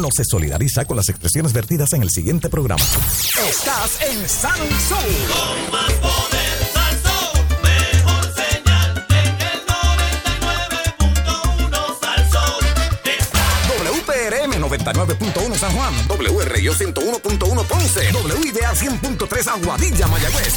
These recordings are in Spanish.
no se solidariza con las expresiones vertidas en el siguiente programa. Estás en Sal Soul. Con más poder, Salsón, mejor señal en el 99.1 Salsón. WPRM 99.1 San Juan, WRIO 101.1 Ponce, WIDA 100.3 Aguadilla, Mayagüez.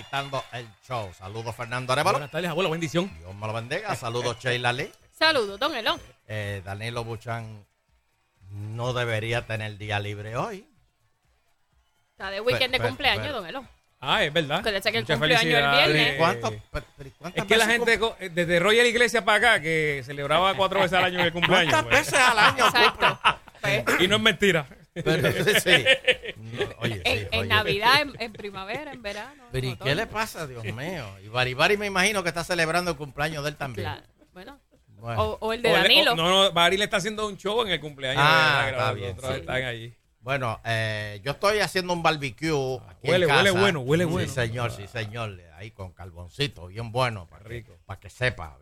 Agitando el Show. Saludos, Fernando Arevalo. Buenas tardes, abuelo, bendición. Dios me lo bendiga. Saludos, Sheila Lee. Saludos, don Elón. Eh, Danilo Buchan no debería tener día libre hoy. Está de weekend de cumpleaños, don Elón. Ah, es verdad. Que le saque el Muchas cumpleaños el felicidades. viernes. Eh, ¿Cuántos? pero- pero ¿cuántas Es que la veces gente, co- desde Royal Iglesia para acá, que celebraba cuatro veces al año el cumpleaños. ¿Cuántas pues. veces al año? Exacto. Pues, Y no es mentira. Pero, sí, sí. No, oye, sí, en, en oye. Navidad, en, en primavera, en verano. Pero ¿y qué le pasa, Dios mío? Y Baribari me imagino que está celebrando el cumpleaños de él también. Claro, Bueno, Bueno. o, o el de O le- Danilo. o- no, no, Barry le está haciendo un show en el cumpleaños. Ah, de- de- está los bien, otros sí. están allí. Bueno, eh, yo estoy haciendo un barbecue. Aquí Huele, en huele bueno, huele Sí, bueno. señor, sí, señor. Ahí con carboncito, bien bueno, para que, Rico. para que sepa.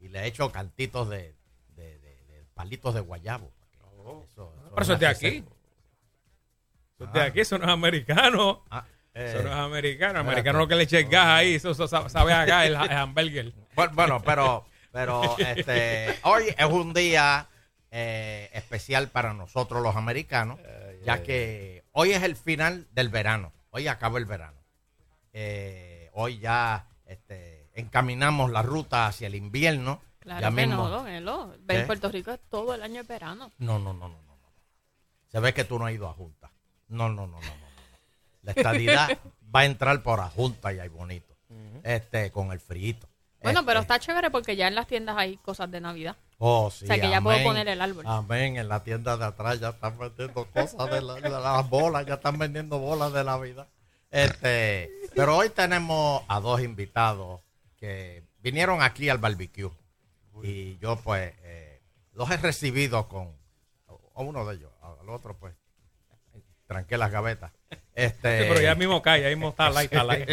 Y, y le he hecho cantitos de, de- de- de palitos de guayabo. Eso- eso Pero eso es de aquí. seco. Es de aquí, eso no es americano. Ah, eh, Eso no es americano. Americano lo que le eche el gas ahí. Eso, eso sa- sabe acá el, el hamburger. bueno, bueno, pero, pero este, hoy es un día eh, especial para nosotros los americanos, ya que hoy es el final del verano. Hoy acaba el verano. Eh, hoy ya este, encaminamos la ruta hacia el invierno. Claro ya que mismo. no, don. En Puerto Rico es todo el año de verano. No, no, no, no, no, no. Se ve que tú no has ido a Junta. No, no, no, no, no. no. La estadidad va a entrar por a Junta y ahí bonito. Este, con el frito. Bueno, pero Este, está chévere porque ya en las tiendas hay cosas de Navidad. Oh, sí, o sea que ya puedo poner el árbol. Amén. En la tienda de atrás ya están vendiendo cosas de, la- de las bolas, ya están vendiendo bolas de la vida. Este, pero hoy tenemos a dos invitados que vinieron aquí al barbecue. Y yo, pues, eh, los he recibido con a uno de ellos, al otro, pues, tranqué las gavetas. Este, Sí, pero ya mismo cae, ahí mismo está light, está light.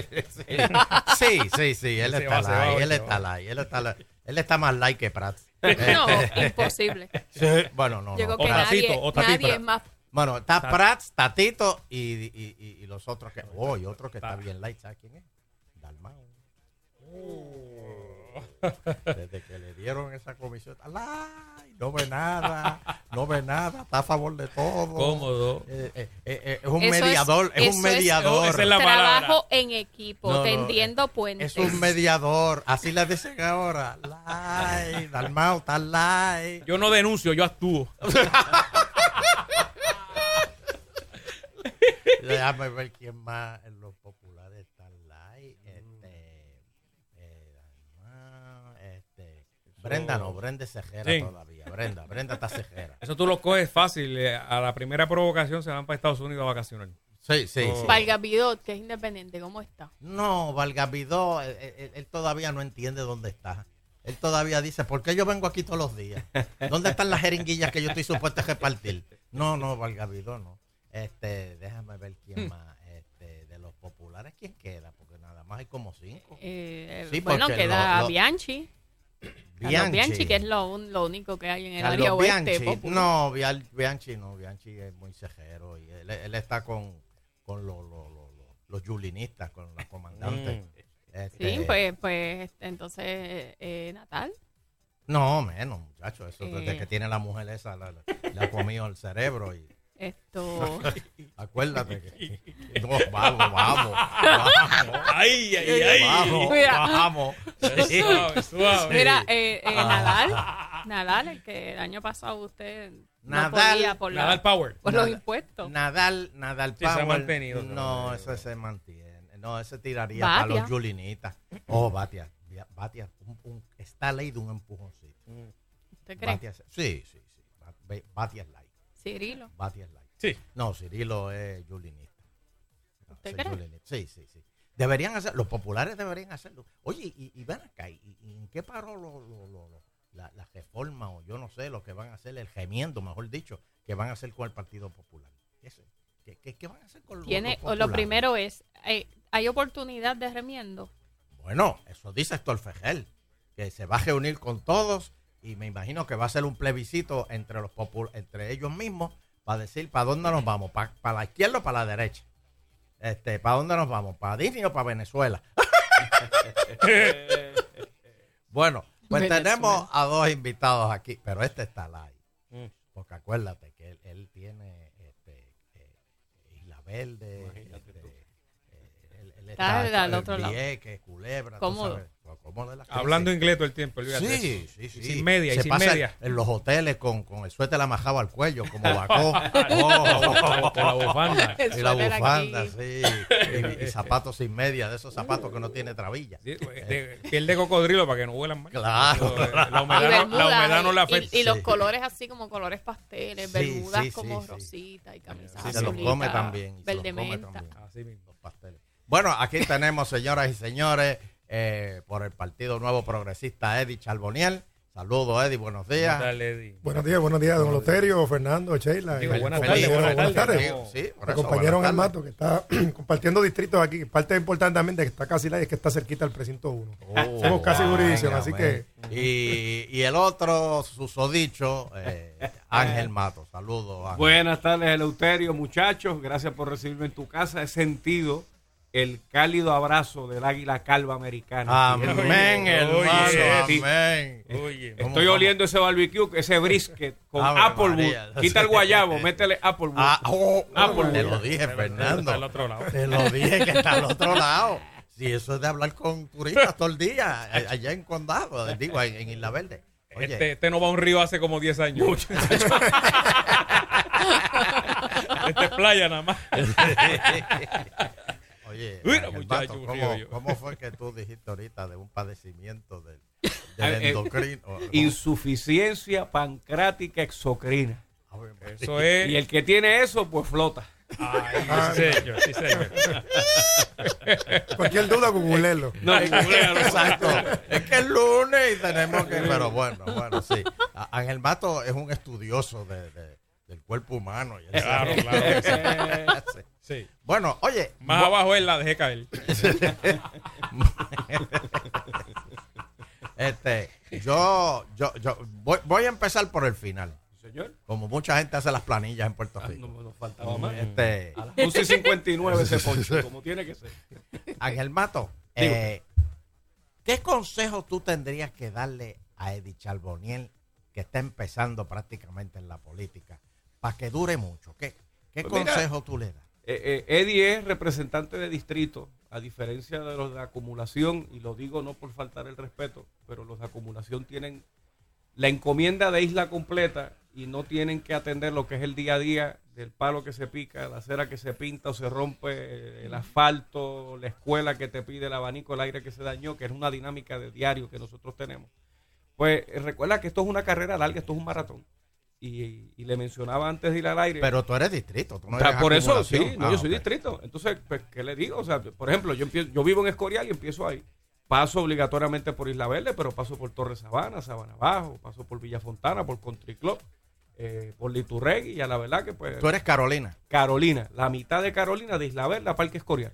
Sí, sí, sí, él está se él está light, él está light. Él está más light que Prats. No, imposible. Sí, bueno, no, que O Tatito, nadie, o Tatito. nadie es más. Bueno, está Prats, Tatito y, y, y- y los otros que. Oh, y otro que está bien light, ¿sabes quién es? Dalmao. Desde que le dieron esa comisión, está light, no ve nada, no ve nada, está a favor de todo. Cómodo. Eh, eh, eh, eh, es un Eso es- mediador, es, un es- mediador. Es la Trabajo en equipo, No, no, tendiendo puentes. Es un mediador, así le dicen ahora. Light, Dalmao, está. Yo no denuncio, yo actúo. Déjame ver quién más en los está light. Este, eh, ah, este, Brenda no, Brenda es cejera Sí. todavía. Brenda, Brenda está cejera. Eso tú lo coges fácil. eh, A la primera provocación se van para Estados Unidos a vacacionar. Sí, sí, sí. Valga Bidot, que es independiente, ¿cómo está? No, Valgavidó, él, él- él todavía no entiende dónde está. Él todavía dice, ¿por qué yo vengo aquí todos los días? ¿Dónde están las jeringuillas que yo estoy supuesto a repartir? No, no, Valgavidó no. Este, déjame ver quién Hmm. más. Este, de los populares, ¿quién queda? Porque nada más hay como cinco. Eh, Sí, bueno, queda lo- lo- Bianchi. Carlos Bianchi, que es lo, un- lo único que hay en el Carlos área oeste. Bianchi. No, Bianchi no, Bianchi es muy cejero y él, él está con, con lo- lo- lo- lo- los yulinistas con los comandantes. Mm. Este, Sí, pues, pues entonces, eh, Natal. No, menos, muchacho. Eso desde Eh. que tiene la mujer esa, la- la- le ha comido el cerebro y Esto. acuérdate que... No, vamos, vamos, vamos. Ay, ay, ay. Vamos, Mira. vamos. Sí. Suave, suave. Mira, eh, eh, Ah. Nadal. Nadal, el que el año pasado usted Nadal- no podía por, la- Nadal Power. por los Nadal- impuestos. Nadal, Nadal Sí, se ha Power, mantenido, No, ese se mantiene. No, ese tiraría Batia. para los yulinitas. Oh, Batia. Batia, un- un- está ley de un empujoncito. ¿Usted cree? Batia, se- sí, sí, sí. Ba- Batia es. Cirilo. Batia es light. Sí. No, Cirilo es yulinista. No, ¿Usted cree? yulinista. Sí, sí, sí. Deberían hacer, los populares deberían hacerlo. Oye, y, y ven acá, ¿y, y en qué paró lo, lo- lo- lo- la, la reforma o yo no sé lo que van a hacer, el gemiendo, mejor dicho, que van a hacer con el Partido Popular? Ese, ¿Qué, qué, qué van a hacer con los- Tiene, los o lo populares? primero es, eh, ¿hay oportunidad de remiendo? Bueno, eso dice Héctor Fejel, que se va a reunir con todos y me imagino que va a ser un plebiscito entre los popul entre ellos mismos para decir para dónde nos vamos, para, la izquierda o para la derecha. Este, ¿para dónde nos vamos? ¿Para Disney o para Venezuela? bueno, pues Venezuela. tenemos a dos invitados aquí, pero este está live. Mm. Porque acuérdate que él, él tiene este, eh, Isla Verde, este, eh, él- él Está está al en otro lado. Vieques, Culebra, tú Cómodo. Hablando inglés todo el tiempo, olvídate Sí, eso. sí, Y sí. Sin media, y Se sin pasa media. En los hoteles con, con el suéter amajado al cuello, como vacó. Con- con la bufanda. Y la bufanda, aquí. sí. Y, y zapatos sin media, de esos zapatos que no tiene trabilla. Sí, de- piel de cocodrilo para que no huelan más. Claro, Pero, eh, La humedad, no, la humedad no la y- afecta. Y, los Sí. colores así como colores pasteles, Sí, bermudas sí, como sí. rositas y camisas Sí, se los come también. Verde menta. también. Así mismo. Los pasteles. Bueno, aquí tenemos, señoras y señores, eh, por el Partido Nuevo Progresista, Eddie Charboniel. Saludos, Eddie, buenos días. Dale, Eddie. Buenos días, buenos días, don Loterio, Fernando, Sheila. Digo, buenas tardes, buenas tardes. Sí, buenas tardes. Mato, que está compartiendo distritos aquí. Parte importante también de que está casi la es que está cerquita al precinto 1. Oh, Somos casi jurisdicción, así amén. Y, y el otro susodicho, eh, Ángel Mato. Saludos, Ángel. Buenas tardes, Eleuterio, muchachos. Gracias por recibirme en tu casa. He sentido el cálido abrazo del águila calva americana. Amén, amén. Oye, ¿Cómo, Estoy oliendo ese barbecue, ese brisket con Applewood. María. Quita el guayabo, métele Applewood. Ah, oh, Applewood. te lo dije, Está Fernando. al otro lado. Te lo dije que está al otro lado. Si eso es de hablar con turistas todo el día, a- allá en Condado, digo, en, en Isla Verde. Oye, Este, este no va a un río hace como 10 años. este es playa nada más. Oye, Mira, muchacho, ¿cómo, fue que tú dijiste ahorita de un padecimiento del, Ah, del eh, endocrino? Insuficiencia pancrática exocrina. Ave María. Eso es. Y el que tiene eso, pues flota. Ay, sí, señor, sí, señor. Cualquier duda, googleelo. No, Exacto. Es que es lunes y tenemos que. Pero bueno, bueno, sí. Ángel Mato es un estudioso de- de- del cuerpo humano. y Claro, sabe- claro. Sí. Sí. Bueno, oye. Más abajo él la dejé caer. Este, yo, yo, yo voy, voy a empezar por el final. Señor, Como mucha gente hace las planillas en Puerto ah, Rico. no nos faltaba más. Este, A las 11 y 59 ese poncho, como tiene que ser. Ángel Mato, eh, ¿qué consejo tú tendrías que darle a Eddie Charboniel, que está empezando prácticamente en la política, para que dure mucho? ¿Qué, qué Pues mira, consejo tú le das? Eh, eh, Eddie es representante de distrito, a diferencia de los de acumulación, y lo digo no por faltar el respeto, pero los de acumulación tienen la encomienda de isla completa y no tienen que atender lo que es el día a día del palo que se pica, la acera que se pinta o se rompe, eh, el asfalto, la escuela que te pide el abanico, el aire que se dañó, que es una dinámica de diario que nosotros tenemos. Pues eh, recuerda que esto es una carrera larga, esto es un maratón. Y, y le mencionaba antes de ir al aire. Pero tú eres distrito, tú no O sea, eres por eso, sí, no, Ah, yo soy ok. distrito. Entonces, pues, ¿qué le digo? O sea, por ejemplo, yo empiezo, yo vivo en Escorial y empiezo ahí. Paso obligatoriamente por Isla Verde, pero paso por Torre Sabana, Sabana Bajo, paso por Villa Fontana, por Country Club, eh, por Liturregui, y a la verdad que pues Tú eres Carolina. Carolina, la mitad de Carolina de Isla Verde a Parque Escorial.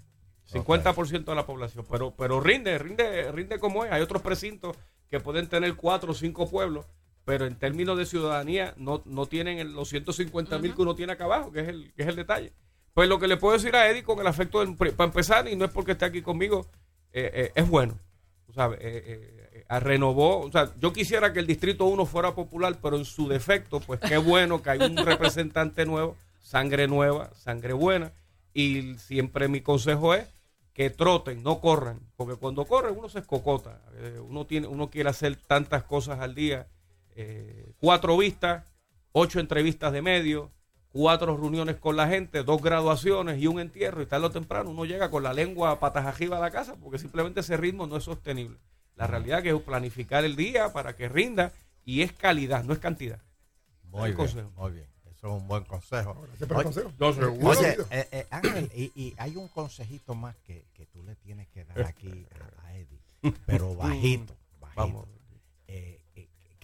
50% de la población, pero pero rinde, rinde, rinde como es. Hay otros precintos que pueden tener cuatro o cinco pueblos, pero en términos de ciudadanía no, no tienen los 150 mil que uno tiene acá abajo, que es el, que es el detalle. Pues lo que le puedo decir a Eddie con el afecto del, para empezar, y no es porque esté aquí conmigo, eh, eh, es bueno. Sabes, eh, eh, renovó, o sea, yo quisiera que el Distrito 1 fuera popular, pero en su defecto, pues qué bueno que hay un representante nuevo, sangre nueva, sangre buena, y siempre mi consejo es que troten, no corran, porque cuando corren uno se escocota, uno tiene, uno quiere hacer tantas cosas al día, eh, cuatro vistas, ocho entrevistas de medio, cuatro reuniones con la gente, dos graduaciones y un entierro, y tarde o temprano uno llega con la lengua patas arriba a la casa, porque simplemente ese ritmo no es sostenible. La realidad que es planificar el día para que rinda, y es calidad, no es cantidad. Muy bien, consejo. muy bien. Eso es un buen consejo. Gracias por el consejo. No, seguro. Oye, eh, eh, Ángel, y, y hay un consejito más que, que tú le tienes que dar aquí a, a Eddie, pero bajito, bajito. Vamos.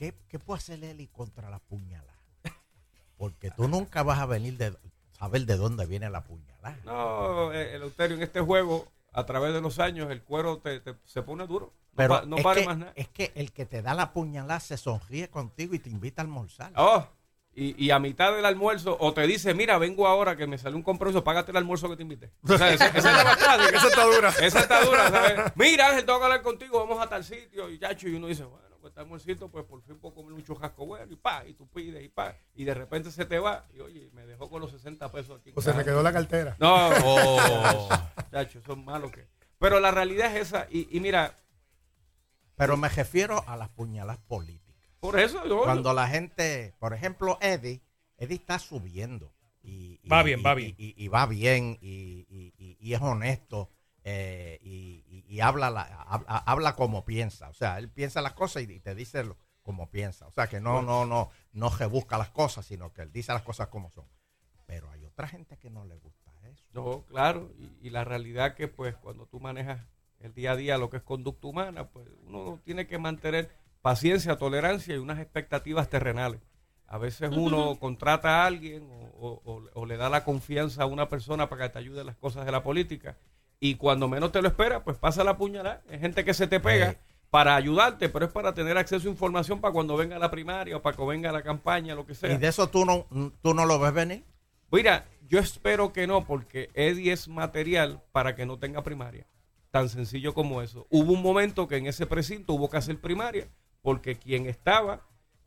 ¿Qué, ¿Qué puede hacer Eli contra la puñalada? Porque tú nunca vas a venir de saber de dónde viene la puñalada. No, eh, Eleuterio, en este juego, a través de los años, el cuero te, te- se pone duro. No, Pero no vale que, más nada. es que el que te da la puñalada se sonríe contigo y te invita a almorzar. Oh, y, y a mitad del almuerzo, o te dice, mira, vengo ahora que me salió un compromiso, págate el almuerzo que te invité. O sea, esa, esa es la más clásica. Esa está dura. Esa está dura, ¿sabes? Mira, Ángel, tengo que hablar contigo, vamos a tal sitio. Y yacho, y uno dice, bueno, pues este almuercito, pues por fin puedo comer un churrasco bueno, y pa, y tú pides, y pa. Y de repente se te va, y oye, me dejó con los 60 pesos aquí. O se me quedó la cartera. No, Oh. chacho, eso es malo que. Pero la realidad es esa, y, y mira, Pero me refiero a las puñaladas políticas. por eso yo. Cuando la gente, por ejemplo, Eddie, Eddie está subiendo. Y, y- Va bien, y- va y- bien. Y, y va bien y, y- y- y es honesto eh, y, y- habla, la- habla, habla como piensa. O sea, él piensa las cosas y, y te dice lo- como piensa. O sea, que no, no, no, no se busca las cosas, sino que él dice las cosas como son. Pero hay otra gente que no le gusta eso. No, claro, y, y la realidad que pues cuando tú manejas el día a día lo que es conducta humana, pues uno tiene que mantener paciencia, tolerancia y unas expectativas terrenales. A veces uno contrata a alguien o, o- o- o le da la confianza a una persona para que te ayude en las cosas de la política y cuando menos te lo espera, pues pasa la puñalada. Es gente que se te pega Eh. para ayudarte, pero es para tener acceso a información para cuando venga la primaria o para que venga la campaña, lo que sea. Y de eso tú no, tú no lo ves venir. Mira, yo espero que no, porque Eddie es material para que no tenga primaria. Tan sencillo como eso. Hubo un momento que en ese precinto hubo que hacer primaria, porque quien estaba,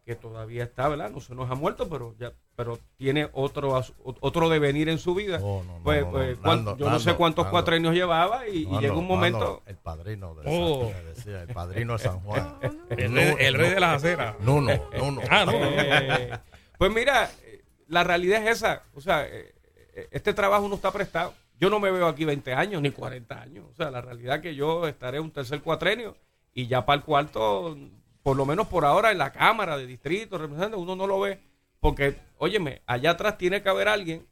que todavía está, ¿verdad? No se nos ha muerto, pero ya, pero tiene otro as- otro devenir en su vida. Oh, no, no, Pues, no, pues, no, cuán- Nando, yo no sé cuántos cuatrenios llevaba y, y llega un momento. el padrino de Oh. Sa- me decía, el padrino de San Juan. El rey, el rey de las aceras. No, no, no, no. Ah, no. Eh, pues mira, la realidad es esa. O sea, eh, eh, este trabajo no está prestado. Yo no me veo aquí 20 años ni 40 años. O sea, la realidad es que yo estaré un tercer cuatrenio y ya para el cuarto, por lo menos por ahora en la Cámara de Distrito, representante, uno no lo ve. Porque, óyeme, allá atrás tiene que haber alguien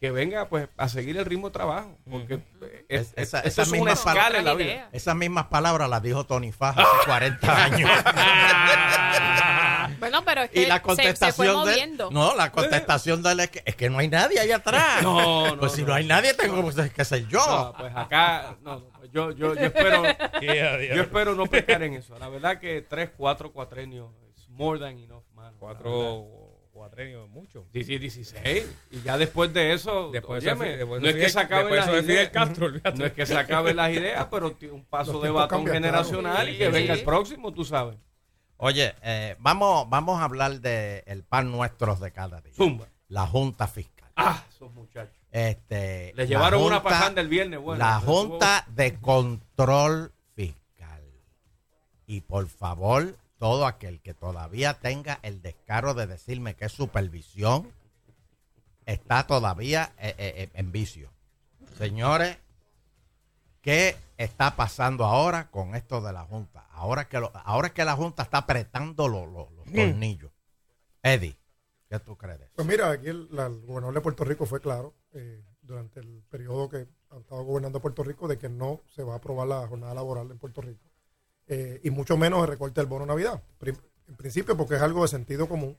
que venga pues a seguir el ritmo de trabajo. Porque eh, es, Es- esa- es- esa es una misma escala palabra- en la Idea. vida. Esas mismas palabras las dijo Tony Faja hace 40 años. Bueno, pero es que y la se- se, fue contestación de moviendo. no la contestación de él es que, es que no hay nadie allá atrás No, no, pues si no, no. hay nadie tengo pues, que ser yo No, pues acá, no, yo, yo, yo espero, Yeah, yeah. yo espero no pecar en eso. La verdad que tres, cuatro cuatrenios es more than enough, mano. Cuatro cuatrenios, mucho. Sí, sí, 16. Y ya después de eso, Después óyeme, eso, después no es que se acaben las de ideas. Castro. No es que se acaben las ideas, pero tiene un paso Los de batón cambian, generacional claro. y que Sí, venga el próximo, tú sabes. oye eh, vamos vamos a hablar de el pan nuestros de cada día Zumba. la junta fiscal Ah. Este Les la llevaron una pajanda el viernes, bueno. la junta de control fiscal y por favor todo aquel que todavía tenga el descaro de decirme que es supervisión está todavía eh, eh, eh, en vicio. Señores, ¿qué está pasando ahora con esto de la Junta? Ahora que, lo- ahora que la Junta está apretando los, los- los tornillos. Eddie, ¿qué tú crees? Pues mira, aquí el, la- el gobernador de Puerto Rico fue claro eh, durante el periodo que ha estado gobernando Puerto Rico de que no se va a aprobar la jornada laboral en Puerto Rico. Eh, y mucho menos el recorte del bono Navidad. Prim- En principio porque es algo de sentido común.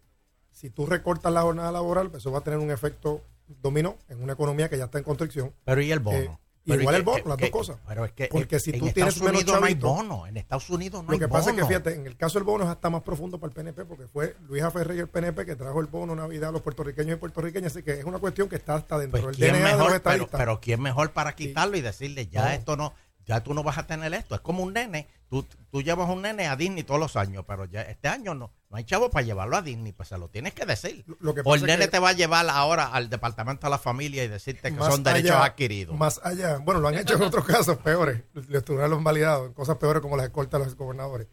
Si tú recortas la jornada laboral, pues eso va a tener un efecto dominó en una economía que ya está en construcción. Pero ¿y el bono? Eh, Pero igual el bono, que- las que- dos cosas. Pero es que Porque si en tú Estados tienes menos Unidos no hay bono. En Estados Unidos no Lo hay que pasa es que, bono. fíjate, en el caso del bono es hasta más profundo para el PNP porque fue Luis Ferrer y el PNP que trajo el bono Navidad a los puertorriqueños y puertorriqueñas. Así que es una cuestión que está hasta dentro Pues, del ¿quién DNA de los mejor, pero, pero quién mejor para quitarlo y decirle ya No. esto no, ya tú no vas a tener esto. Es como un nene, tú, tú llevas un nene a Disney todos los años, pero ya este año no, no hay chavo para llevarlo a Disney, pues se lo tienes que decir. Lo que o el nene que- te va a llevar ahora al departamento de la familia y decirte que son derechos adquiridos. Más allá, bueno, lo han hecho en otros casos peores. Los tribunales lo han validado en cosas peores como las escoltas a los gobernadores.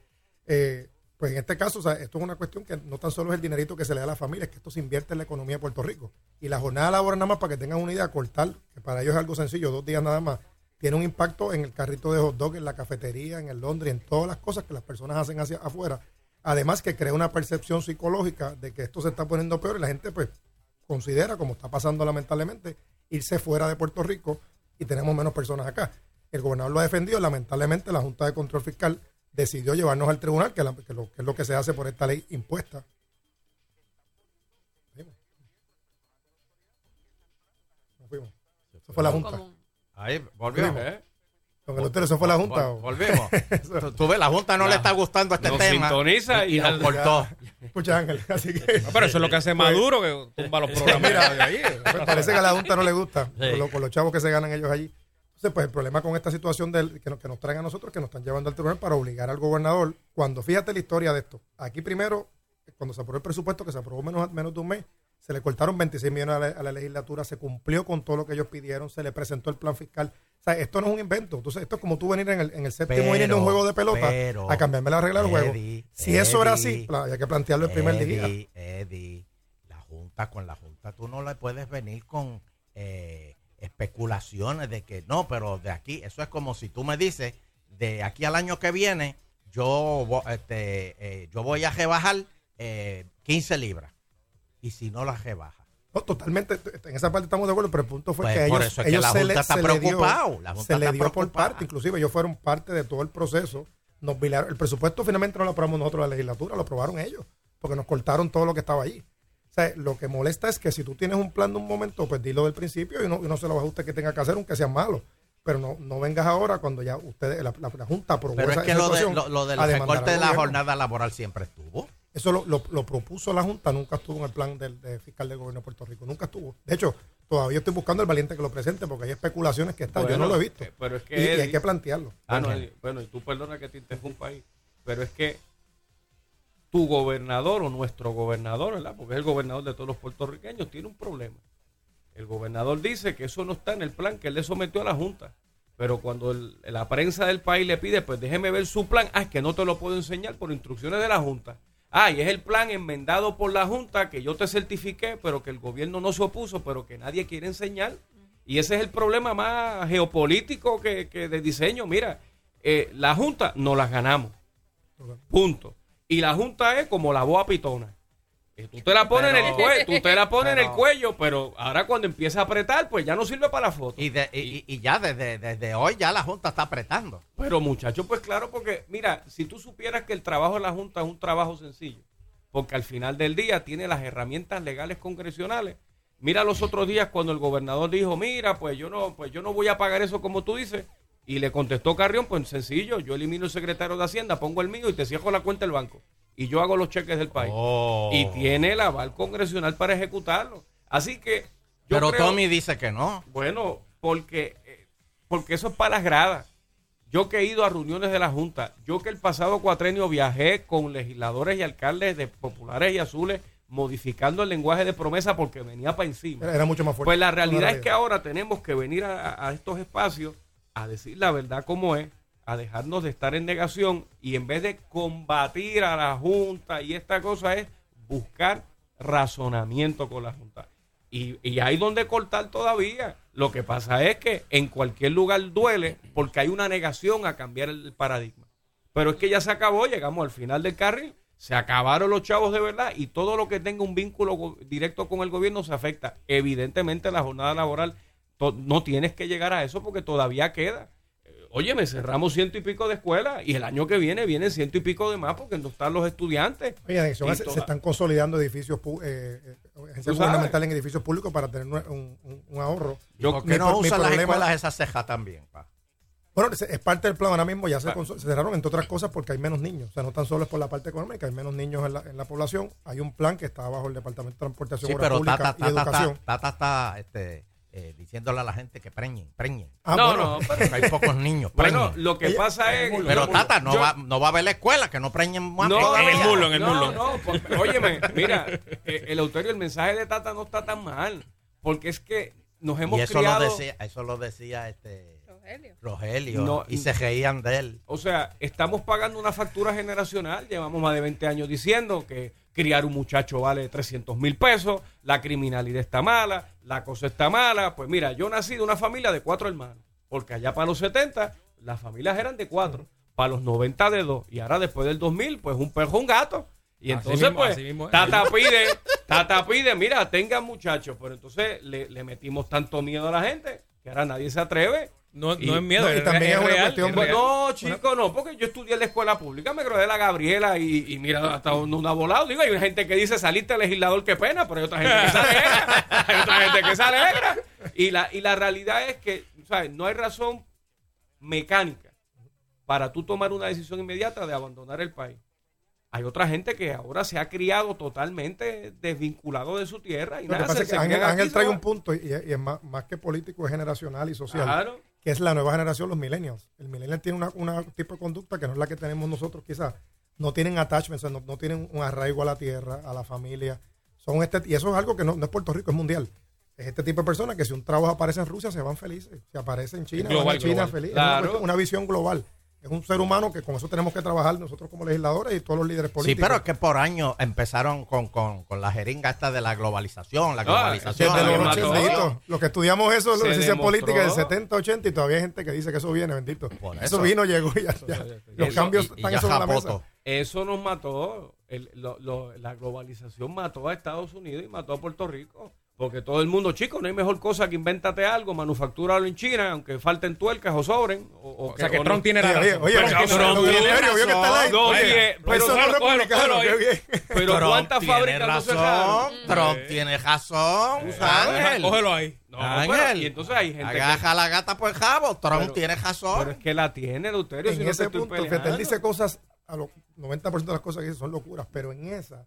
Eh, pues en este caso, o sea, esto es una cuestión que no tan solo es el dinerito que se le da a la familia, es que esto se invierte en la economía de Puerto Rico. Y la jornada laboral, nada más para que tengan una idea, cortar, que para ellos es algo sencillo, dos días nada más, tiene un impacto en el carrito de hot dog, en la cafetería, en el Londres, en todas las cosas que las personas hacen hacia afuera. Además que crea una percepción psicológica de que esto se está poniendo peor y la gente pues considera, como está pasando lamentablemente, irse fuera de Puerto Rico y tenemos menos personas acá. El gobernador lo ha defendido, lamentablemente la Junta de Control Fiscal decidió llevarnos al tribunal, que, la- que lo, que es lo que se hace por esta ley impuesta. Fuimos. Nos fuimos. Eso fue la Junta. Ahí, volvimos. ¿Eh? Don Eleuterio, ¿Eso fue la Junta? Vol- volvimos. Tú- Tú ves, la Junta no La- le está gustando este nos tema. sintoniza y nos al- cortó. Escucha, Ángel, así que... No, pero eso es lo que hace Maduro, que tumba los programas Mira, de ahí. pues parece que a la Junta no le gusta, Sí. con, lo- con los chavos que se ganan ellos allí. Entonces, pues el problema con esta situación del, que, nos, que nos traen a nosotros, que nos están llevando al tribunal para obligar al gobernador, cuando fíjate la historia de esto, aquí primero, cuando se aprobó el presupuesto, que se aprobó menos, menos de un mes, se le cortaron 26 millones a la, a la legislatura, se cumplió con todo lo que ellos pidieron, se le presentó el plan fiscal. O sea, esto no es un invento. Entonces, esto es como tú venir en el, en el séptimo inning de un juego de pelota pero, a cambiarme la regla del juego. Eddie, Si eso era así, había que plantearlo el primer día. Eddie, Eddie, la Junta, con la Junta tú no le puedes venir con eh, especulaciones de que no, pero de aquí, eso es como si tú me dices, de aquí al año que viene, yo, este, eh, yo voy a rebajar eh, 15 libras. Y si no las rebaja. No, totalmente, en esa parte estamos de acuerdo, pero el punto fue Pues, que ellos, eso es que ellos la se Junta le, está se le dio, la Junta se le dio por parte, inclusive ellos fueron parte de todo el proceso. Nos el presupuesto finalmente no lo aprobamos nosotros la legislatura, lo aprobaron ellos, porque nos cortaron todo lo que estaba allí. O sea, lo que molesta es que si tú tienes un plan de un momento, pues dilo del principio y no, y no se lo ajuste que tenga que hacer, aunque sea malo. Pero no, no vengas ahora cuando ya ustedes, la, la- la Junta aprobó Pero es que esa lo, de, lo, lo del recorte de la gobierno. jornada laboral siempre estuvo. Eso lo, lo- lo propuso la Junta, nunca estuvo en el plan del, de fiscal del gobierno de Puerto Rico, nunca estuvo. De hecho, todavía estoy buscando el valiente que lo presente porque hay especulaciones que están, yo no lo he visto. eh, pero es que, y, y hay que plantearlo. Y- bueno, y tú perdona que te interrumpa ahí, pero es que tu gobernador o nuestro gobernador, ¿verdad? Porque es el gobernador de todos los puertorriqueños, tiene un problema. El gobernador dice que eso no está en el plan que él le sometió a la Junta. Pero cuando el- la prensa del país le pide, pues déjeme ver su plan, ah, es que no te lo puedo enseñar por instrucciones de la Junta. Ah, y es el plan enmendado por la Junta que yo te certifiqué, pero que el gobierno no se opuso, pero que nadie quiere enseñar. Y ese es el problema más geopolítico que, que de diseño. Mira, eh, la Junta no las ganamos. Punto. Y la Junta es como la boa pitona. Tú te la pones en el Pero- cuello, tú te la pones en el pero- cuello, pero ahora cuando empieza a apretar, pues ya no sirve para la foto. Y, de- y, y- y ya desde, desde hoy ya la Junta está apretando. Pero muchachos, pues claro, porque mira, si tú supieras que el trabajo de la Junta es un trabajo sencillo, porque al final del día tiene las herramientas legales congresionales. Mira los otros días cuando el gobernador dijo, mira, pues yo no, pues yo no voy a pagar eso como tú dices. Y le contestó Carrión, pues sencillo, yo elimino el secretario de Hacienda, pongo el mío y te cierro la cuenta del banco. Y yo hago los cheques del país. Oh. Y tiene el aval congresional para ejecutarlo. Así que yo Pero creo- Tommy dice que no. bueno, porque, eh, porque eso es para las gradas. Yo que he ido a reuniones de la Junta, yo que el pasado cuatrenio viajé con legisladores y alcaldes de populares y azules modificando el lenguaje de promesa porque venía para encima. Era, era mucho más fuerte. Pues la realidad es que ahora tenemos que venir a, a estos espacios a decir la verdad como es, a dejarnos de estar en negación y en vez de combatir a la Junta y esta cosa es buscar razonamiento con la Junta. Y, y hay donde cortar todavía. Lo que pasa es que en cualquier lugar duele porque hay una negación a cambiar el paradigma. Pero es que ya se acabó, llegamos al final del carril, se acabaron los chavos de verdad y todo lo que tenga un vínculo directo con el gobierno se afecta. Evidentemente la jornada laboral no tienes que llegar a eso porque todavía queda. Eh, oye, me cerramos ciento y pico de escuelas y el año que viene vienen ciento y pico de más porque no están los estudiantes. Oye, Y se, toda- se están consolidando edificios, eh, eh, agencias sabes. gubernamentales en edificios públicos para tener un, un- un- un ahorro. Yo- ¿Por qué no usan las escuelas esas cejas también? pa? Bueno, es- parte del plan ahora mismo, ya se, Ah. se cerraron entre otras cosas porque hay menos niños. O sea, no tan solo es por la parte económica, hay menos niños en la, en la población. Hay un plan que está bajo el Departamento de Transportación Sí, pero Tata, y Educación. Tata está este, eh, diciéndole a la gente que preñen, preñen. Ah, no, bueno. no, pero, hay pocos niños, bueno, preñen. lo que Ella- pasa es... Pero Tata, no, yo- va, no va a haber la escuela, que no preñen más. No. En el mulo, en el no, mulo. No, pues, óyeme, mira, eh, el autorio, el mensaje de Tata no está tan mal, porque es que nos hemos Y eso criado... lo decía, eso lo decía este Rogelio. Rogelio. No, y se reían de él. O sea, estamos pagando una factura generacional. Llevamos más de 20 años diciendo que criar un muchacho vale 300 mil pesos, la criminalidad está mala, la cosa está mala. Pues mira, yo nací de una familia de cuatro hermanos, porque allá para los 70 las familias eran de cuatro, para los 90 de dos, y ahora después del 2000, pues un perro, un gato. Y Así entonces, mismo, pues, mismo. Tata pide, Tata pide, mira, tengan muchachos, pero entonces le, le metimos tanto miedo a la gente que ahora nadie se atreve. No, Y- no es miedo, no, y también es es una real, cuestión- es real. no, chico, no, porque yo estudié en la escuela pública, me gradué de la Gabriela y, y mira, hasta un, un volado. Digo, hay gente que dice saliste legislador, qué pena, pero hay otra gente que se alegra. Hay otra gente que se alegra. Y la, y la realidad es que, ¿sabes? No hay razón mecánica para tú tomar una decisión inmediata de abandonar el país. Hay otra gente que ahora se ha criado totalmente desvinculado de su tierra y Lo que nada, pasa se- es que Ángel, trae un punto y, y es más, más que político, es generacional y social. Claro. Que es la nueva generación, los millennials. El millennial tiene una, una tipo de conducta que no es la que tenemos nosotros, quizás. No tienen attachment, o sea, no, no tienen un arraigo a la tierra, a la familia. Son este, y eso es algo que no, no es Puerto Rico, es mundial. Es este tipo de personas que si un trabajo aparece en Rusia, se van felices. Si aparece en China, Global, van a China global. feliz. Es Claro. una visión global. Es un ser humano que con eso tenemos que trabajar nosotros como legisladores y todos los líderes Sí, políticos. pero es que por años empezaron con, con, con la jeringa esta de la globalización, la Ah, globalización. La los ochenditos. Los que estudiamos eso, la ciencia política del 70, 80 y todavía hay gente que dice que eso viene, bendito. Por eso. eso. vino, llegó y ya. ya. Los Eso, cambios Y- y están ya sobre la mesa. Eso nos mató. El- lo- lo- la globalización mató a Estados Unidos y mató a Puerto Rico. Porque todo el mundo, chico, no hay mejor cosa que invéntate algo, manufactúralo en China, aunque falten tuercas o sobren. O, O sea que o Trump no- tiene la razón. oye, Pero oye, que pero Trump Trump tiene tiene- vio que está razón. No, Oye, oye, pero eso no bien. Pero Trump ¿cuántas tiene fábricas no razón, cerraron? Trump tiene razón, Ángel. Cógelo ahí. No, Ángel. pero- y entonces hay gente que... Agaja la gata por el jabo. Trump Pero- tiene razón. Pero es que la tiene, Deuterio. si En no ese estoy punto, peleando. dice cosas, a los 90% de las cosas que dice son locuras, pero en esa,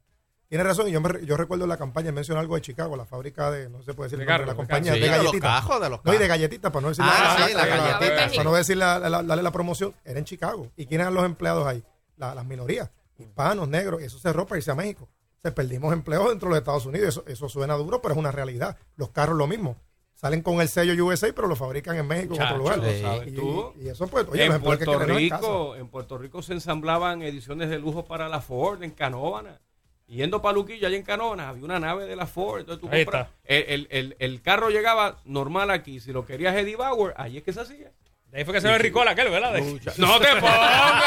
tiene razón. Y yo, me yo recuerdo la campaña, mencionó algo de Chicago, la fábrica de, no se puede decir De la de compañía, Sí, de de los galletitas. cajos, de los No, y de cajos. galletitas, para no decir Ah, la, sí, las la- la- galletitas. Para no decir la, la- promoción, era en Chicago. ¿Y quiénes eran los empleados ahí? La- las minorías, hispanos, negros, y eso cerró para irse a México. Se perdimos empleos dentro de los Estados Unidos. Eso, eso suena duro, pero es una realidad. Los carros lo mismo. Salen con el sello USA, pero lo fabrican en México, en otro Chacho, lugar. sabes Y, tú. y eso, pues, oye, en que Puerto querernos en. Rico, en Puerto Rico se ensamblaban ediciones de lujo para la Ford en Canóvana. Yendo para Luquillo, allá en Canóvana, había una nave de la Ford. Entonces tú Ahí compras- el, el- el- el carro llegaba normal aquí. Si lo querías Eddie Bauer, allí es que se hacía. De ahí fue que se ve Ricola aquel, ¿verdad? ¡No te pongas!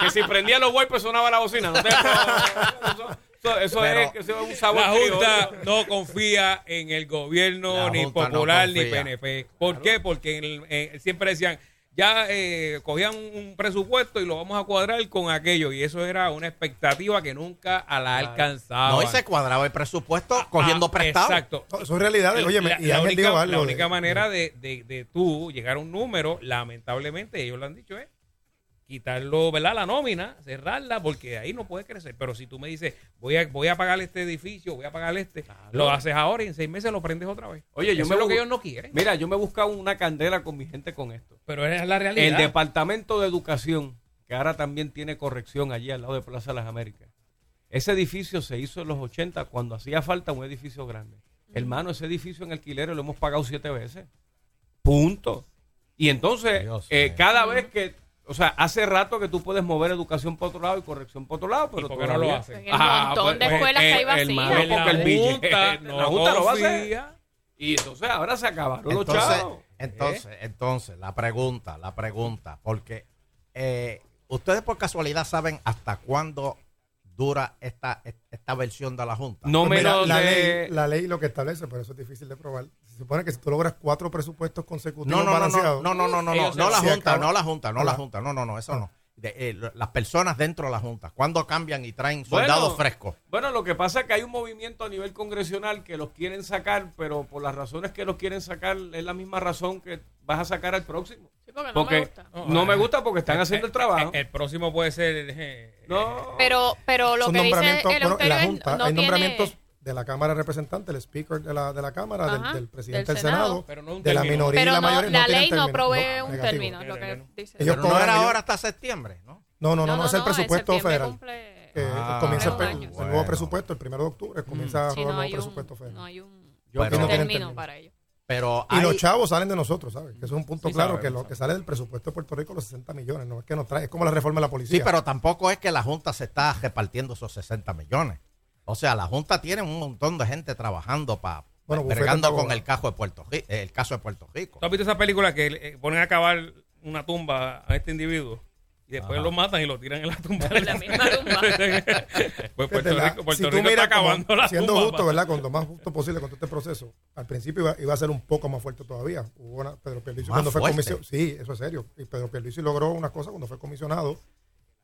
que si prendía los golpes sonaba la bocina. No te pongas. Eso, eso- es que eso es un sabor La Junta criollo. no confía en el gobierno, La ni Junta no popular, ni. PNP. ¿Por qué? Porque en el- en- siempre decían, ya eh, cogían un, presupuesto y lo vamos a cuadrar con aquello. Y eso era una expectativa que nunca a la alcanzaba. No, y se cuadraba el presupuesto cogiendo prestado. Ah, Exacto. No, son realidades. Oye, la, y la Ángel única, algo. única manera de, de, de tú llegar a un número, lamentablemente, ellos lo han dicho, es quitarlo, ¿verdad? La nómina, cerrarla, porque ahí no puede crecer. Pero si tú me dices, voy a, voy a pagar este edificio, voy a pagar este, lo haces ahora y en seis meses lo prendes otra vez. Oye, yo Eso me es lo que ellos no quieren. Mira, yo me he buscado una candela con mi gente con esto. Pero es la realidad. El Departamento de Educación, que ahora también tiene corrección allí al lado de Plaza de las Américas. Ese edificio se hizo en los 80 cuando hacía falta un edificio grande. Hermano, ese edificio en alquiler lo hemos pagado siete veces. Punto. Y entonces, Dios eh, cada vez que, o sea, hace rato que tú puedes mover educación por otro lado y corrección por otro lado, pero por qué no lo hacen? En el montón de escuelas que hay vacías. Pues porque el la billete- Junta la no Junta lo va a hacer. Y entonces ahora se acabaron los Entonces, chavos. entonces, entonces, la pregunta, la pregunta, porque eh, ustedes por casualidad saben hasta cuándo dura esta, esta versión de la Junta. No Pues mira, menos la, de... ley, la ley lo que establece, pero eso es difícil de probar. Se supone que si tú logras cuatro presupuestos consecutivos No, no, no, no, balanceados, no, no, no, no, no, no la junta, acaban. no la junta, no la Ah. junta, no, no, no, eso no. De, eh, las personas dentro de la junta, ¿cuándo cambian y traen soldados Bueno, frescos? Bueno, lo que pasa es que hay un movimiento a nivel congresional que los quieren sacar, pero por las razones que los quieren sacar es la misma razón que vas a sacar al próximo. Sí, porque no Porque me gusta. no me gusta porque están haciendo el trabajo. El, próximo puede ser. eh, No. Pero, pero lo son que dice el bueno, en la Junta no hay tiene- nombramientos de la Cámara de Representantes, el speaker de la, de la Cámara, del- Ajá, del, presidente del del Senado, no de la minoría y Pero la no, mayoría. la ley no provee No, un negativo. término, lo que Ellos dice. Ellos Pero no era ahora hasta septiembre, ¿no? No, no, no, no, es el presupuesto federal. cumple- Que Ah, comienza el, Bueno. nuevo presupuesto el primero de octubre, comienza a Sí, el nuevo presupuesto un, federal. no hay un Pero- término término. para ello. Pero Y los chavos salen de nosotros, ¿sabes? Que eso es un punto Sí, claro, sabemos, que lo sabemos. que sale del presupuesto de Puerto Rico, los 60 millones, no es que nos trae, es como la reforma de la policía. Sí, pero tampoco es que la Junta se está repartiendo esos 60 millones. O sea, la Junta tiene un montón de gente trabajando para Bueno, bregando con el caso de Puerto Rico, el caso de Puerto Rico. ¿Tú has visto esa película que eh, ponen a cavar una tumba a este individuo? Y después Ajá. lo matan y lo tiran en la tumba. En la misma tumba. pues Puerto la- Rico, Puerto si tú Rico miras está como acabando la siendo tumba. justo, ¿verdad? Cuanto más justo posible con todo este proceso, al principio iba, iba a ser un poco más fuerte todavía. Hubo una, Pedro Pierluisi Más cuando fue comisionado, sí, eso es serio. Y Pedro Pierluisi logró unas cosas cuando fue comisionado.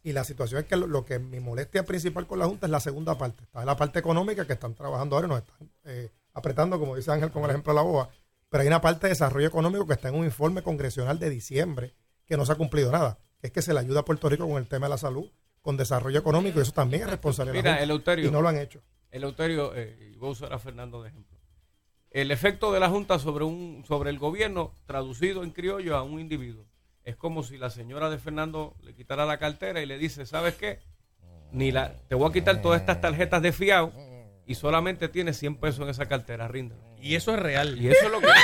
Y la situación es que lo, lo que mi molestia principal con la Junta es la segunda parte. Está la parte económica que están trabajando ahora y nos están eh, apretando, como dice Ángel con el ejemplo de la boba. Pero hay una parte de desarrollo económico que está en un informe congresional de diciembre que no se ha cumplido nada. Es que se le ayuda a Puerto Rico con el tema de la salud, con desarrollo económico, y eso también es responsabilidad Mira, Junta. Eleuterio. Y no lo han hecho. Eleuterio, eh, y voy a usar a Fernando de ejemplo. El efecto de la Junta sobre, un, sobre el gobierno, traducido en criollo a un individuo, es como si la señora de Fernando le quitara la cartera y le dice, ¿sabes qué? Ni la, te voy a quitar todas estas tarjetas de fiado y solamente tienes 100 pesos en esa cartera, rinda. Y eso es real. Y eso es lo que...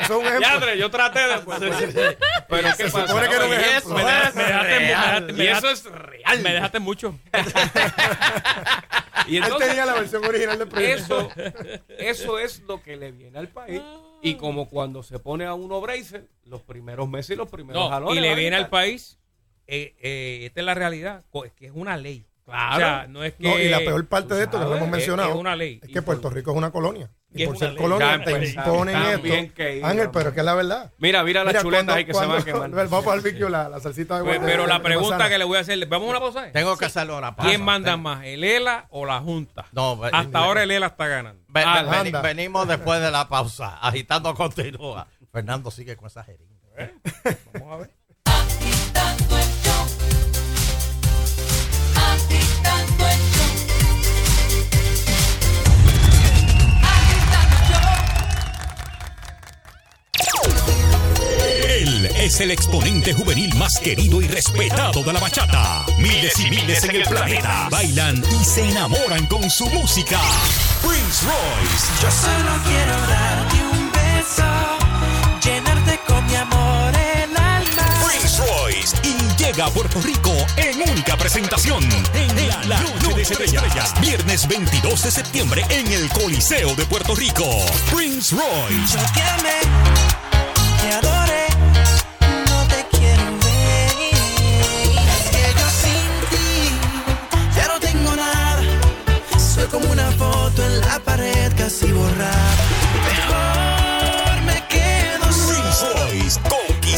Eso es un ejemplo. Ya, André, yo traté de... pues, Pero ¿qué Se pasa? supone que era un Oye, ejemplo. Me dejaste, me dejaste- me dejaste- me Y eso es real. Me dejaste mucho. Y Él tenía la versión original del proyecto. Eso, eso es lo que le viene al país. Y como cuando se pone a uno bracer, los primeros meses y los primeros No, jalones y le viene al país, eh, eh, esta es la realidad, es que es una ley. Claro. O sea, no es que... No, y la peor parte de esto, que no lo hemos es- mencionado, es una ley. es que Puerto Rico es una colonia. Y por ser ley. colonia Ya te empezamos, imponen esto. que Ángel, pero es que es la verdad. Mira, mira las chuletas ahí que se van a quemar. Vamos al barbecue, la, la salsita de Pues, pero de- la de pregunta que le voy a hacer, ¿vamos a una pausa? Tengo que hacerlo pausa. ¿Quién manda Tengo- más, el ELA o la Junta? No, Hasta ahora el ELA está ganando. Ah, venimos después de la pausa. Agitando continúa. Fernando sigue con esa jeringa. Vamos a ver. Es el exponente juvenil más querido y respetado de la bachata. Miles y miles en el planeta bailan y se enamoran con su música. Prince Royce, Yo solo quiero darte un beso, llenarte con mi amor el alma. Prince Royce y llega a Puerto Rico en única presentación en la, la Noche de Estrellas. Viernes 22 de septiembre en el Coliseo de Puerto Rico. Prince Royce. Yo te amé, te adoré,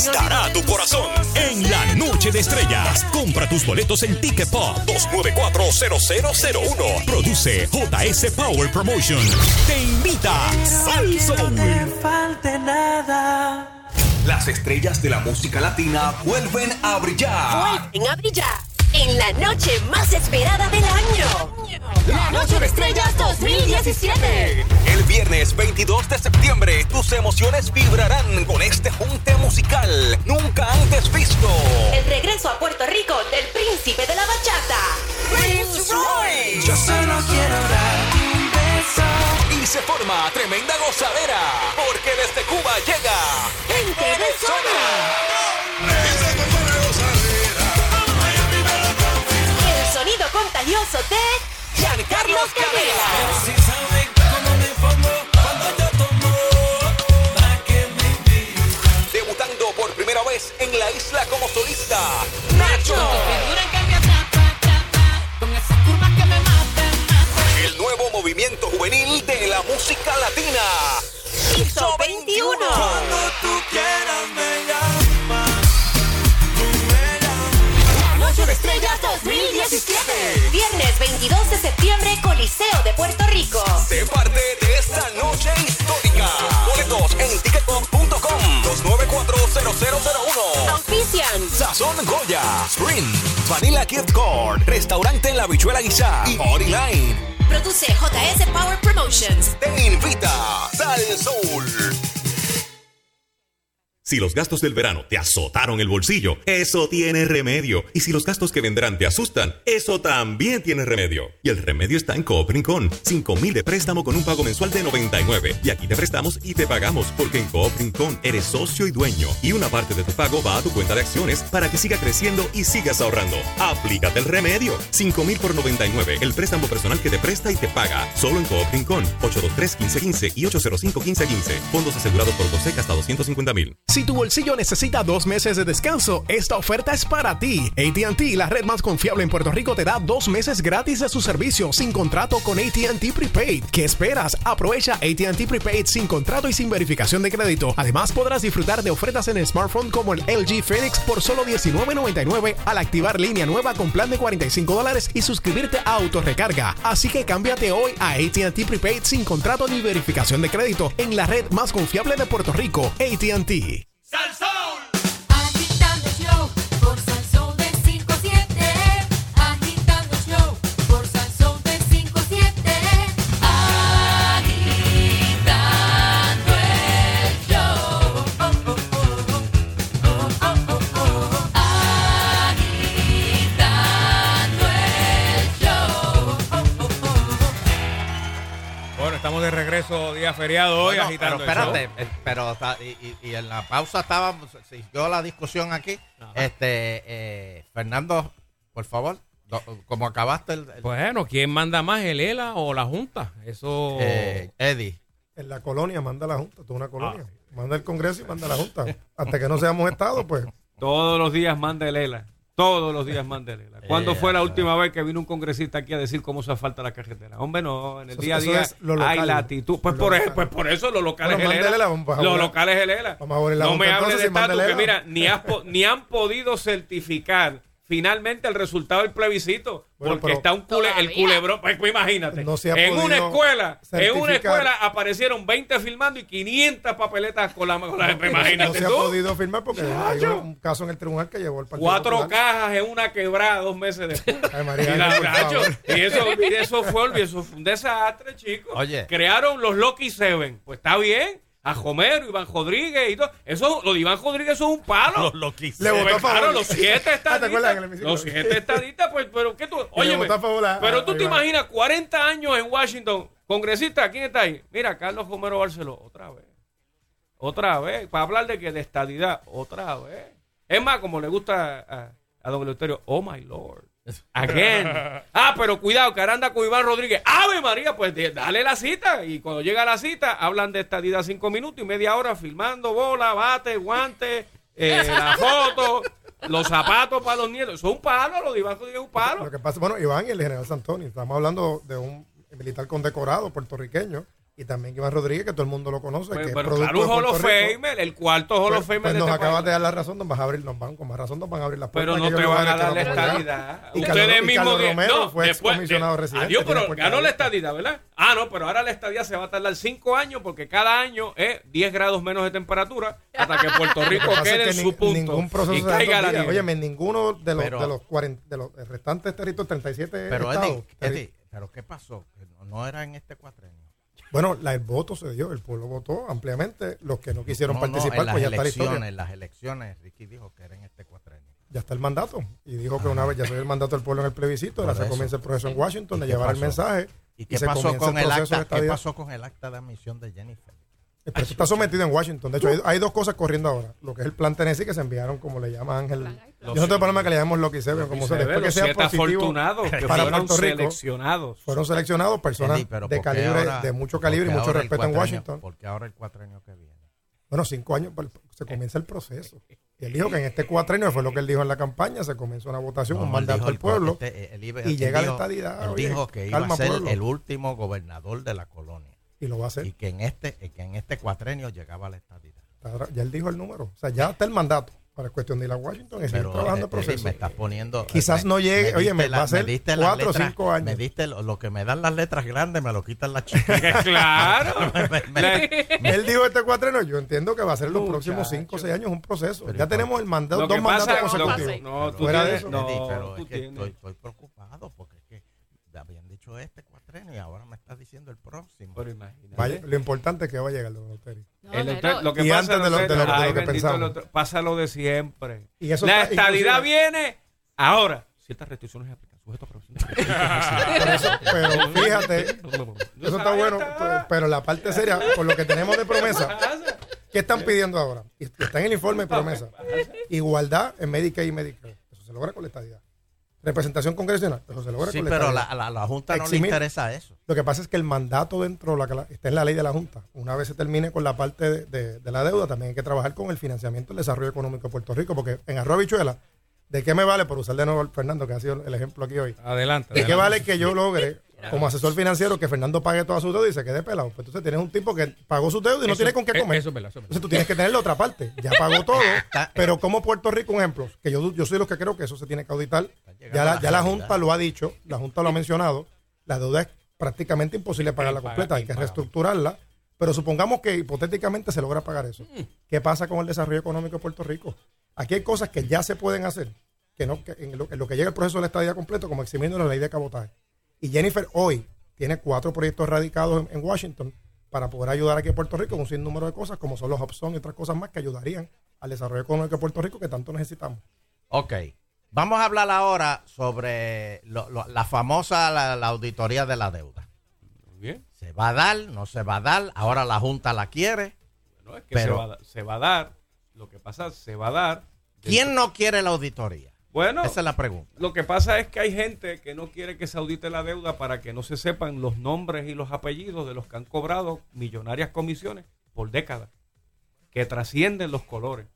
conquistará tu corazón en la Noche de Estrellas. Compra tus boletos en Ticket Pop 294-0001. Produce JS Power Promotion. Te invita Sal Que no te falte nada. Las estrellas de la música latina vuelven a brillar. Vuelven a brillar en la noche más esperada del año. La Noche de Estrellas 2017. El viernes 22 de septiembre, tus emociones vibrarán con este junte musical nunca antes visto. El regreso a Puerto Rico del príncipe de la bachata, Prince Royce. Yo solo quiero darte un beso. Y se forma tremenda gozadera, porque desde Cuba llega Gente de zona. Pa' que me inviten. debutando por primera vez en la isla como solista. Nacho. El nuevo movimiento juvenil de la música latina. Piso 21. Cuando tú quieras 2017. Viernes 22 de septiembre, Coliseo de Puerto Rico. Sé parte de esta noche histórica. Boletos en ticketpop.com 294-0001. Auspician. Sazón Goya, Sprint, Vanilla Gift Card, Restaurante en la Bichuela Guisá y Line. Produce JS Power Promotions. Te invita Sal Soul. Si los gastos del verano te azotaron el bolsillo, eso tiene remedio. Y si los gastos que vendrán te asustan, eso también tiene remedio. Y el remedio está en Coop Rincón. 5 mil de préstamo con un pago mensual de 99. Y aquí te prestamos y te pagamos, porque en Coop Rincón eres socio y dueño. Y una parte de tu pago va a tu cuenta de acciones para que siga creciendo y sigas ahorrando. Aplícate el remedio. 5 mil por 99. El préstamo personal que te presta y te paga. Solo en Coop Rincón. 823-1515 y 805-1515. Fondos asegurados por Doseca hasta 250 mil. Si tu bolsillo necesita dos meses de descanso, esta oferta es para ti. ATT, la red más confiable en Puerto Rico, te da dos meses gratis de su servicio sin contrato con ATT Prepaid. ¿Qué esperas? Aprovecha ATT Prepaid sin contrato y sin verificación de crédito. Además, podrás disfrutar de ofertas en el smartphone como el LG Phoenix por solo $19.99 al activar línea nueva con plan de 45 dólares y suscribirte a autorrecarga. Así que cámbiate hoy a ATT Prepaid sin contrato ni verificación de crédito en la red más confiable de Puerto Rico, ATT. Agitando de regreso día feriado hoy Bueno, agitando pero el show. espérate, pero está- y, y- y en la pausa estábamos, siguió la discusión aquí. Este, eh, Fernando, por favor, do- como acabaste el, el- Bueno, ¿quién manda más, el ELA o la Junta? Eso... eh, Eddie. En la colonia manda la Junta, tú una colonia. Manda el Congreso y manda la Junta. Hasta que no seamos Estado, pues. Todos los días manda el ELA. Todos los días manda el ELA. ¿Cuándo Eh, fue la última vez que vino un congresista aquí a decir cómo se asfalta la carretera? Hombre, no, en el Eso- día a día hay latitud. Pues Lo por, eso, pues por eso los locales Bueno, es el manda el ELA. ELA, vamos a Los locales es el ELA. Vamos a abrir la No me hables de estatus, que mira, ni, has po- ni han podido certificar finalmente el resultado del plebiscito Bueno, porque está un cule, el culebrón. Pues, pues imagínate. No en una escuela, en una escuela aparecieron 20 filmando y 500 papeletas con la, con la- pues, imagínate no se ha podido firmar porque hay un, un caso en el tribunal que llevó el Partido Cuatro Popular. cajas en una quebrada dos meses después. Ay, María, y, la- eso, y eso fue, eso fue un desastre, chicos. Oye. Crearon los Loki Seven. Pues está bien. A Homero, Iván Rodríguez y todo. Eso, lo de Iván Rodríguez eso es un palo. Los Loki Le votó a favor. claro, los siete Ah, ¿te acuerdas en el estadistas. los siete estadistas, pues, pero ¿qué tú? Óyeme, votó a favor a- pero a tú te Iván. imaginas 40 años en Washington, congresista, ¿quién está ahí? Mira, Carlos Homero Barceló, otra vez. Otra vez, para hablar de que de estadidad, otra vez. Es más, como le gusta a, a don Eleuterio, oh my lord. Again. Ah, pero cuidado, que ahora anda con Iván Rodríguez. Ave María, pues dale la cita. Y cuando llega la cita, hablan de estadidad cinco minutos y media hora filmando bola, bate, guante, eh, la foto, los zapatos para los nietos. Eso es un palo, lo de Iván Rodríguez es un palo. Lo que pasa, bueno, Iván y el general Santoni, estamos hablando de un militar condecorado puertorriqueño y también Iván Rodríguez, que todo el mundo lo conoce. Pues, que es pero producto claro, un de Hall Puerto of Rico. Famer, el cuarto Hall Pues, of Famer pues de nos este acabas país. de dar la razón, nos vas a abrir, nos van, con más razón nos van a abrir las puertas. Pero no te van a dar la estadidad. Y Ustedes mismos no, fue después- excomisionado de- residente. Adiós, pero ganó la estadidad, ¿verdad? Ah, no, pero ahora la estadía se va a tardar cinco años porque cada año es 10 grados menos de temperatura hasta que Puerto que Rico es quede que en su punto Ningún proceso y caiga la nieve. Óyeme, ninguno de los, Pero- de los, 40 de los restantes territorios, 37 Pero estados. Eddie, Eddie, ¿pero qué pasó? No era en este cuatrenio. Bueno, la, el voto se dio, el pueblo votó ampliamente. Los que no quisieron No, participar, en pues ya está la historia. elecciones, las elecciones, Ricky dijo que era en este cuatrenio. Ya está el mandato. Y dijo que una vez ya se dio el mandato del pueblo en el plebiscito, ahora se comienza el proceso en Washington ¿Y de llevar el mensaje. ¿Y qué pasó con el acta? ¿Qué pasó con el acta de admisión de Jennifer? Está sometido en Washington. De hecho, hay, hay dos cosas corriendo ahora. Lo que es el plan Tennessee que se enviaron, como le llama Ángel. Yo no tengo problema que le llamemos Lucky Seven, como se que sea positivo que para fueron Puerto Rico. seleccionados. Fueron seleccionados personas de ¿por qué calibre, ahora- de mucho calibre y mucho respeto en Washington. Porque ahora el cuatrenio que viene. Bueno, cinco años pues, se comienza el proceso. Y él dijo que en este cuatrenio, fue lo que él dijo en la campaña, se comenzó una votación, No, un mandato cua- pueblo. este, él iba- y él llega la dijo- estadidad. Él oye, dijo que iba calma, a ser pueblo. el último gobernador de la colonia. Y lo va a hacer. Y que en este, que en este cuatrenio llegaba la estadidad. Ya él dijo el número. O sea, ya está el mandato para cuestión de ir a Washington y seguir trabajando eh, el proceso. me estás poniendo. Quizás me- no llegue, me oye, me va a las cuatro o cinco años. Me diste lo, lo que me dan las letras grandes, me lo quitan las chiquitas. Claro. Me- me- Él dijo este cuatrenio, yo entiendo que va a ser los Muchacho. próximos cinco o seis años un proceso. Pero ya ¿y tenemos el mandato, dos mandatos pasa- consecutivos. No, tú Fuera de tienes- eso. no, Eddie, pero tú es que tienes. estoy, estoy preocupado porque es que habían dicho este y ahora me estás diciendo el próximo. Pero imagínate. Vaya, lo importante es que va a llegar don Eleuterio. El hotel- lo que Y pasa antes de lo- de lo- de lo Ay, que pensamos. el hotel- pasa lo de siempre. Y eso la está- inclusive- viene ahora. Ciertas restricciones aplican. Sujeto a pero fíjate, eso está bueno, pero la parte seria, por lo que tenemos de promesa, ¿qué están pidiendo ahora? Está en el informe de promesa. Igualdad en Medicaid y Medicare. Eso se logra con la estadidad. Representación congresional. Eso se logra Sí, con la pero la, la, la Junta no le interesa eso. Lo que pasa es que el mandato dentro de la que la- está en la ley de la Junta. Una vez se termine con la parte de, de- de la deuda, también hay que trabajar con el financiamiento del desarrollo económico de Puerto Rico, porque en Arroyo Bichuela, ¿de qué me vale, por usar de nuevo al Fernando, que ha sido el ejemplo aquí hoy? Adelante. ¿De qué adelante. vale que yo logre, como asesor financiero, que Fernando pague toda su deuda y se quede pelado? Pues entonces tienes un tipo que pagó su deuda y no Eso- tiene con qué comer. eso es verdad, eso es verdad. Entonces tú tienes que tener la otra parte. Ya pagó todo, pero como Puerto Rico, un ejemplo, que yo, yo soy los que creo que eso se tiene que auditar. Ya la, ya la. Junta lo ha dicho, la Junta lo ha mencionado, la deuda es prácticamente imposible pagarla completa, hay que reestructurarla, pero supongamos que hipotéticamente se logra pagar eso. ¿Qué pasa con el desarrollo económico de Puerto Rico? Aquí hay cosas que ya se pueden hacer, que no que en, lo, en lo que llega el proceso de la estadía completo, como eximiendo la ley de cabotaje. Y Jennifer hoy tiene cuatro proyectos radicados en, en Washington para poder ayudar aquí a Puerto Rico con un sinnúmero de cosas, como son los Hobson y otras cosas más que ayudarían al desarrollo económico de Puerto Rico que tanto necesitamos. Ok. Vamos a hablar ahora sobre lo- lo- la famosa la, la auditoría de la deuda. Muy bien. ¿Se va a dar? ¿No se va a dar? Ahora la Junta la quiere. No, es que Pero- se, va, a dar- se va a dar. Lo que pasa, se va a dar. ¿Quién no quiere la auditoría? Bueno, Esa es la pregunta. lo que pasa es que hay gente que no quiere que se audite la deuda para que no se sepan los nombres y los apellidos de los que han cobrado millonarias comisiones por décadas, que trascienden los colores.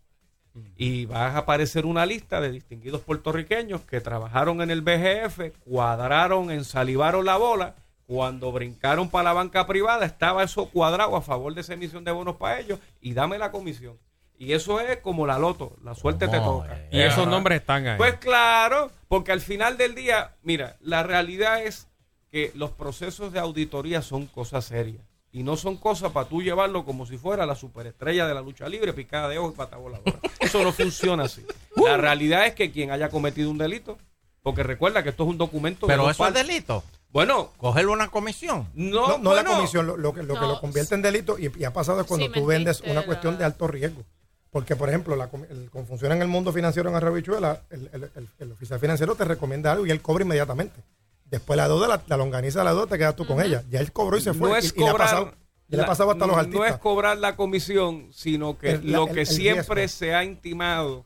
Y va a aparecer una lista de distinguidos puertorriqueños que trabajaron en el BGF, cuadraron, ensalivaron la bola. Cuando brincaron para la banca privada, estaba eso cuadrado a favor de esa emisión de bonos para ellos y dame la comisión. Y eso es como la loto, la suerte te ¿Cómo toca. es? Y esos nombres están ahí. Pues claro, porque al final del día, mira, la realidad es que los procesos de auditoría son cosas serias. Y no son cosas para tú llevarlo como si fuera la superestrella de la lucha libre, picada de ojos y pata voladora. Eso no funciona así. La realidad es que quien haya cometido un delito, porque recuerda que esto es un documento Pero eso es delito. Bueno, Cogerle una comisión. no, No, no la comisión, lo, lo que, lo, que lo convierte en delito y, y ha pasado es cuando Sí, tú vendes una la- cuestión de alto riesgo. Porque, por ejemplo, la, el, como funciona en el mundo financiero en Arrabichuela, el, el, el- el oficial financiero te recomienda algo y él cobra inmediatamente. Después la deuda, la, la longaniza la deuda, te quedas tú con ella. Ya él cobró y se fue. no y, es y le ha cobrar pasado, y le ha pasado hasta los no artistas. es cobrar la comisión, sino que lo que siempre riesgo. se ha intimado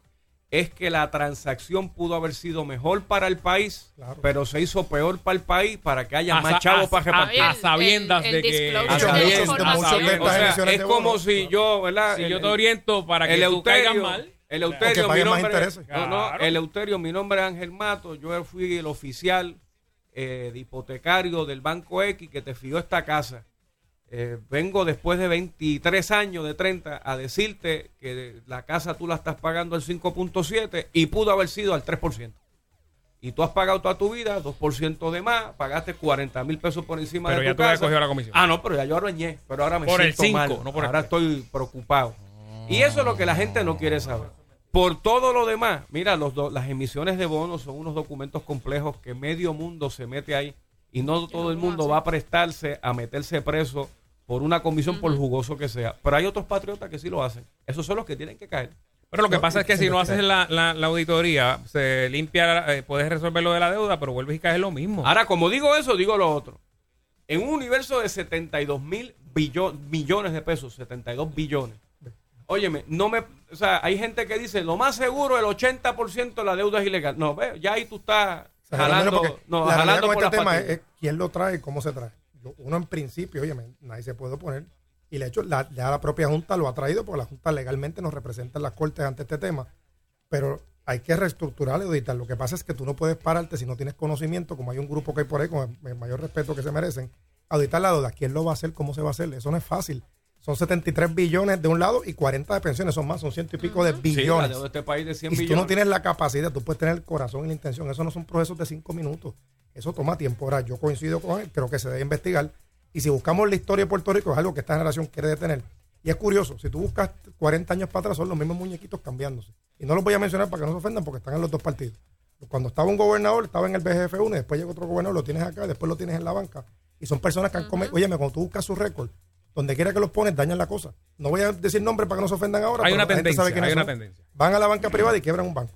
es que la transacción pudo haber sido mejor para el país, Claro. pero se hizo peor para el país para que haya A más chavos para repartir. a sabiendas El- el de que... A de O sea, es como si yo, ¿verdad? Si El- yo te oriento para que el tú caigas mal. el O Eleuterio, que mi nombre, no, no, el Eleuterio, mi nombre es Ángel Mato, yo fui el oficial eh, de hipotecario del Banco X que te fió esta casa. Eh, vengo después de 23 años, de 30, a decirte que la casa tú la estás pagando al 5.7 y pudo haber sido al 3%. Y tú has pagado toda tu vida 2% de más, pagaste 40 mil pesos por encima Pero de ya tu tú habías casa. cogido la comisión. Ah, no, pero ya yo arreñé, pero ahora me Por el siento cinco, mal. no por el ahora estoy preocupado. Y eso es lo que la gente no quiere saber. Por todo lo demás, mira, los do- las emisiones de bonos son unos documentos complejos que medio mundo se mete ahí y no todo el mundo va a prestarse a meterse preso por una comisión, por jugoso que sea. Pero hay otros patriotas que sí lo hacen. Esos son los que tienen que caer. Pero lo que No, pasa es que si no haces la, la- la auditoría, se limpia, eh, puedes resolver lo de la deuda, pero vuelves y caes lo mismo. Ahora, como digo eso, digo lo otro. En un universo de 72 mil millones de pesos, 72 billones. Óyeme, no me, o sea, hay gente que dice, lo más seguro, el 80% de la deuda es ilegal. No, ve, ya ahí tú estás jalando, no, jalando por este las tema es, es quién lo trae y cómo se trae. Yo- Uno en principio, oye, nadie se puede oponer. Y de hecho, la, ya la propia Junta lo ha traído porque la Junta legalmente nos representa en las cortes ante este tema. Pero hay que reestructurar y auditar. Lo que pasa es que tú no puedes pararte si no tienes conocimiento, como hay un grupo que hay por ahí, con el mayor respeto que se merecen, auditar la deuda. ¿Quién lo va a hacer? ¿Cómo se va a hacer? Eso no es fácil. Son 73 billones de un lado y 40 de pensiones, son más, son ciento y pico de Sí, la billones. de este país de 100 y si tú no tienes la capacidad, tú puedes tener el corazón y la intención. Eso no son procesos de cinco minutos. Eso toma tiempo. Ahora, yo coincido con él, creo que se debe investigar. Y si buscamos la historia de Puerto Rico, es algo que esta generación quiere detener. Y es curioso, si tú buscas 40 años para atrás, son los mismos muñequitos cambiándose. Y no los voy a mencionar para que no se ofendan, porque están en los dos partidos. Cuando estaba un gobernador, estaba en el BGF1, y después llega otro gobernador, lo tienes acá, después lo tienes en la banca. Y son personas que han comido. Oye, cuando tú buscas su récord, donde quiera que los pones, dañan la cosa. No voy a decir nombres para que no se ofendan ahora. Hay una tendencia, sabe hay una son. tendencia. Van a la banca privada y quiebran un banco.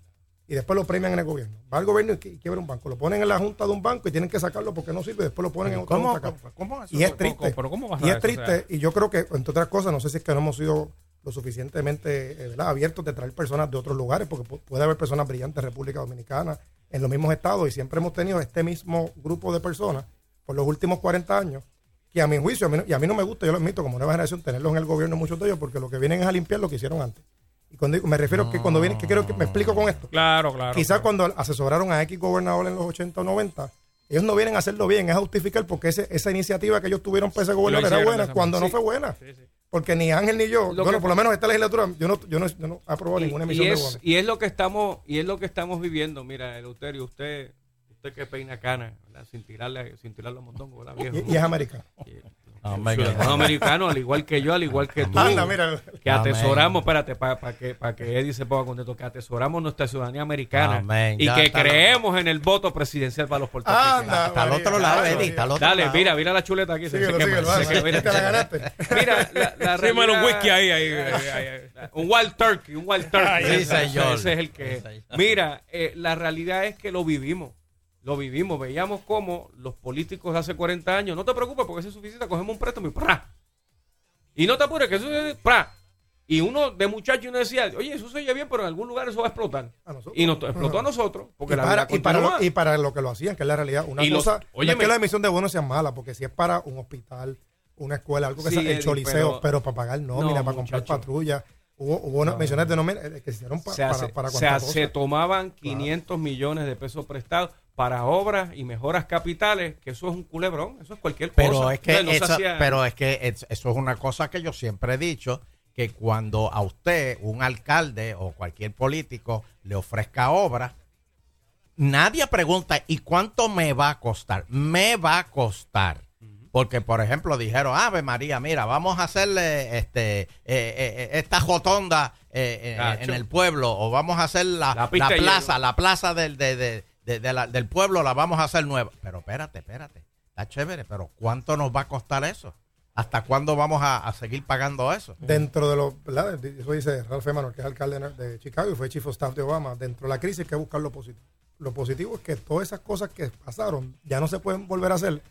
Y después lo premian en el gobierno. Va al gobierno y qui- quiebra un banco. Lo ponen en la junta de un banco y tienen que sacarlo porque no sirve. y Después lo ponen en otra ¿Cómo- junta cómo- cómo eso? Y es ¿Cómo- triste. pero cómo vas a y es eso? O triste. sea- y yo creo que, entre otras cosas, no sé si es que no hemos sido lo suficientemente eh, abiertos de traer personas de otros lugares, porque pu- puede haber personas brillantes en República Dominicana, en los mismos estados, y siempre hemos tenido este mismo grupo de personas por los últimos 40 años, que a mi juicio, a mí y a mí no me gusta, yo lo admito, como nueva generación, tenerlos en el gobierno muchos de ellos, porque lo que vienen es a limpiar lo que hicieron antes. Y cuando digo- me refiero que cuando vienen, que quiero que me explico con esto. Claro, claro. Quizás cuando asesoraron a X gobernador en los 80 o 90, ellos no vienen a hacerlo bien, es a justificar porque ese- esa iniciativa que ellos tuvieron para ese gobernador era hicieron de buena cuando manera. no fue buena. Porque ni Ángel ni yo, Lo bueno, que- por lo menos esta legislatura, yo no, yo no, yo no he aprobado ninguna y, emisión de es, bonos. y es lo que estamos y es lo que estamos viviendo mira Eleuterio usted usted que peina cana ¿verdad? sin tirarle sin tirarle a mondongo ¿verdad, viejo? Y- y es americano. Ciudadano americano al igual que yo al igual que tú Anda, mira. que Amén. atesoramos espérate para que para que Eddie se ponga contento que atesoramos nuestra ciudadanía americana Amén. y Ya que creemos en el voto presidencial para los puertorriqueños Anda, Está al otro lado. Eddie, está al otro Dale, lado. mira, mira la chuleta aquí. se- se Síguelo, quema, síguelo, se quema, mira. te la ganaste. Mira, la, la Sírvele un whisky ahí, ahí, ahí, ahí, ahí. Un wild turkey, un wild turkey. Sí, Ese- señor. Ese es el que. Mira, eh, la realidad es que lo vivimos. Lo vivimos. Veíamos cómo los políticos de hace 40 años, no te preocupes porque ese es suficiente, cogemos un préstamo y ¡pra! Y no te apures, que eso es ¡pra! Y uno de muchacho uno decía, oye, eso se oye bien, pero en algún lugar eso va a explotar. A. Y nos explotó a nosotros. Porque y, la para, y, para lo, y para lo que lo hacían, que es la realidad. Una Y los- cosa, no es que la emisión de bonos sea mala, porque si es para un hospital, una escuela, algo que Sí, sea el choliseo, pero- pero, para pagar nómina, No, para comprar muchacho. patrulla. Hubo, hubo unas menciones de nómina eh, que se hicieron pa- se, para, hace- para se, hace- cosa. tomaban 500 millones de pesos prestados para obras y mejoras capitales, que eso es un culebrón, eso es cualquier cosa. Pero es que, no eso, hacía- pero es que es- eso es una cosa que yo siempre he dicho, que cuando a usted, un alcalde o cualquier político le ofrezca obra, nadie pregunta, ¿y cuánto me va a costar? Me va a costar. Porque, por ejemplo, dijeron, Ave María, mira, vamos a hacerle este eh, eh, esta jotonda eh, eh, Cacho. en el pueblo, o vamos a hacer la, La plaza, la plaza del, de- de- de- la- del pueblo, la vamos a hacer nueva. Pero espérate, espérate, está chévere, pero ¿cuánto nos va a costar eso? ¿Hasta cuándo vamos a, seguir pagando eso? Dentro de lo. Eso dice Ralph Emanuel, que es alcalde de Chicago y fue chief of staff de Obama. Dentro de la crisis hay que buscar lo positivo. Lo positivo es que todas esas cosas que pasaron ya no se pueden volver a hacer.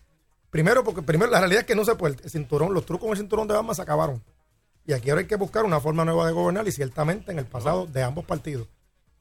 Primero, porque primero la realidad es que no se puede. El cinturón, los trucos con el cinturón de Obama se acabaron. Y aquí ahora hay que buscar una forma nueva de gobernar y ciertamente en el pasado de ambos partidos.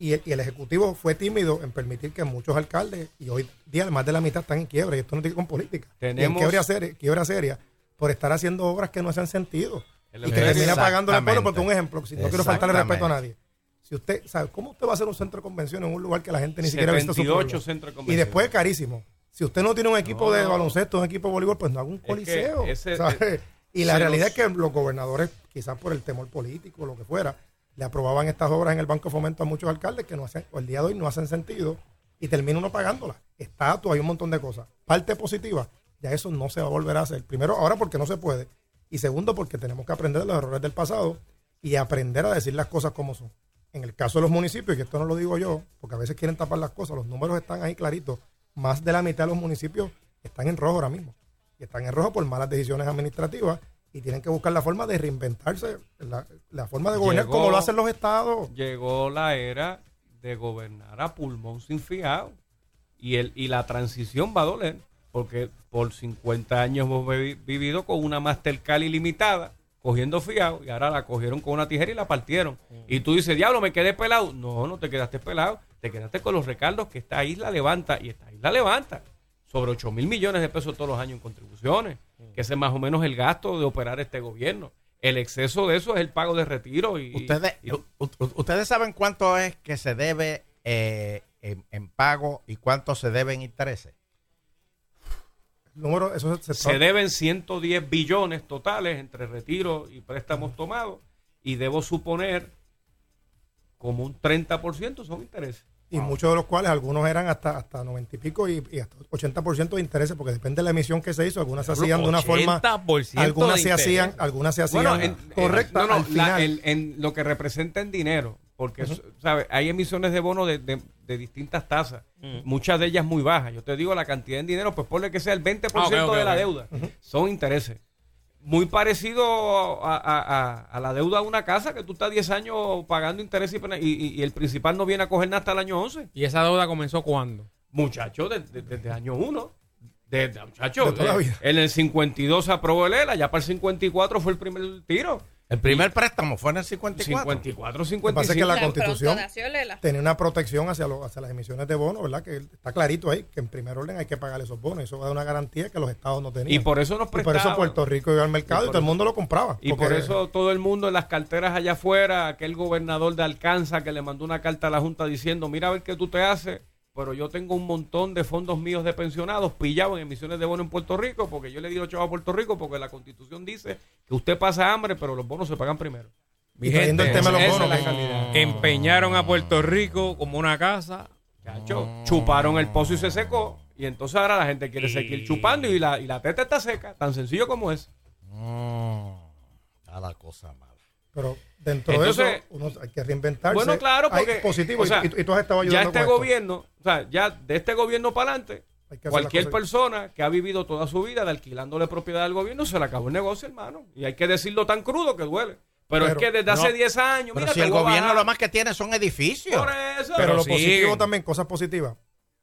Y el, y el Ejecutivo fue tímido en permitir que muchos alcaldes, y hoy día más de la mitad están en quiebra, y esto no tiene que ver con política, y en Tenemos- quiebra seria, quiebra seria, por estar haciendo obras que no hacen sentido. El Y que termina pagando el pueblo, porque un ejemplo, si no quiero faltarle respeto a nadie. Si usted, ¿sabe cómo usted va a hacer un centro de convención en un lugar que la gente ni siquiera ha visto su 78 pueblo? centros de Y después es carísimo. Si usted no tiene un equipo No, de baloncesto, un equipo de voleibol, pues no haga un que coliseo. ese- ¿sabe? y la se realidad es que los gobernadores, quizás por el temor político o lo que fuera, le aprobaban estas obras en el Banco Fomento a muchos alcaldes que no hacen, el día de hoy no hacen sentido y termina uno pagándolas. Estatuas, hay un montón de cosas. Parte positiva, ya eso no se va a volver a hacer. Primero, ahora porque no se puede. Y segundo, porque tenemos que aprender de los errores del pasado y aprender a decir las cosas como son. En el caso de los municipios, y esto no lo digo yo, porque a veces quieren tapar las cosas, los números están ahí claritos. Más de la mitad de los municipios están en rojo ahora mismo. Y están en rojo por malas decisiones administrativas y tienen que buscar la forma de reinventarse, la, la forma de gobernar Llegó- como lo hacen los estados. Llegó la era de gobernar a pulmón sin fiado. Y, el, y la transición va a doler, porque por 50 años hemos vi- vivido con una Mastercard ilimitada, cogiendo fiado, y ahora la cogieron con una tijera y la partieron. Y tú dices, diablo, me quedé pelado. No, no te quedaste pelado, te quedaste con los recargos que esta isla levanta, y esta isla levanta sobre 8 mil millones de pesos todos los años en contribuciones, que ese es más o menos el gasto de operar este gobierno. El exceso de eso es el pago de retiro y, Ustedes, y- ustedes saben cuánto es que se debe eh, en, en pago y cuánto se debe en intereses. El número, eso se, Se deben 110 billones totales entre retiro y préstamos tomados y debo suponer como un 30% son intereses. Y muchos de los cuales algunos eran hasta hasta 90 y pico y, y hasta 80% de intereses porque depende de la emisión que se hizo algunas se hacían de una forma 80% algunas de se hacían algunas se hacían Bueno, en- correcta en- no, no, al la- final. en, en lo que representa en dinero, porque ¿sabe? hay emisiones de bonos de, de- de distintas tasas, muchas de ellas muy bajas. Yo te digo la cantidad en dinero, pues ponle que sea el 20% Ah, de la deuda, son intereses. Muy parecido a, a- a- a la deuda de una casa que tú estás 10 años pagando intereses y, pena- y, y- el principal no viene a coger nada hasta el año 11. ¿Y esa deuda comenzó cuándo? Muchacho, desde, desde año 1. Desde, muchacho, De toda la eh, vida. en el 52 se aprobó el ELA, ya para el 54 fue el primer tiro. El primer préstamo fue en el 54. 54, Lo 55. que pasa es que la constitución tenía una protección hacia, lo- hacia las emisiones de bonos, ¿verdad? Que está clarito ahí, que en primer orden hay que pagar esos bonos. Eso da una garantía que los estados no tenían. Y por eso nos Y por eso prestaban. Puerto Rico iba al mercado Y todo el mundo lo compraba. Y porque- por eso todo el mundo en las carteras allá afuera, aquel gobernador de Alcanza que le mandó una carta a la Junta diciendo, mira a ver qué tú te haces, pero yo tengo un montón de fondos míos de pensionados pillados en emisiones de bonos en Puerto Rico, porque yo le di los chavos a Puerto Rico, porque la constitución dice que usted pasa hambre, pero los bonos se pagan primero. Mi gente, el tema de los bonos, es la. Empeñaron a Puerto Rico como una casa. Chacho, chuparon el pozo y se secó, y entonces ahora la gente quiere seguir chupando y la, y la teta está seca, tan sencillo como es. Mm, está la cosa mala. Pero dentro Entonces- de eso, uno hay que reinventarse. Bueno, claro, Hay porque positivo, o sea, y, y tú has estado ya ayudando este con esto. gobierno, o sea, ya de este gobierno para adelante, Hay cualquier persona que ha vivido toda su vida de alquilándole propiedad al gobierno se le acabó el negocio, hermano. Y hay que decirlo tan crudo que duele. Pero, Pero- es que desde hace No, 10 años, Pero mira, si el gobierno bajar. lo más que tiene son edificios. Por eso. Pero lo siguen. positivo también, cosas positivas,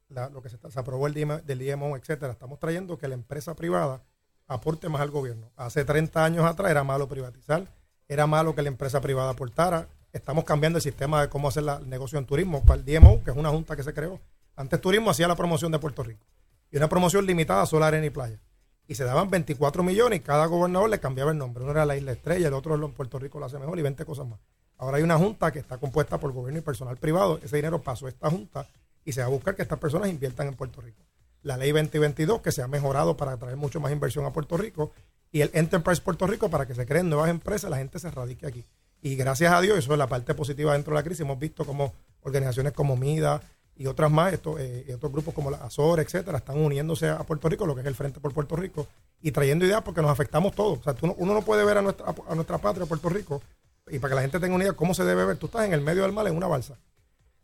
la- lo que se, está- se aprobó el DIM del IMO, etcétera, estamos trayendo que la empresa privada aporte más al gobierno. Hace 30 años atrás era malo privatizar, era malo que la empresa privada aportara. Estamos cambiando el sistema de cómo hacer la- el negocio en turismo para el DMO, que es una junta que se creó. Antes turismo hacía la promoción de Puerto Rico. Y una promoción limitada a arena y playa. Y se daban 24 millones y cada gobernador le cambiaba el nombre. Uno era la Isla Estrella, el otro en Puerto Rico lo hace mejor y 20 cosas más. Ahora hay una junta que está compuesta por gobierno y personal privado. Ese dinero pasó a esta junta y se va a buscar que estas personas inviertan en Puerto Rico. La ley 2022 que se ha mejorado para traer mucho más inversión a Puerto Rico y el Enterprise Puerto Rico para que se creen nuevas empresas, la gente se radique aquí. Y gracias a Dios, eso es la parte positiva dentro de la crisis. Hemos visto como organizaciones como MIDA y otras más, esto, eh, otros grupos como la Azor, etcétera, están uniéndose a Puerto Rico, lo que es el Frente por Puerto Rico, y trayendo ideas porque nos afectamos todos. O sea, tú no- uno no puede ver a nuestra, a nuestra patria, Puerto Rico, y para que la gente tenga una idea cómo se debe ver, tú estás en el medio del mal en una balsa.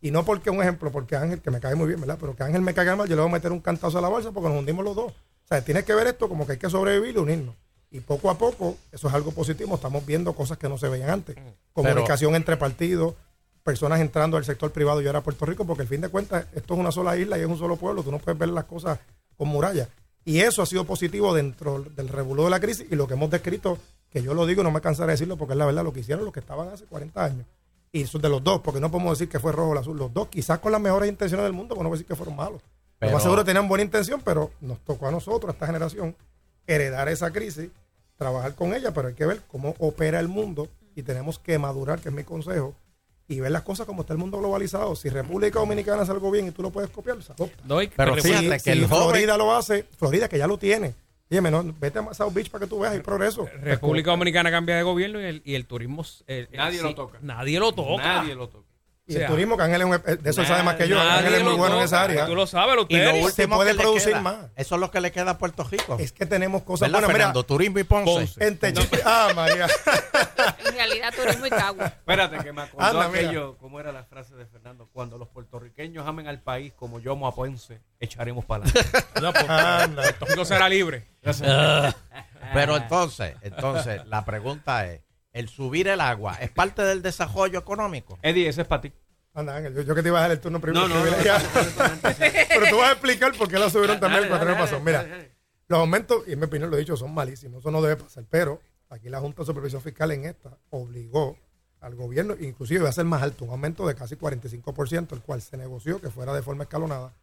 Y no porque un ejemplo, porque Ángel, que me cae muy bien, ¿verdad? Pero que Ángel me caiga mal, yo le voy a meter un cantazo a la balsa porque nos hundimos los dos. O sea, tienes que ver esto como que hay que sobrevivir y unirnos. Y poco a poco, eso es algo positivo, estamos viendo cosas que no se veían antes. Comunicación entre partidos, personas entrando al sector privado y ahora a Puerto Rico, porque al fin de cuentas esto es una sola isla y es un solo pueblo, tú no puedes ver las cosas con murallas. Y eso ha sido positivo dentro del revuelo de la crisis y lo que hemos descrito, que yo lo digo y no me cansaré de decirlo porque es la verdad, lo que hicieron los que estaban hace 40 años. Y eso de los dos, porque no podemos decir que fue rojo o azul, los dos, quizás con las mejores intenciones del mundo, pero no voy a decir que fueron malos. Pero- Lo más seguro tenían buena intención, pero nos tocó a nosotros, a esta generación, heredar esa crisis, trabajar con ella, pero hay que ver cómo opera el mundo y tenemos que madurar, que es mi consejo, y ver las cosas como está el mundo globalizado. Si República Dominicana hace algo bien y tú lo puedes copiar, se adopta. No, Pero pero fíjate Si- que si el joven- Florida lo hace, Florida que ya lo tiene. Dígame, no, vete a South Beach para que tú veas, hay progreso. República Dominicana cambia de gobierno y el, y el turismo. el- el- Nadie lo toca. Nadie lo toca. Nadie lo toca. Y O sea, el turismo, que Ángel es un, de eso sabe más que yo. Ángel es muy lo bueno en toca. esa área. Tú lo sabes, los Y lo se puede que producir queda, más. Eso es lo que le queda a Puerto Rico. Es que tenemos cosas ¿Verdad, buenas. Mira, Fernando? Turismo y Ponce. Ponce. en Techipi- Ah, María. En realidad, turismo y cagua. Espérate, que me acordó Anda, mira. aquello, ¿cómo era la frase de Fernando? Cuando los puertorriqueños amen al país como yo amo a Ponce, echaremos para adelante. No. Puerto Rico será libre. Pero entonces, entonces, la pregunta es, ¿el subir el agua es parte del desarrollo económico? Eddie, ese es para ti. Anda, Ángel, yo, yo que te iba a dar el turno primero. No, no, no, no, Ya. no, Pero tú vas a explicar por qué lo subieron también el cuatro pasó. Mira, dale, dale. los aumentos, y en mi opinión lo he dicho, son malísimos. Eso no debe pasar. Pero aquí la Junta de Supervisión Fiscal en esta obligó al gobierno, inclusive va a ser más alto, un aumento de casi 45%, el cual se negoció que fuera de forma escalonada.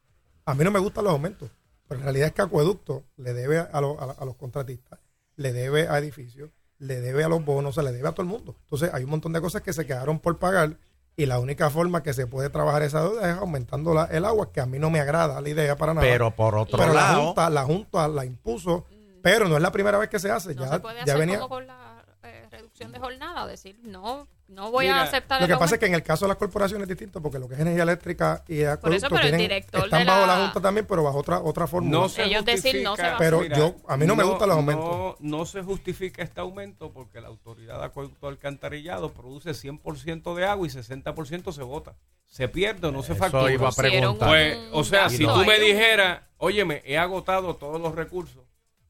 A mí no me gustan los aumentos, pero en realidad es que Acueducto le debe a, lo- a- a los contratistas, le debe a edificios, le debe a los bonos, se le debe a todo el mundo. Entonces hay un montón de cosas que se quedaron por pagar Y la única forma que se puede trabajar esa deuda es aumentando la- el agua, que a mí no me agrada la idea para nada. Pero por otro Pero la lado- Junta, la Junta la impuso, pero no es la primera vez que se hace. No ya se puede ya hacer venía. como con la reducción de jornada, decir, no, no voy Mira, a aceptar Lo el que pasa es que en el caso de las corporaciones es distinto, porque lo que es energía eléctrica y pero el tienen- director están de bajo la- la Junta también, pero bajo otra otra fórmula. No se Ellos decir no se va a Pero Mira, yo, a mí no, me gustan los aumentos. No, no se justifica este aumento porque la autoridad de acueducto alcantarillado produce 100% de agua y 60% se bota. Se pierde o no se Eso factura. iba a preguntar. Pues, o sea, si tú me dijeras, óyeme, he agotado todos los recursos,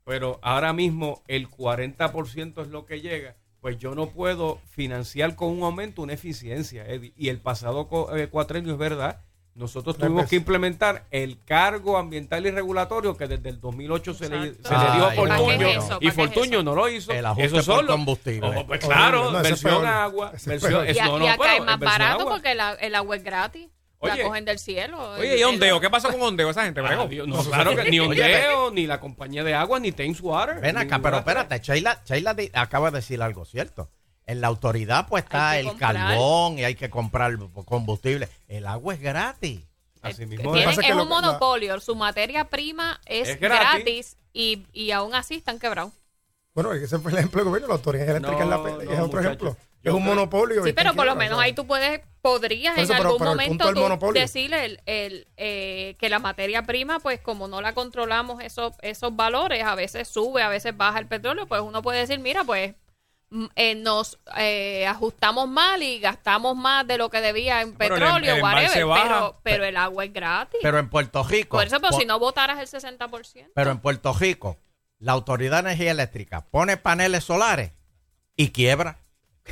pero ahora mismo el 40% es lo que llega, pues yo no puedo financiar con un aumento una eficiencia, Eddie. Y el pasado co- eh, cuatrenio es verdad. Nosotros tuvimos veces. que implementar el cargo ambiental y regulatorio que desde el 2008 se le, se le dio a Ay, Fortuño y ¿Para qué es Fortuño no lo hizo. El ajuste Eso solo. por combustible. Oh, pues claro, no, versión agua. Versión, y, no, y no, acá pero es más barato agua. porque la- el agua es gratis. Oye. la cogen del cielo. Oye, ¿y Ondeo? ¿Qué pasa con Ondeo? Esa gente, Ah. Dios, no, claro que ni Ondeo, ni la compañía de agua, ni Thames Water. Ven acá, pero espérate, Sheila, Sheila acaba de decir algo cierto. En la autoridad pues está el comprar. carbón y hay que comprar combustible. El agua es gratis. Así Tienen- Lo que pasa es es que un lo- la- monopolio. Su materia prima es, Es gratis. gratis, y, y aún así están quebrados. Bueno, ese fue el ejemplo del gobierno, la autoridad eléctrica es, la- No, es no, otro muchacho. ejemplo. Es un monopolio. Sí, pero en por lo menos ahí tú puedes, podrías Por en eso, pero- algún pero el momento tú decirle el, el, eh, que la materia prima, pues como no la controlamos esos, esos valores, a veces sube, a veces baja el petróleo, pues uno puede decir, mira, pues mm, eh, nos eh, ajustamos mal y gastamos más de lo que debía en Pero el- petróleo, el embalse whatever, baja. pero, pero el agua es gratis. Pero en Puerto Rico. por eso, pero po- si no votaras el 60%. Pero en Puerto Rico, la Autoridad de Energía Eléctrica pone paneles solares y quiebra.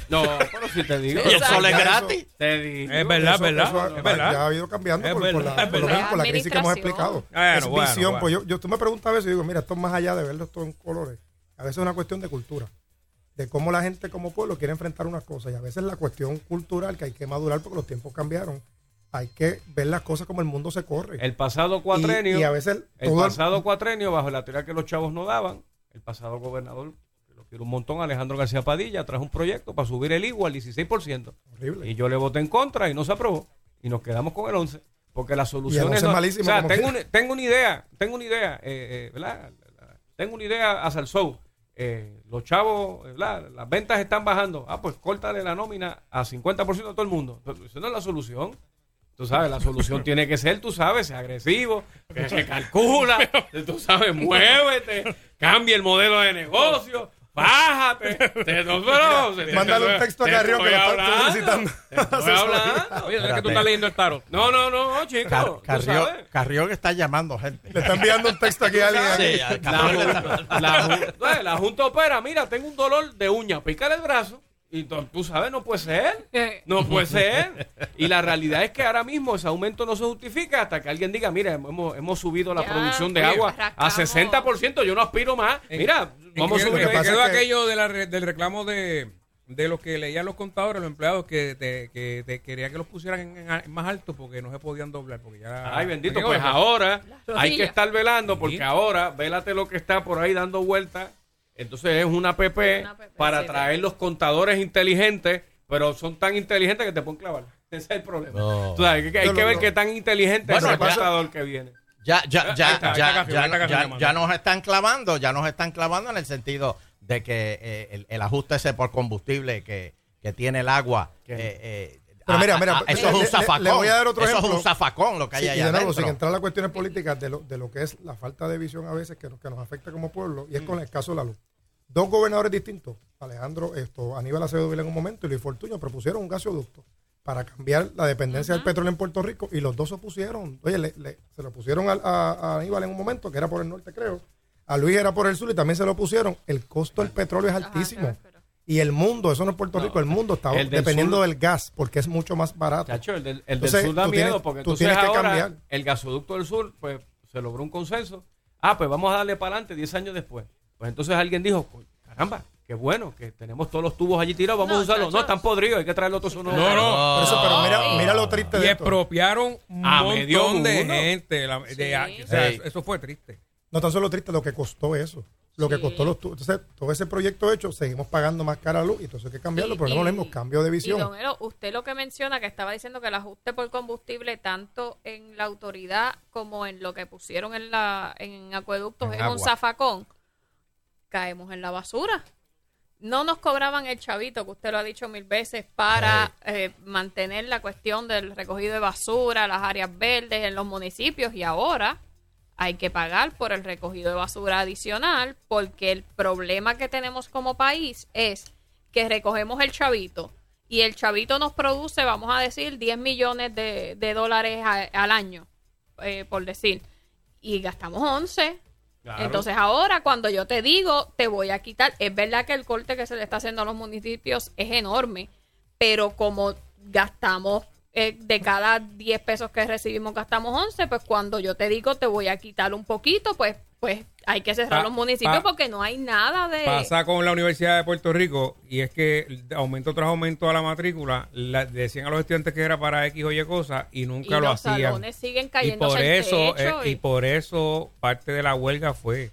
No, pero si te digo. Y el sol es gratis. Te digo. Es verdad, Eso- verdad. eso ha- es verdad. Ya ha ido cambiando Es por, la, por lo menos por la crisis que hemos explicado. Bueno, es bueno, visión. bueno. Pues yo, yo, tú me preguntas a veces y digo, mira, esto es más allá de verlo todo en colores. A veces es una cuestión de cultura. De cómo la gente como pueblo quiere enfrentar unas cosas. Y a veces la cuestión cultural que hay que madurar porque los tiempos cambiaron. Hay que ver las cosas como el mundo se corre. El pasado cuatrenio. Y- y a veces el todo el- pasado cuatrenio, bajo la teoría que los chavos no daban, el pasado gobernador, un montón, Alejandro García Padilla, trajo un proyecto para subir el IWA al 16%. Horrible. Y yo le voté en contra y no se aprobó. Y nos quedamos con el 11. Porque la solución 11 es. no- malísimo o sea, tengo, una, tengo una idea, tengo una idea, eh, eh, ¿verdad? Tengo una idea a Salsou. Eh, los chavos, ¿verdad? las ventas están bajando. Ah, pues córtale la nómina a 50% de todo el mundo. Pero Eso no es la solución. Tú sabes, la solución tiene que ser, tú sabes, agresivo, que, que calcula, tú sabes, muévete, cambia el modelo de negocio, bájate. Te, no, no, te- Mándale te- un texto a Carrión que lo está hablando, solicitando. te estoy hablando. Oye, es que tú estás leyendo el tarot. No, no, no, chico. Car- tú Carrió, sabes. Carrió que está llamando gente. Le está enviando un texto aquí a alguien. La, la, oye, la Junta opera, mira, tengo un dolor de uña, pícale el brazo. Y tú, sabes, no puede ser. No puede ser. Y la realidad es que ahora mismo ese aumento no se justifica hasta que alguien diga, mira, hemos, hemos subido la Ya, producción de agua a arrancamos. 60%, yo no aspiro más. Mira, vamos a subir. me pasa quedó es que- aquello de la del reclamo de, de los que leían los contadores, los empleados, que te, que te quería que los pusieran en, en más alto porque no se podían doblar. Porque ya, Ay, bendito, pues ahora hay que estar velando porque ahora, vélate lo que está por ahí dando vueltas. Entonces es una PP, Una PP, para sí, traer los contadores inteligentes, pero son tan inteligentes que te pueden clavar. Ese es el problema. No. Sabes, que hay que ver qué tan inteligente Bueno, es el ya- contador que viene. Ya, ya, ya, está, ya, Café, ya, ya- nos están clavando, ya nos están clavando en el sentido de que eh, el, el ajuste ese por combustible que, que tiene el agua. Eh, eh, Pero a- mira, a- mira, a- eso le- es un zafacón. le voy a dar otro eso es un zafacón lo que hay Sí, y allá de nuevo, sin entrar a las cuestiones políticas de lo, de lo que es la falta de visión a veces que nos, que nos afecta como pueblo, y es con el caso de la luz. Dos gobernadores distintos, Alejandro, esto, Aníbal Acevedo Vila en un momento y Luis Fortuño, propusieron un gasoducto para cambiar la dependencia del petróleo en Puerto Rico y los dos se opusieron. Oye, le- le- se lo pusieron a, a- a Aníbal en un momento, que era por el norte, creo. A Luis era por el sur y también se lo pusieron. El costo del petróleo es altísimo. Y el mundo, eso no es Puerto Rico, el mundo está el del dependiendo sur- del gas, porque es mucho más barato. Chacho, el del, el del Entonces, sur da tú miedo tienes- porque tú entonces tienes que ahora cambiar. el gasoducto del sur, pues se logró un consenso. Ah, pues vamos a darle para adelante 10 años después. Pues entonces alguien dijo, "Coño, caramba, qué bueno, que tenemos todos los tubos allí tirados, vamos No, a usarlos. No, están podridos, hay que traerlo todo eso nuevo. No, no. Por eso, pero mira, mira lo triste Y de esto. expropiaron un A montón de mundo. gente. la- de- Sí. o sea. Eso fue triste. No tan solo triste lo que costó eso. Lo que costó los tubos. Entonces, todo ese proyecto hecho, seguimos pagando más cara luz y entonces hay que cambiarlo, Y- pero no lo y- mismo, cambio de Y visión. don Elo, usted lo que menciona, que estaba diciendo que el ajuste por combustible, tanto en la autoridad como en lo que pusieron en la en acueductos, En es un zafacón, caemos en la basura. No nos cobraban el chavito, que usted lo ha dicho mil veces, para eh, mantener la cuestión del recogido de basura, las áreas verdes en los municipios y ahora hay que pagar por el recogido de basura adicional porque el problema que tenemos como país es que recogemos el chavito y el chavito nos produce, vamos a decir, 10 millones de, de dólares a- al año, eh, por decir, y gastamos 11. Claro. Entonces ahora cuando yo te digo, te voy a quitar, es verdad que el corte que se le está haciendo a los municipios es enorme, pero como gastamos eh, de cada 10 pesos que recibimos gastamos 11, pues cuando yo te digo te voy a quitar un poquito, pues pues hay que cerrar Pa- los municipios pa- porque no hay nada de... Pasa con la Universidad de Puerto Rico y es que aumento tras aumento a la matrícula, la- decían a los estudiantes que era para X o Y cosas y nunca y lo los hacían. salones siguen Y por eso, eh, y por eso parte de la huelga fue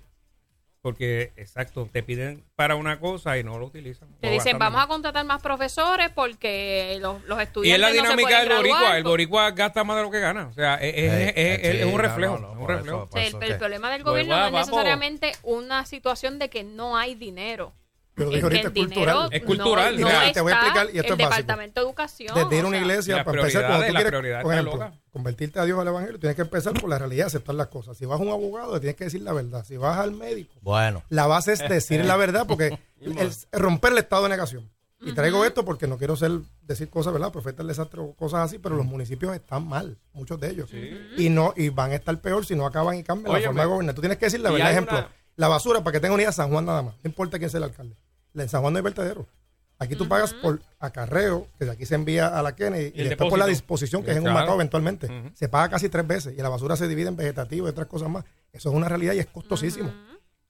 porque exacto, te piden para una cosa y no lo utilizan. Te dicen, vamos más. a contratar más profesores porque los, los y estudiantes es la dinámica pueden del boricua, graduar el por- boricua gasta más de lo que gana, o sea, es, es- Eh, es- es- es sí, un no, reflejo, no, un reflejo. eso- O sea, el, problema del Pues, gobierno no es vamos. necesariamente una situación de que no hay dinero. Es que ahorita, es cultural. Es cultural, No, mira, no te voy a explicar, y esto el es básico. Departamento de Educación. Desde ir a una sea, iglesia, para empezar, cuando tú quieres, por ejemplo, convertirte a Dios al evangelio, tienes que empezar por la realidad, aceptar las cosas. Si vas a un abogado, tienes que decir la verdad. Si vas al médico, Bueno, la base es decir la verdad, porque el, romper el estado de negación. Y traigo esto porque no quiero ser decir cosas, ¿verdad? Profeta del desastre o cosas así, pero los municipios están mal, muchos de ellos. Y no y van a estar peor si no acaban y cambian la forma de gobernar. Tú tienes que decir la verdad. Ejemplo, una- la basura, para que tenga unidad, San Juan nada más. No importa quién sea el alcalde. En San Juan no hay vertedero. Aquí tú pagas por acarreo, que de aquí se envía a la Kennedy, y, el después por la disposición, que es en Claro. un Macao eventualmente. Se paga casi tres veces y la basura se divide en vegetativo y otras cosas más. Eso es una realidad y es costosísimo.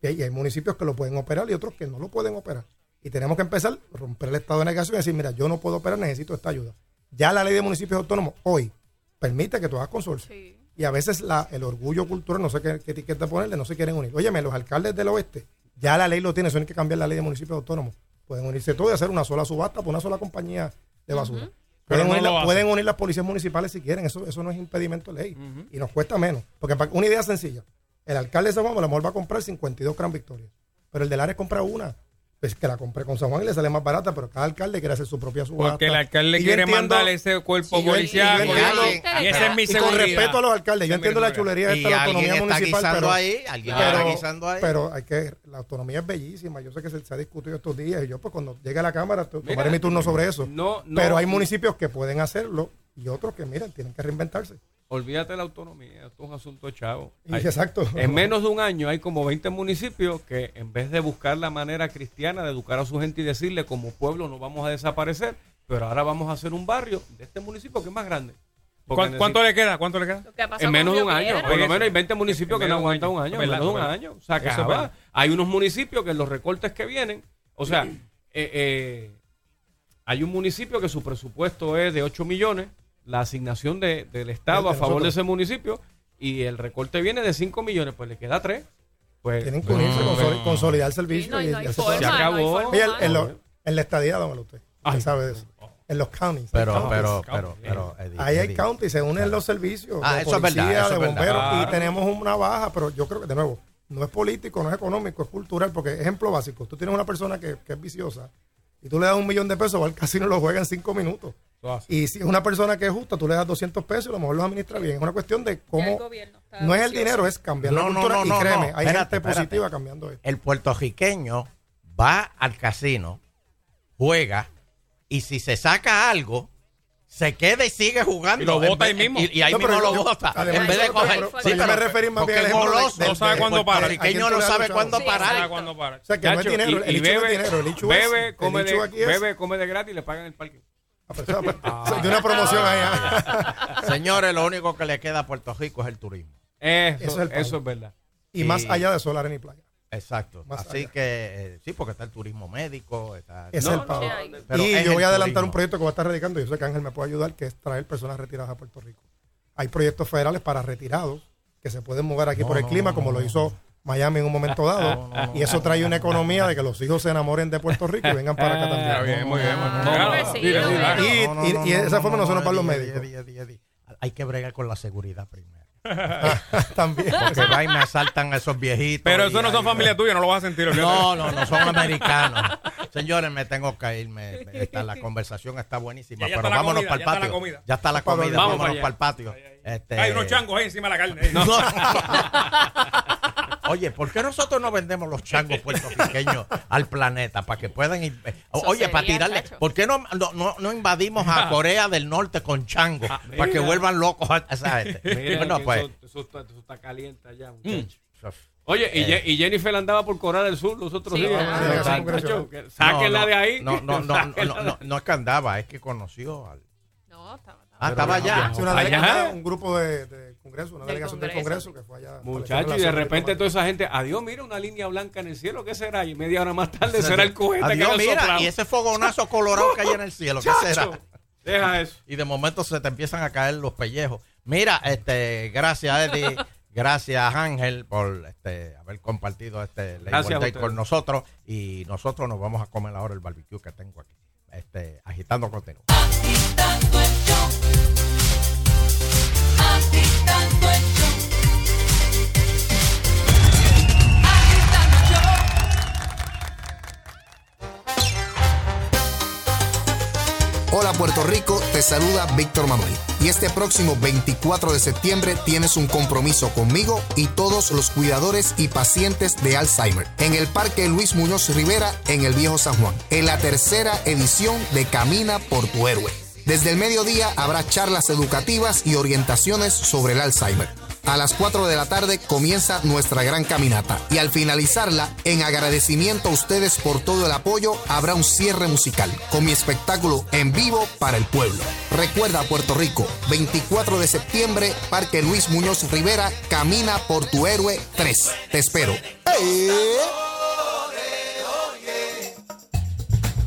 Y hay, y hay municipios que lo pueden operar y otros que no lo pueden operar. Y tenemos que empezar a romper el estado de negación y decir, mira, yo no puedo operar, necesito esta ayuda. Ya la ley de municipios autónomos hoy permite que tú hagas consorcio. Sí. Y a veces la, el orgullo cultural, no sé qué, qué etiqueta ponerle, no se quieren unir. Óyeme, los alcaldes del oeste, ya la ley lo tiene, eso hay que cambiar la ley de municipios autónomos. Pueden unirse todos y hacer una sola subasta por una sola compañía de basura. Pero Pueden, no unir, la- pueden unir las policías municipales si quieren, eso, eso no es impedimento de ley. Y nos cuesta menos. Porque para- una idea sencilla, el alcalde de San Juan a lo mejor va a comprar 52 Gran Victoria, pero el del Ares compra una. Pues que la compré con San Juan y le sale más barata, pero cada alcalde quiere hacer su propia subasta. Porque el alcalde quiere entiendo- mandar ese cuerpo y yo- y yo policial. entiendo- y esa es mi y con respeto a los alcaldes, yo entiendo la chulería de esta la autonomía está municipal, pero, ahí, alguien pero- está guisando ahí. pero hay que, la autonomía es bellísima, yo sé que se, se ha discutido estos días y yo pues cuando llegue a la Cámara Mira, tomaré mi turno sobre eso. no, no. pero hay municipios que pueden hacerlo y otros que, miren, tienen que reinventarse. Olvídate de la autonomía, esto es un asunto chavo. Exacto. En menos de un año hay como 20 municipios que en vez de buscar la manera cristiana de educar a su gente y decirle como pueblo no vamos a desaparecer, pero ahora vamos a hacer un barrio de este municipio que es más grande. Porque ¿Cuán- ¿Cuánto le queda? ¿Cuánto le queda? Que En menos de un año, Piedra. por lo menos hay 20 municipios que no aguantan un año. en menos de un año. verdad. Se Eso es acaba. verdad. Hay unos municipios que en los recortes que vienen, o sea, eh, eh, hay un municipio que su presupuesto es de 8 millones, la asignación de- del Estado De a favor de ese municipio, y el recorte viene de 5 millones, pues le queda 3. Pues, Tienen que unirse, consoli- consolidar el servicio. Sí, no, y no y forma. Se acabó. no forma Oye, en, lo- en la estadía, dámelo usted. Ay. Usted sabe de eso. En los counties. pero, Counties. pero, pero, pero, Eddie, Ahí hay county, se unen los servicios Ah, de eso es verdad, policía, eso de bomberos, Claro. y tenemos una baja, pero yo creo que, de nuevo, no es político, no es económico, es cultural, porque ejemplo básico, tú tienes una persona que, que es viciosa y tú le das un millón de pesos, va al casino y lo juega en cinco minutos. Y si es una persona que es justa, tú le das 200 pesos y a lo mejor los administra bien. Es una cuestión de el cómo... gobierno No es el dinero, es cambiar la No, no, cultura. no, no, y créeme, no, hay espérate, gente espérate. positiva cambiando esto. El puertorriqueño va al casino, juega, y si se saca algo, se queda y sigue jugando. Y lo vez- ahí mismo. Y, y ahí No, mismo lo yo- bota. además, en vez de coger. pero- pero yo me más bien al goloso. No sabe cuándo para. ¿a puertorriqueño quién no sabe cuándo Sí, parar. ¿Sabe cuándo para? O sea, que no es dinero, y- el y hecho no es bebe, dinero, el hecho es... bebe, el come de, bebe, come de gratis y le pagan el parque. Ah, pues, ah, pues, de una promoción ahí. ah. Señores, lo único que le queda a Puerto Rico es el turismo. Eso, Eso es el eso es verdad. y más Y- allá de solar en playa. Exacto. Más Así allá. que, eh, sí, porque está el turismo médico. Está, No, es el pago. no, no, Pero y es yo voy a adelantar turismo. un proyecto que va a estar radicando, y yo sé que Ángel me puede ayudar, que es traer personas retiradas a Puerto Rico. Hay proyectos federales para retirados que se pueden mover aquí No, por el clima, no, como no, lo hizo Miami en un momento dado. y eso trae una economía de que los hijos se enamoren de Puerto Rico y vengan para acá también. Está bien, muy bien. Y, No, no, y- no, y de esa forma no, no son no, para los médicos. Hay que bregar con la seguridad primero. También. Porque va y me asaltan esos viejitos. Pero eso no son familia tuya, no lo vas a sentir. No, no, no son americanos. Señores, me tengo que ir. me- me- está- la conversación está buenísima. Ya, ya pero está vámonos comida, para el ya está la patio. comida. Ya está la Vamos comida. Vámonos allá. para el patio. Este, Hay unos changos ahí encima de la carne. no. Oye, ¿por qué nosotros no vendemos los changos puertorriqueños al planeta para que puedan ir? eh, Oye, para tirarle. ¿Por qué no, no, no- no invadimos a Corea del Norte con changos para que vuelvan locos a esa gente? Mira Bueno, pues. eso, eso está, eso está caliente allá, muchacho. mm, Oye, y, Eh. Je- y Jennifer andaba por Corea del Sur los otros Sí, días. ah, Sáquenla no, de ahí. No, no, no, no, no, de- no, no es que andaba, es que conoció al. No, estaba- estaba- Ah, estaba allá. Allá. un grupo de, de Congreso, una Del delegación del Congreso. Que fue allá. Muchacho, y de repente toda esa gente, adiós, mira una línea blanca en el cielo, ¿qué será? Y media hora más tarde será el cohete Adiós, que nos mira, soplamos. y ese fogonazo colorado que hay en el cielo, ¿qué será? Deja eso. Y de momento se te empiezan a caer los pellejos. Mira, este, gracias Eddie, gracias Ángel por este haber compartido este Labor con nosotros y nosotros nos vamos a comer ahora el barbecue que tengo aquí. Este, agitando contenido. Hola Puerto Rico, te saluda Víctor Manuel. Y este próximo 24 de septiembre tienes un compromiso conmigo y todos los cuidadores y pacientes de Alzheimer en el Parque Luis Muñoz Rivera en el Viejo San Juan, en la tercera edición de Camina por tu Héroe. Desde el mediodía habrá charlas educativas y orientaciones sobre el Alzheimer. A las 4 de la tarde comienza nuestra gran caminata y al finalizarla, en agradecimiento a ustedes por todo el apoyo, habrá un cierre musical con mi espectáculo en vivo para el pueblo. Recuerda Puerto Rico, 24 de septiembre, Parque Luis Muñoz Rivera, Camina por tu héroe 3. Te espero.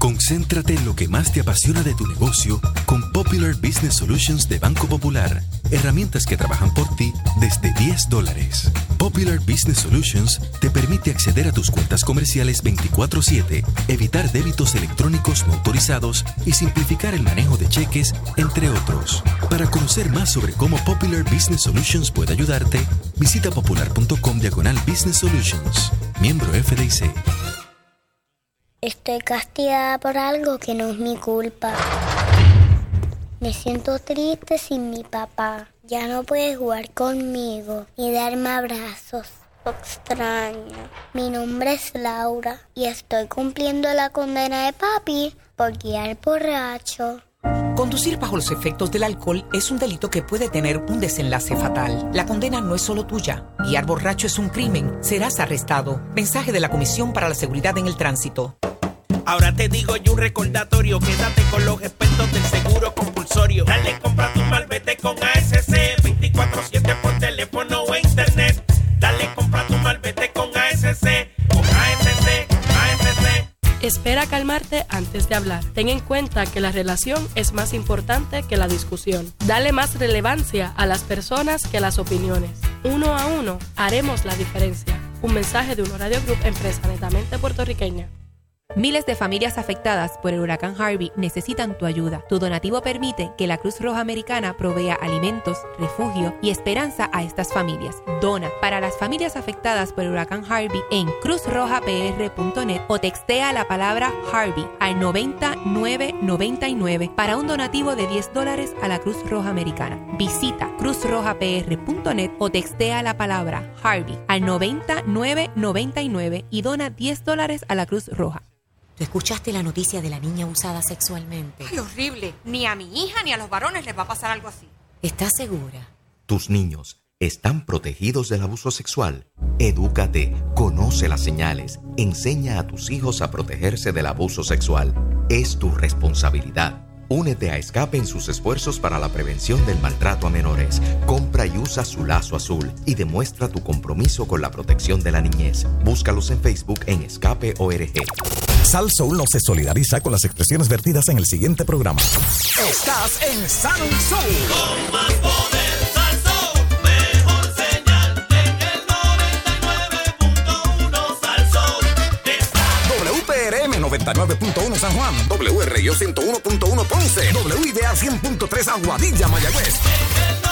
Concéntrate en lo que más te apasiona de tu negocio con Popular Business Solutions de Banco Popular. Herramientas que trabajan por ti desde 10 dólares. Popular Business Solutions te permite acceder a tus cuentas comerciales 24/7, evitar débitos electrónicos no autorizados y simplificar el manejo de cheques, entre otros. Para conocer más sobre cómo Popular Business Solutions puede ayudarte, visita popular.com diagonal Business Solutions. Miembro FDIC. Estoy castigada por algo que no es mi culpa. Me siento triste sin mi papá. Ya no puede jugar conmigo ni darme abrazos. Extraño. Mi nombre es Laura y estoy cumpliendo la condena de papi por guiar borracho. Conducir bajo los efectos del alcohol es un delito que puede tener un desenlace fatal. La condena no es solo tuya. Guiar borracho es un crimen. Serás arrestado. Mensaje de la Comisión para la Seguridad en el Tránsito. Ahora te digo yo un recordatorio, quédate con los expertos del seguro compulsorio. Dale, compra tu malvete con ASC, Espera calmarte antes de hablar. Ten en cuenta que la relación es más importante que la discusión. Dale más relevancia a las personas que a las opiniones. Uno a uno haremos la diferencia. Un mensaje de un Radio Group, empresa netamente puertorriqueña. Miles de familias afectadas por el huracán Harvey necesitan tu ayuda. Tu donativo permite que la Cruz Roja Americana provea alimentos, refugio y esperanza a estas familias. Dona para las familias afectadas por el huracán Harvey en cruzrojapr.net o textea la palabra Harvey al 9999 para un donativo de 10 dólares a la Cruz Roja Americana. Visita cruzrojapr.net o textea la palabra Harvey al 9999 y dona 10 dólares a la Cruz Roja. ¿Tú escuchaste la noticia de la niña abusada sexualmente? Ay, horrible. Ni a mi hija ni a los varones les va a pasar algo así. ¿Estás segura? Tus niños están protegidos del abuso sexual. Edúcate, conoce las señales, enseña a tus hijos a protegerse del abuso sexual. Es tu responsabilidad. Únete a Escape en sus esfuerzos para la prevención del maltrato a menores. Compra y usa su lazo azul y demuestra tu compromiso con la protección de la niñez. Búscalos en Facebook en Escape ORG. Sal Soul no se solidariza con las expresiones vertidas en el siguiente programa. Estás en Sal Soul. 99.1 San Juan, WRIO 101.1 Ponce, WIDA 100.3 Aguadilla, Mayagüez.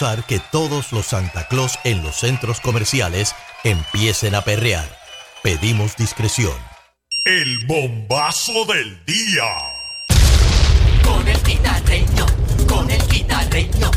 Causar que todos los Santa Claus en los centros comerciales empiecen a perrear. Pedimos discreción. El bombazo del día. Con el guitarreño, con el guitarreño,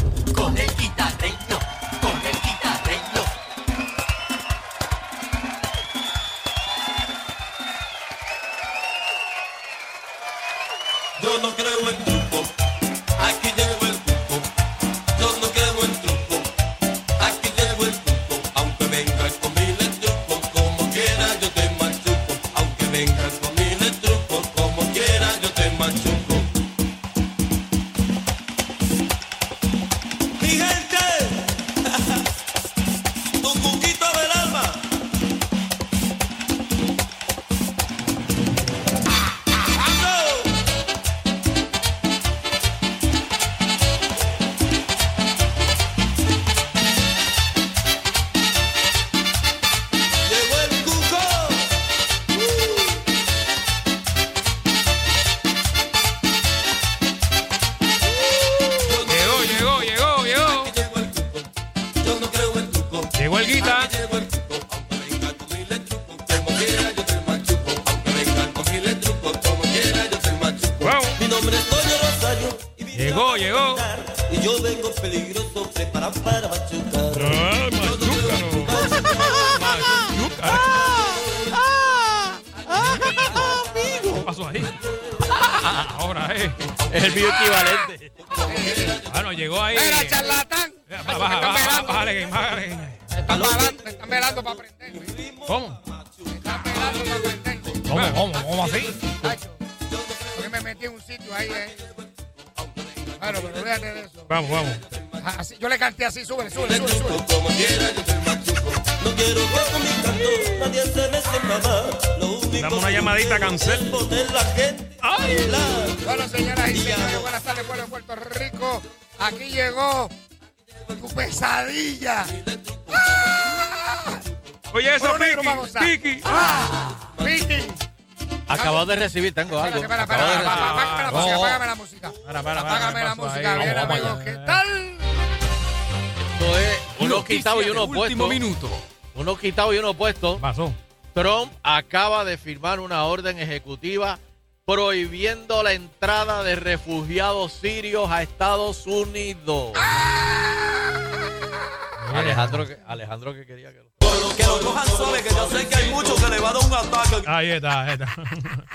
de recibir, tengo algo. Espera, espera, espera, apá- apágame la música, No. apágame la música. Apágame ¿qué la música, bien, amigos, ¿qué tal? Esto es uno quitado y uno último puesto. minuto. Uno quitado y uno puesto. Pasó. Trump acaba de firmar una orden ejecutiva prohibiendo la entrada de refugiados sirios a Estados Unidos. Alejandro, que- Alejandro que quería que lo... Que lo cojan suave, que yo sé que hay muchos que le va a dar un ataque. Ahí está, ahí está.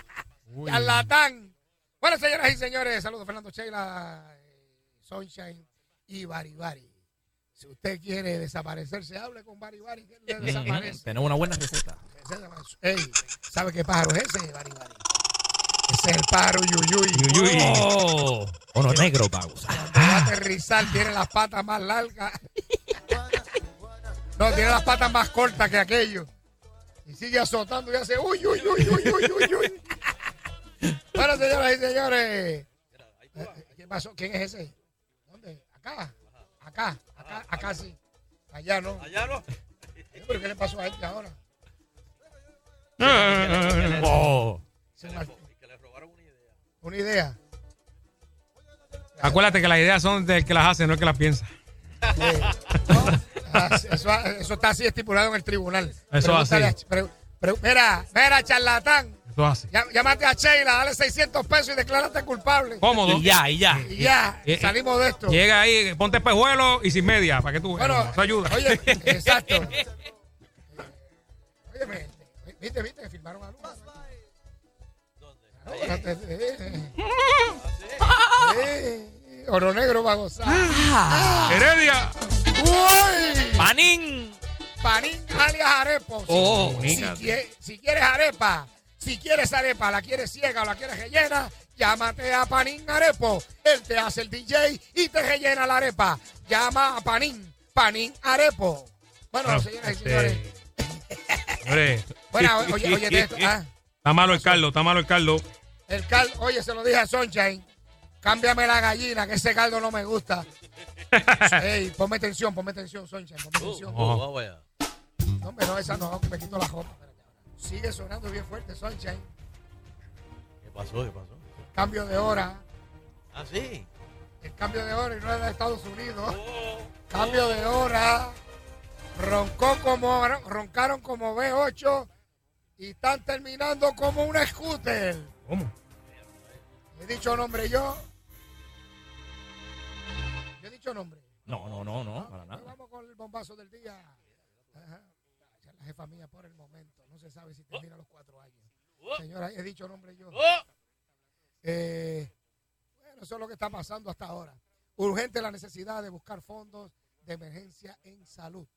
Charlatán. Bueno, señoras y señores, saludos Fernando Sheila, eh, Sunshine y Bari Bari. Si usted quiere desaparecerse, hable con Bari Bari, que él le desaparece. Tenemos una buena receta. Ey, ¿sabe qué pájaro es ese, Bari Bari? Ese es el pájaro Yuyuy. Yuyuy. Oh, uno negro, pausa. Cuando va a aterrizar, tiene las patas más largas. No, tiene las patas más cortas que aquello. Y sigue azotando y hace uy, uy, uy, uy, uy, uy, uy. Bueno, señoras y señores. ¿Qué pasó? ¿Quién es ese? ¿Dónde? Acá. Acá. Acá, acá sí. Allá no. Allá no. ¿Pero qué le pasó a este ahora? Oh. Se mal- Una idea. Acuérdate que las ideas son del que las hace, no el que las piensa. Ah, Eso, eso está así estipulado en el tribunal. Eso así. a- pre- pre- mira, mira, charlatán. Eso hace. Llá- Llámate a Sheila, dale 600 pesos y declárate culpable. Cómodo. Y ya, y ya. Y ya, Eh, eh, salimos de esto. Llega ahí, ponte espejuelo y sin media, para que tú veas. Bueno, Eso ayuda. Oye, exacto. Óyeme, viste, viste que firmaron a Luma. ¿Dónde? Oro Negro va a gozar. Ah. Heredia. ¡Uy! Panín. Panín alias arepo. Si- Oh, si, quie- si quieres arepa, si quieres arepa, la quieres ciega o la quieres rellena, llámate a Panín Arepo. Él te hace el DJ y te rellena la arepa. Llama a Panín, Panín Arepo. Bueno, Bueno, señoras y este, señores. Hombre. Bueno, oye, oye, esto, ah. Está malo el caldo, está malo el caldo. El caldo, oye, se lo dije a Sunshine. Cámbiame la gallina, que ese caldo no me gusta. Ey, ponme tensión, ponme tensión, Sunshine, ponme tensión. Oh, allá. No, hombre, no, esa no, que me quito la ropa. Sigue sonando bien fuerte, Sunshine. ¿Qué pasó? ¿Qué pasó? Cambio de hora. Ah, sí. El cambio de hora y no es de Estados Unidos. Cambio de hora. Roncó como, roncaron como B8 y están terminando como un scooter. ¿Cómo? He dicho nombre yo. Yo he dicho nombre. No, no, no, no, para nada. Vamos con el bombazo del día. Ajá. La jefa mía por el momento. No se sabe si termina los cuatro años. Señora, he dicho nombre yo. Eh, bueno, eso es lo que está pasando hasta ahora. Urgente la necesidad de buscar fondos de emergencia en salud.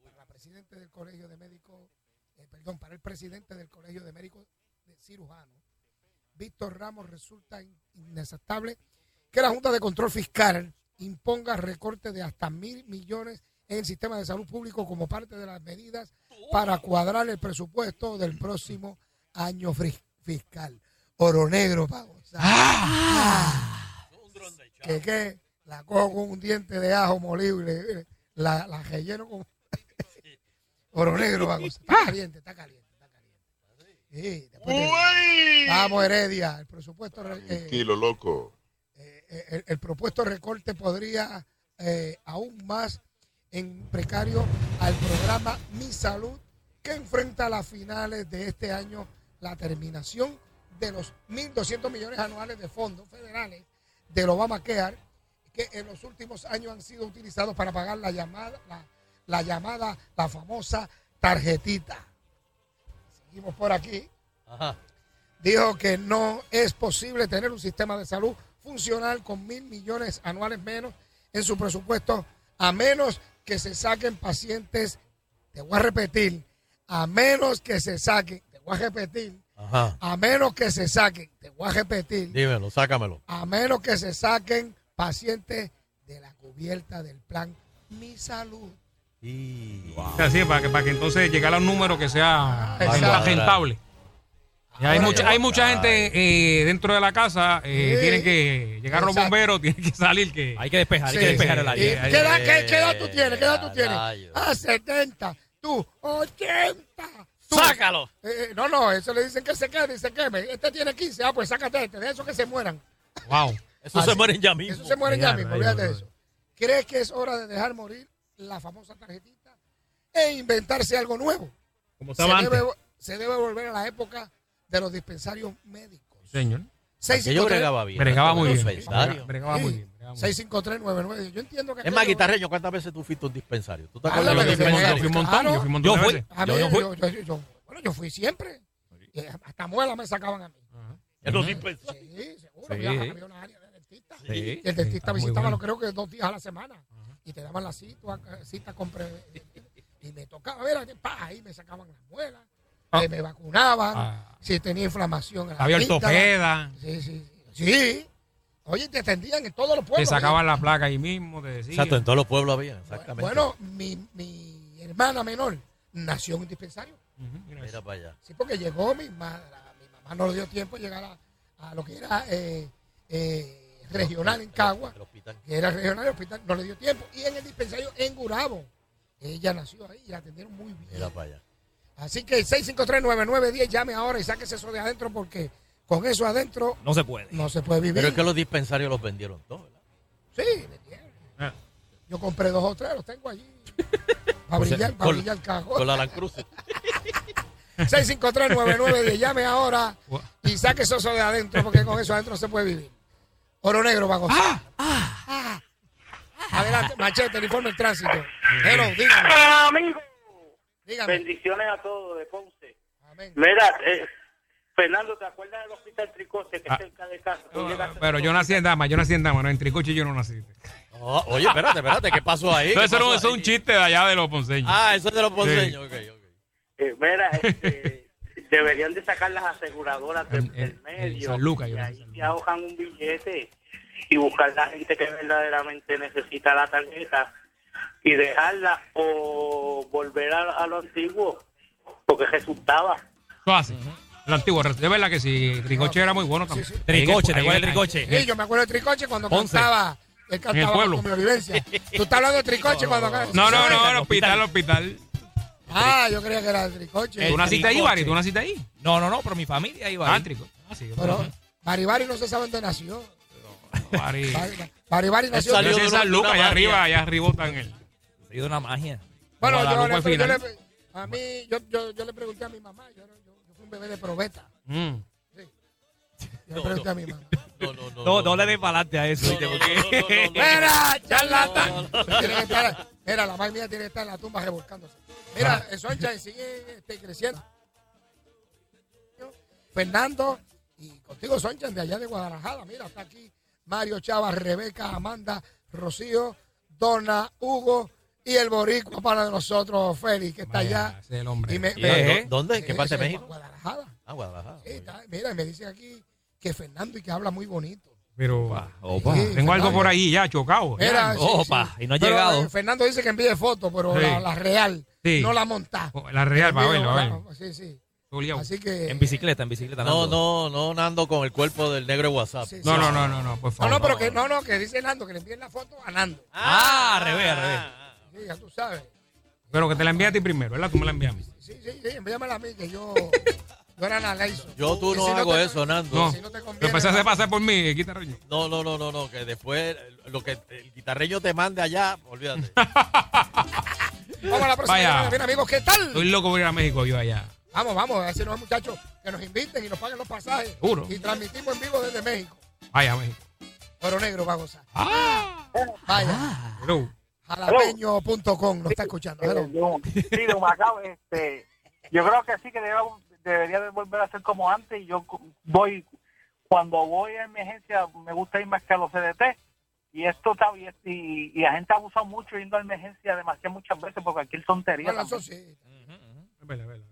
Para la presidente del Colegio de Médicos, eh, perdón, para el presidente del Colegio de Médicos de Cirujanos, Víctor Ramos, resulta in- inaceptable que la Junta de Control Fiscal imponga recortes de hasta mil millones en el sistema de salud público como parte de las medidas para cuadrar el presupuesto del próximo año fiscal. Oro negro, pagos. Que qué, la cojo con un diente de ajo molible, eh, la, la relleno con oro negro, vamos. Está caliente, está caliente, está caliente. Sí, después de- Vamos, Heredia, el presupuesto. re- eh, Tranquilo, loco. eh, el, el propuesto recorte podría eh, aún más en precario al programa Mi Salud, que enfrenta a las finales de este año la terminación de los 1.200 millones anuales de fondos federales del Obamacare, que en los últimos años han sido utilizados para pagar la llamada, la, la llamada, la famosa tarjetita. Seguimos por aquí Ajá. dijo que no es posible tener un sistema de salud funcional con mil millones anuales menos en su presupuesto, a menos que se saquen pacientes, te voy a repetir, a menos que se saquen, te voy a repetir, Ajá. a menos que se saquen, te voy a repetir, Dímelo, sácamelo. a menos que se saquen pacientes de la cubierta del plan Mi Salud. Y... Así es, para que, para que entonces llegar a un número que sea Exacto. Hay mucha, hay mucha gente eh, dentro de la casa, eh, Sí. tienen que llegar los Exacto. bomberos, tienen que salir, que Hay que despejar, hay Sí, que despejar sí. el ¿Y aire. ¿Qué edad, qué- qué edad tú tienes? ¿Qué edad tú tienes? rayos. Ah, 70. Tú, 80. Tú. ¡Sácalo! Eh, eh, no, no, eso le dicen que se quede y se queme. Este tiene 15. Ah, pues sácate este. De esos que se mueran. wow. Eso Así. se mueren ya mismo. Eso se mueren ya Ya, mismo. rayos, Olvídate de eso. ¿Crees que es hora de dejar morir la famosa tarjetita e inventarse algo nuevo? Como Se estaba debe, antes. se debe volver a la época de los dispensarios médicos. Señor. Que yo bregaba bien. Bregaba muy bien. Dispensario. Bregaba muy bien. bregaba muy bien. 65399. Yo entiendo que. Es más, guitarreño, ¿cuántas veces tú fuiste a un dispensario? ¿Tú te acuerdas de Yo fui un montón, yo fui un montón Yo de fui. veces. A mí, Yo- yo fui. yo, yo- yo- bueno, yo fui siempre. Hasta muela me sacaban a mí. En los dispensarios. Sí, seguro. Sí. Había, había una área de dentista. Sí. Y el dentista visitaba, lo creo que dos días a la semana. Y te daban la cita, cita con pre- y me tocaba, mira, pa, ahí me sacaban las muelas, Ah. eh, me vacunaban, Ah. si tenía inflamación en la Había amígdala. ortopeda, Sí, sí, sí. Oye, te atendían en todos los te pueblos. sacaban la placa ahí mismo, te decían. Exacto, en todos los pueblos había, exactamente. Bueno, mi, mi hermana menor nació en un dispensario. Ujú, mira para allá. Sí, porque llegó mi madre, mi mamá no le dio tiempo de llegar a, a lo que era eh, eh, regional en Cagua, El hospital. que era regional el hospital, no le dio tiempo. Y en el dispensario en Gurabo, ella nació ahí y la atendieron muy bien. Mira para allá. Así que 6539910, llame ahora y sáquese eso de adentro porque con eso adentro No se puede. no se puede vivir. Pero es que los dispensarios los vendieron todos, ¿verdad? Sí. Ah. Yo compré dos o tres, los tengo allí. Para brillar, para brillar el cajón. Con la Land Cruiser. 6539910. Llame ahora y saque eso de adentro, porque con eso adentro se puede vivir. Oro negro va a gozar. Ah. Adelante, machete, el informe del tránsito. Hello, dígame. amigo. Dígame. Bendiciones a todos de Ponce. Mira, eh, Fernando, ¿te acuerdas del hospital Tricote que es cerca de casa? Pero yo nací en Dama, yo nací en Dama, no en Tricoche yo no nací. Oh, oye, espérate, espérate, ¿qué pasó ahí? No, ¿Qué eso, no, es un chiste de allá de los ponceños. Ah, eso es de los ponceños, ok, ok. Eh, mira, este, deberían de sacar las aseguradoras del, del medio. San Lucas, y yo ahí te ahogan un billete y buscar la gente que verdaderamente necesita la tarjeta y dejarla o volver a, a lo antiguo porque resultaba. Eso hace. El antiguo, de verdad que sí, Tricoche era muy bueno también. Tricoche, ¿te acuerdas del ahí- Tricoche? Sí, yo me acuerdo de Tricoche cuando Ponce. cantaba. Él En el cantaba pueblo. con mi vivencia. Tú estás hablando de Tricoche cuando No, no, no, el hospital, el hospital. Ah, yo creía que era de Tricoche. ¿Tú naciste ahí, Bari? ¿Tú naciste ahí? No, no, no, pero mi familia iba Ah, ahí. Tricoche. Ah, sí, Pero Baribari no se sabe dónde nació. Bari. Bari- Baribari nació. Nací en San Lucas, allá arriba, allá arriba está en él. Ha sido una magia. Bueno, yo, le, yo le- a mí, yo, yo, yo le pregunté a mi mamá, yo, yo, yo fui un bebé de probeta. Mm. Yo le pregunté a mi mamá. No, no, le des para adelante a eso. Mira, charlatán. Mira, la madre mía tiene que estar en la tumba revolcándose. Mira, el Sunshine sigue este, creciendo. Fernando, y contigo Sunshine de allá de Guadalajara. Mira, está aquí Mario Chava, Rebeca, Amanda, Rocío, Donna, Hugo y el boricua para de nosotros, Félix, que está Vaya, allá. ese es el hombre. Y me- ¿Y me- dónde? ¿Dónde? ¿En qué parte de México? Guadalajara. Ah, Guadalajara. Sí, está- mira, y me dicen aquí que Fernando y que habla muy bonito. Pero Opa. Sí, tengo algo por ahí ya chocado. ya. Mira, sí, Opa, sí. y no ha Pero, llegado. eh, Fernando dice que envíe fotos, pero Sí. la, la real, Sí. no la monta. La real, va a verlo, va a verlo. Sí, sí. Julián. Así que. En bicicleta, en bicicleta. No, Nando. no, no, Nando con el cuerpo del negro de WhatsApp. Sí, sí, No, sí. no, no, no, no, por No, favor. no, pero que no, no, que dice Nando que le envíen la foto a Nando. Ah, al revés, al revés. Sí, ya tú sabes. Pero que te la envíe a ti primero, ¿verdad? Tú me la envías a mí. Sí, sí, sí, envíamela a mí, que yo, yo era analyzo. Yo tú Que no si hago te- eso, Nando. No. Si no te conviene, empezaste a no. pasar por mí, guitarreño. No, no, no, no, no, que después lo que el guitarreño te mande allá, olvídate. Vamos a la próxima. Vaya. llamada. Bien, amigos, ¿qué tal? Estoy loco por ir a México yo allá. Vamos, vamos, a decirnos a muchachos que nos inviten y nos paguen los pasajes. Seguro. Y transmitimos en vivo desde México. Vaya, México. Oro Negro va a gozar. Ah. Vaya. Hello. Jalapeño.com nos está escuchando. Hello. Sí, de Humacao, este, yo creo que sí que debe- debería de volver a ser como antes. Y yo voy, cuando voy a emergencia, me gusta ir más que a los CDT. Y esto está bien. Y, y la gente ha abusado mucho yendo a emergencia demasiado muchas veces por cualquier tontería. Bueno, eso sí. Es verdad, es verdad.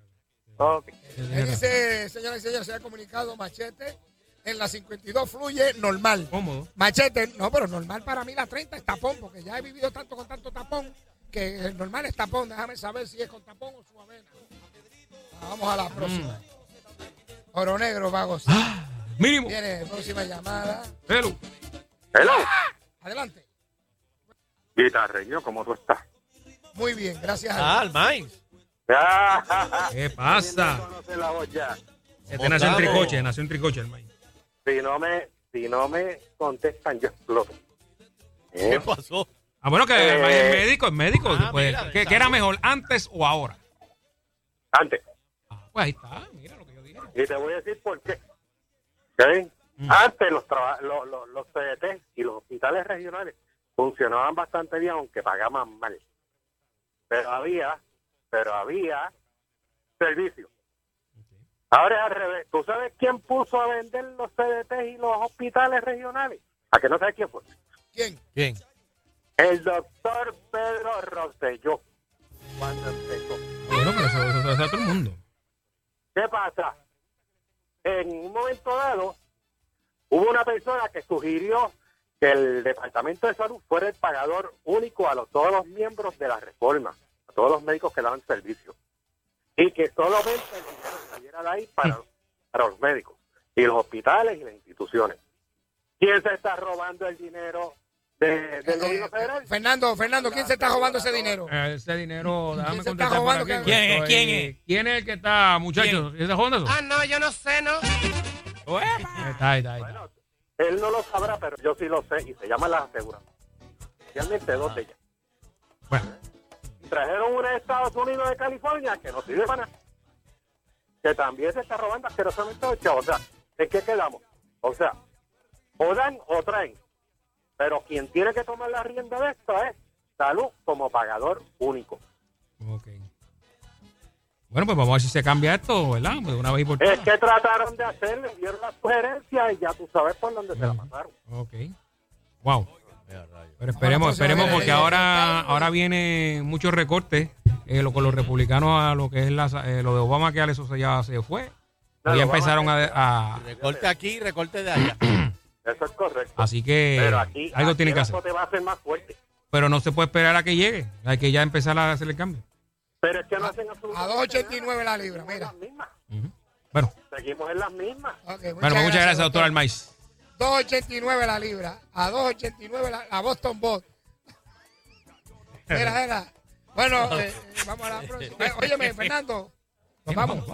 Ok. Me dice, señoras y señores, se ha comunicado Machete. En la 52 fluye normal. Cómodo. Machete, no, pero normal para mí la 30 es tapón, porque ya he vivido tanto con tanto tapón que el normal es tapón. Déjame saber si es con tapón o suavena. Vamos a la próxima. Oro Negro va a gozar. Mínimo. Viene próxima llamada. Hello. Hello. Adelante. Guitarreño, ¿cómo tú estás? Muy bien, gracias. Ah, al Mainz. ¿Qué pasa? Ya. Este nació en Tricoche, nació en Tricoche, el maíz. Si no me, si no me contestan, yo exploto. ¿Qué pasó? Ah, bueno, que Eh, el médico, es médico. ah, pues, mira, ¿qué, qué era mejor, antes o ahora? Antes. Pues ahí está, mira lo que yo dije. Y te voy a decir por qué. ¿Ok? Antes los, traba- lo- lo- los CDT y los hospitales regionales funcionaban bastante bien, aunque pagaban mal. Pero había, pero había servicio. Ahora es al revés. ¿Tú sabes quién puso a vender los CDT y los hospitales regionales? ¿A que no sabes quién fue? ¿Quién? ¿Quién? El doctor Pedro Rosselló. Cuando empezó. Bueno, pero eso, eso, eso es a todo el mundo. ¿Qué pasa? En un momento dado, hubo una persona que sugirió que el Departamento de Salud fuera el pagador único a los, todos los miembros de la reforma, a todos los médicos que daban servicio. Y que solamente el dinero ahí para, para los médicos y los hospitales y las instituciones. ¿Quién se está robando el dinero de- del gobierno federal? Fernando, Fernando, ¿quién se está robando ese dinero? Eh, Ese dinero, déjame se está robando? aquí. ¿Quién es? ¿Quién es? ¿Quién es el que está, muchachos? ¿Ese es Honda? Ah, no, yo no sé, ¿no? Está, ahí está, ahí está. Él no lo sabrá, pero yo sí lo sé y se llama las aseguradoras. Realmente dos de ellas. Bueno, trajeron una de Estados Unidos de California que no sirve para nada. Que también se está robando asquerosamente los chavos. O sea, ¿en qué quedamos? O sea, o dan o traen. Pero quien tiene que tomar la rienda de esto es Salud como pagador único. Ok. Bueno, pues vamos a ver si se cambia esto, ¿verdad? De una vez y por Es que trataron de hacerlo, dieron la sugerencia y ya tú sabes por dónde se la pasaron. Ok. Wow. Pero esperemos, esperemos porque ahora, ahora viene muchos recortes eh, lo, con los republicanos a lo que es la, eh, lo de Obama que eso se ya se fue. Claro, ya Obama empezaron a, a- Recorte aquí, recorte de allá. Eso es correcto. así que Pero aquí, algo aquí tiene que hacer. azote va a ser más fuerte. Pero no se puede esperar a que llegue. Hay que ya empezar a hacer el cambio. Pero es que no hacen absolutamente A 2.89 la libra, mira. Bueno, Seguimos en las mismas. Ok, bueno, pues muchas gracias, doctor Almaiz. 2.89 la libra. A 2.89 la, la Boston Bot. Mira, mira. Bueno, eh, vamos a la próxima. Eh, óyeme, Fernando. Nos vamos.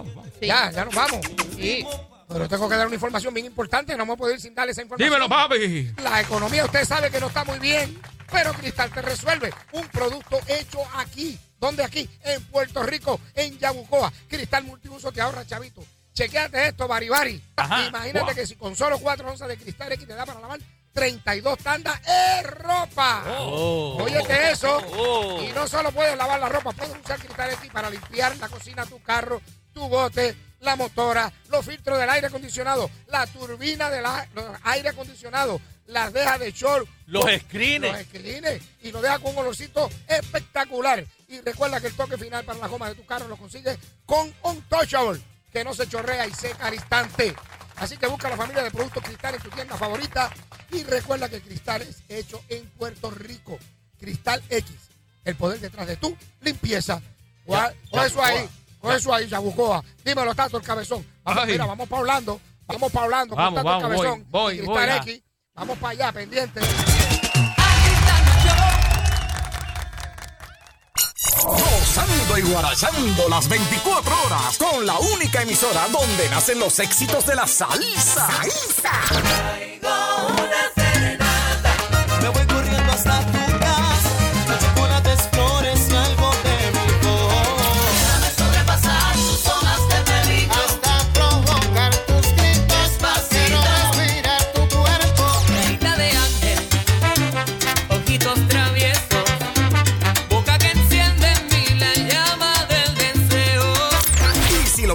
Ya, ya nos vamos. Sí. Pero tengo que dar una información bien importante. No me puedo ir sin darle esa información. Dímelo, papi. La economía, usted sabe que no está muy bien, pero Cristal te resuelve. Un producto hecho aquí. ¿Dónde aquí? En Puerto Rico, en Yabucoa. Cristal multiuso te ahorra, chavito. Chequéate esto, Baribari. Imagínate Wow. que si con solo 4 onzas de Cristal X te da para lavar 32 tandas de ropa. Oh. Óyete eso. Oh. Y no solo puedes lavar la ropa, puedes usar Cristal X para limpiar la cocina, tu carro, tu bote, la motora, los filtros del aire acondicionado, la turbina del aire acondicionado, las deja de short. Los screens. Los screens. Y lo deja con un olorcito espectacular. Y recuerda que el toque final para la goma de tu carro lo consigues con Untouchable, que no se chorrea y seca al instante. Así que busca la familia de productos Cristal en tu tienda favorita y recuerda que Cristal es hecho en Puerto Rico. Cristal X, el poder detrás de tu limpieza. Ya, Coge eso ahí, coge eso ahí, Yabucoa. Dímelo, Tato, el cabezón. Vamos, Ay. mira, vamos para Orlando, vamos para Orlando con Vamos, Tato vamos, el cabezón. voy, y voy, Cristal voy, X. Vamos para allá, pendiente. Y guarachando las 24 horas con la única emisora donde nacen los éxitos de la salsa. Me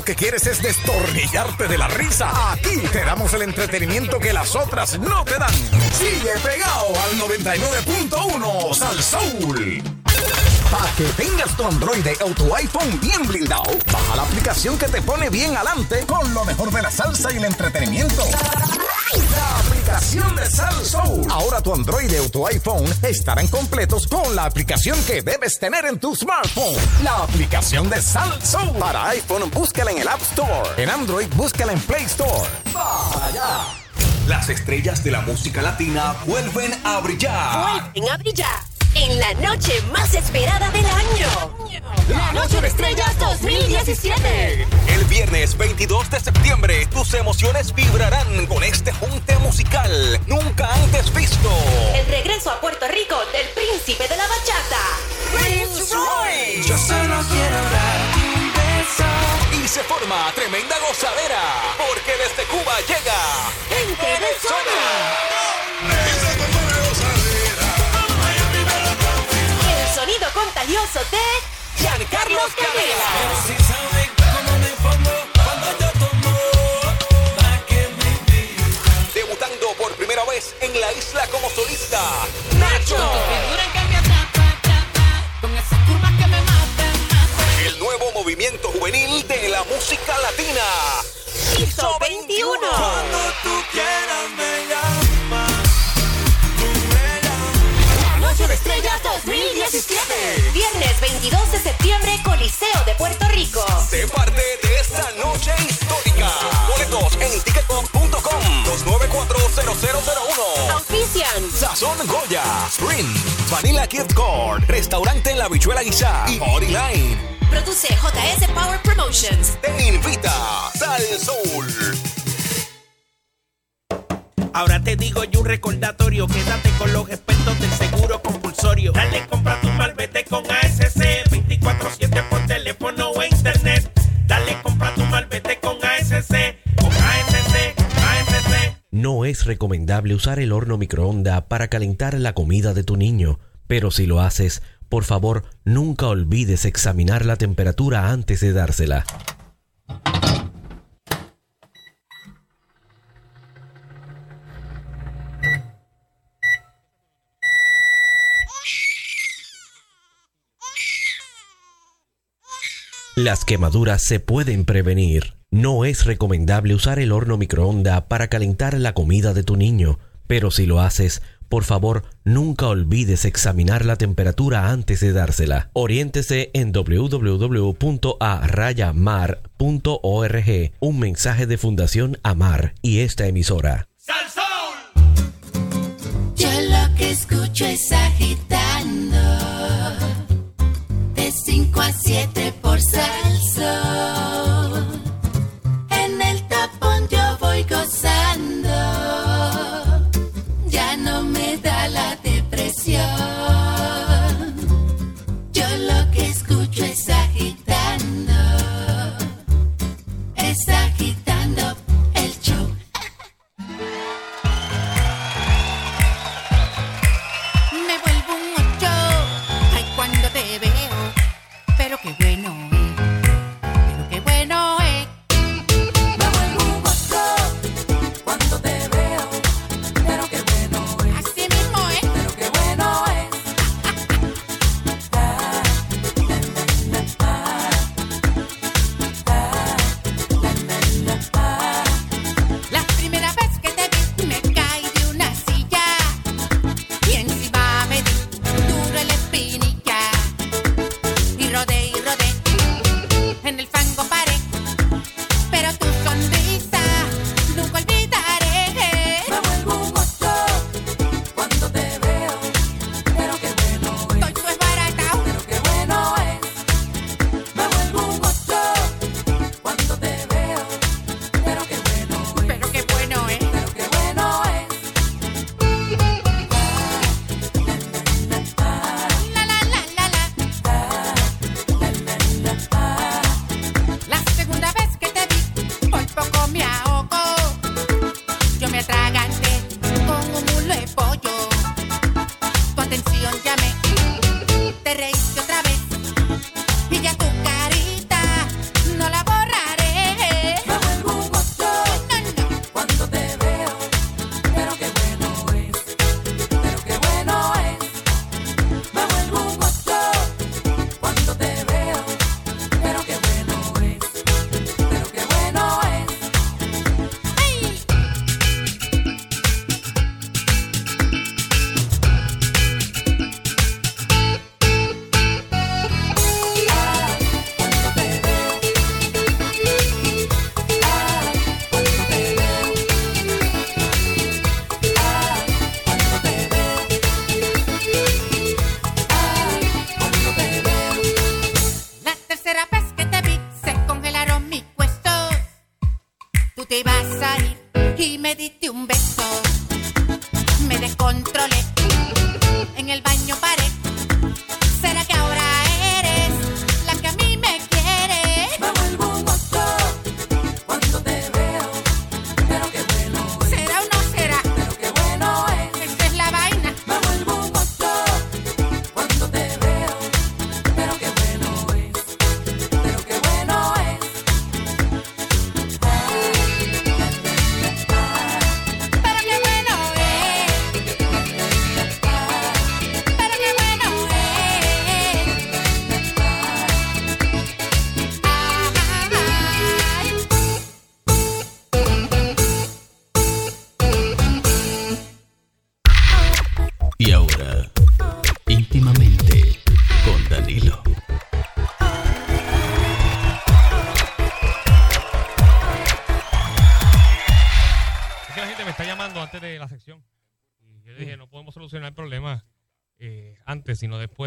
que quieres es destornillarte de la risa, aquí te damos el entretenimiento que las otras no te dan. Sigue pegado al 99.1 Sal Soul. Para que tengas tu Android o tu iPhone bien blindado, baja la aplicación que te pone bien adelante con lo mejor de la salsa y el entretenimiento. De Sal. Ahora tu Android o tu iPhone estarán completos con la aplicación que debes tener en tu smartphone. La aplicación de Sal. Para iPhone, búscala en el App Store. En Android, búscala en Play Store. Vaya. Las estrellas de la música latina vuelven a brillar. Vuelven a brillar en la noche más esperada del año. La Noche de Estrellas 2017. El viernes 22 de septiembre, tus emociones vibrarán con este junte musical nunca antes visto. El regreso a Puerto Rico del príncipe de la bachata, Prince Roy. Yo solo quiero darte un beso. Y se forma tremenda gozadera, porque desde Cuba llega Gente de zona. De Giancarlos Cabrera. debutando por primera vez en la isla como solista. Nacho. El nuevo movimiento juvenil de la música latina. Piso 21. Cuando tú quieras Noche de Estrellas 2017. Viernes 22 de septiembre, Coliseo de Puerto Rico. Sé parte de esta noche histórica. Boletos en ticketcom.com 2940001. Auspician. Sazón Goya, Sprint, Vanilla Gift Card, Restaurante en la Bichuela Guisá y Bodyline. Produce JS Power Promotions. Te invita Sal Soul. Ahora te digo yo un recordatorio, quédate con los expertos del compulsorio. Dale compra tu malvete con ASC 24-7 por teléfono o internet. Dale compra tu malvete con ASC. Con ASC, ASC. No es recomendable usar el horno microonda para calentar la comida de tu niño, pero si lo haces, por favor, nunca olvides examinar la temperatura antes de dársela. Las quemaduras se pueden prevenir. No es recomendable usar el horno microondas para calentar la comida de tu niño, pero si lo haces, por favor, nunca olvides examinar la temperatura antes de dársela. Oriéntese en www.arayamar.org. Un mensaje de Fundación Amar y esta emisora. Yo lo que escucho es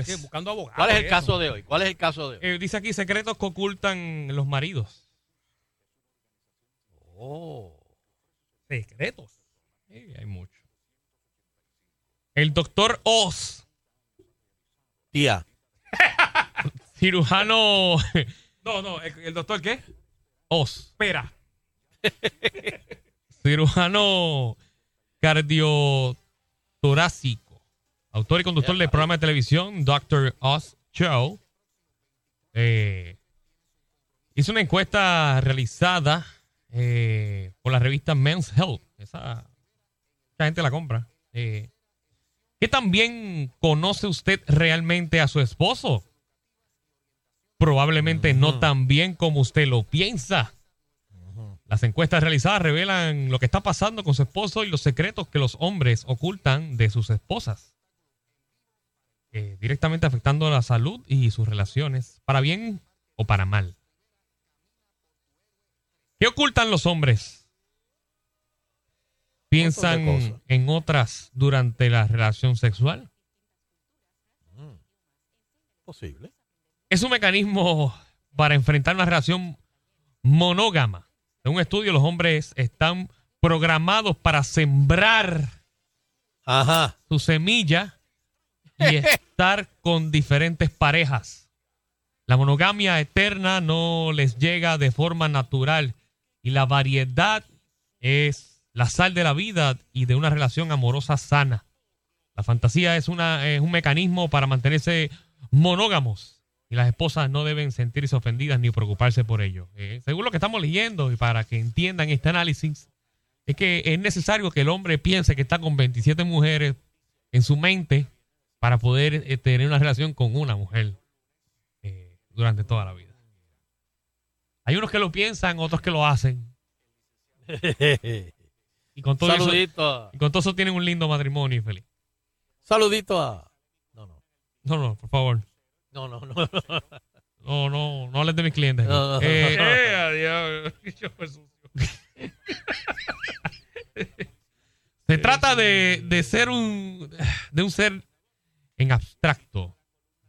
¿Qué? Buscando abogados. ¿Cuál es el eso. caso de hoy? ¿Cuál es el caso de hoy? Eh, dice aquí secretos que ocultan los maridos. Oh. Secretos. Sí, hay mucho. El doctor Oz. Tía. Cirujano. No, no, ¿el, el doctor qué? Oz. Espera. Cirujano cardiotorácico, autor y conductor del programa de televisión Dr. Oz Show, eh, hizo una encuesta realizada eh, por la revista Men's Health. Esa, mucha gente la compra. Eh, ¿Qué tan bien conoce usted realmente a su esposo? Probablemente no tan bien como usted lo piensa. Las encuestas realizadas revelan lo que está pasando con su esposo y los secretos que los hombres ocultan de sus esposas. Eh, directamente afectando la salud y sus relaciones, para bien o para mal. ¿Qué ocultan los hombres? ¿Piensan en otras durante la relación sexual? Posible. Es un mecanismo para enfrentar una relación monógama. En un estudio, los hombres están programados para sembrar su semilla y estar con diferentes parejas. La monogamia eterna no les llega de forma natural y la variedad es la sal de la vida y de una relación amorosa sana. La fantasía es, una, es un mecanismo para mantenerse monógamos y las esposas no deben sentirse ofendidas ni preocuparse por ello. Eh, según lo que estamos leyendo y para que entiendan este análisis, es que es necesario que el hombre piense que está con 27 mujeres en su mente para poder eh, tener una relación con una mujer eh, durante toda la vida. Hay unos que lo piensan, otros que lo hacen. Y con todo, eso, Saludito. y con todo eso tienen un lindo matrimonio y feliz. Saludito a. No, no, por favor. No, no, no. No, no, no hables de mis clientes. No, no, Eh, no. eh, adiós. Se trata de, de ser un de un ser en abstracto.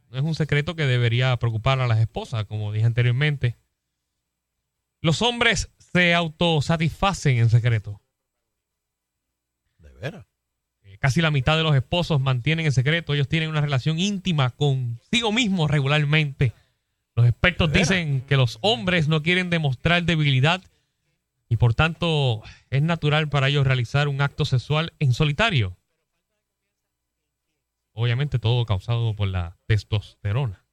No es un secreto que debería preocupar a las esposas, como dije anteriormente. Los hombres se autosatisfacen en secreto. De veras. Eh, Casi la mitad de los esposos mantienen en secreto. Ellos tienen una relación íntima consigo mismos regularmente. Los expertos dicen que los hombres no quieren demostrar debilidad y por tanto es natural para ellos realizar un acto sexual en solitario. Obviamente todo causado por la testosterona.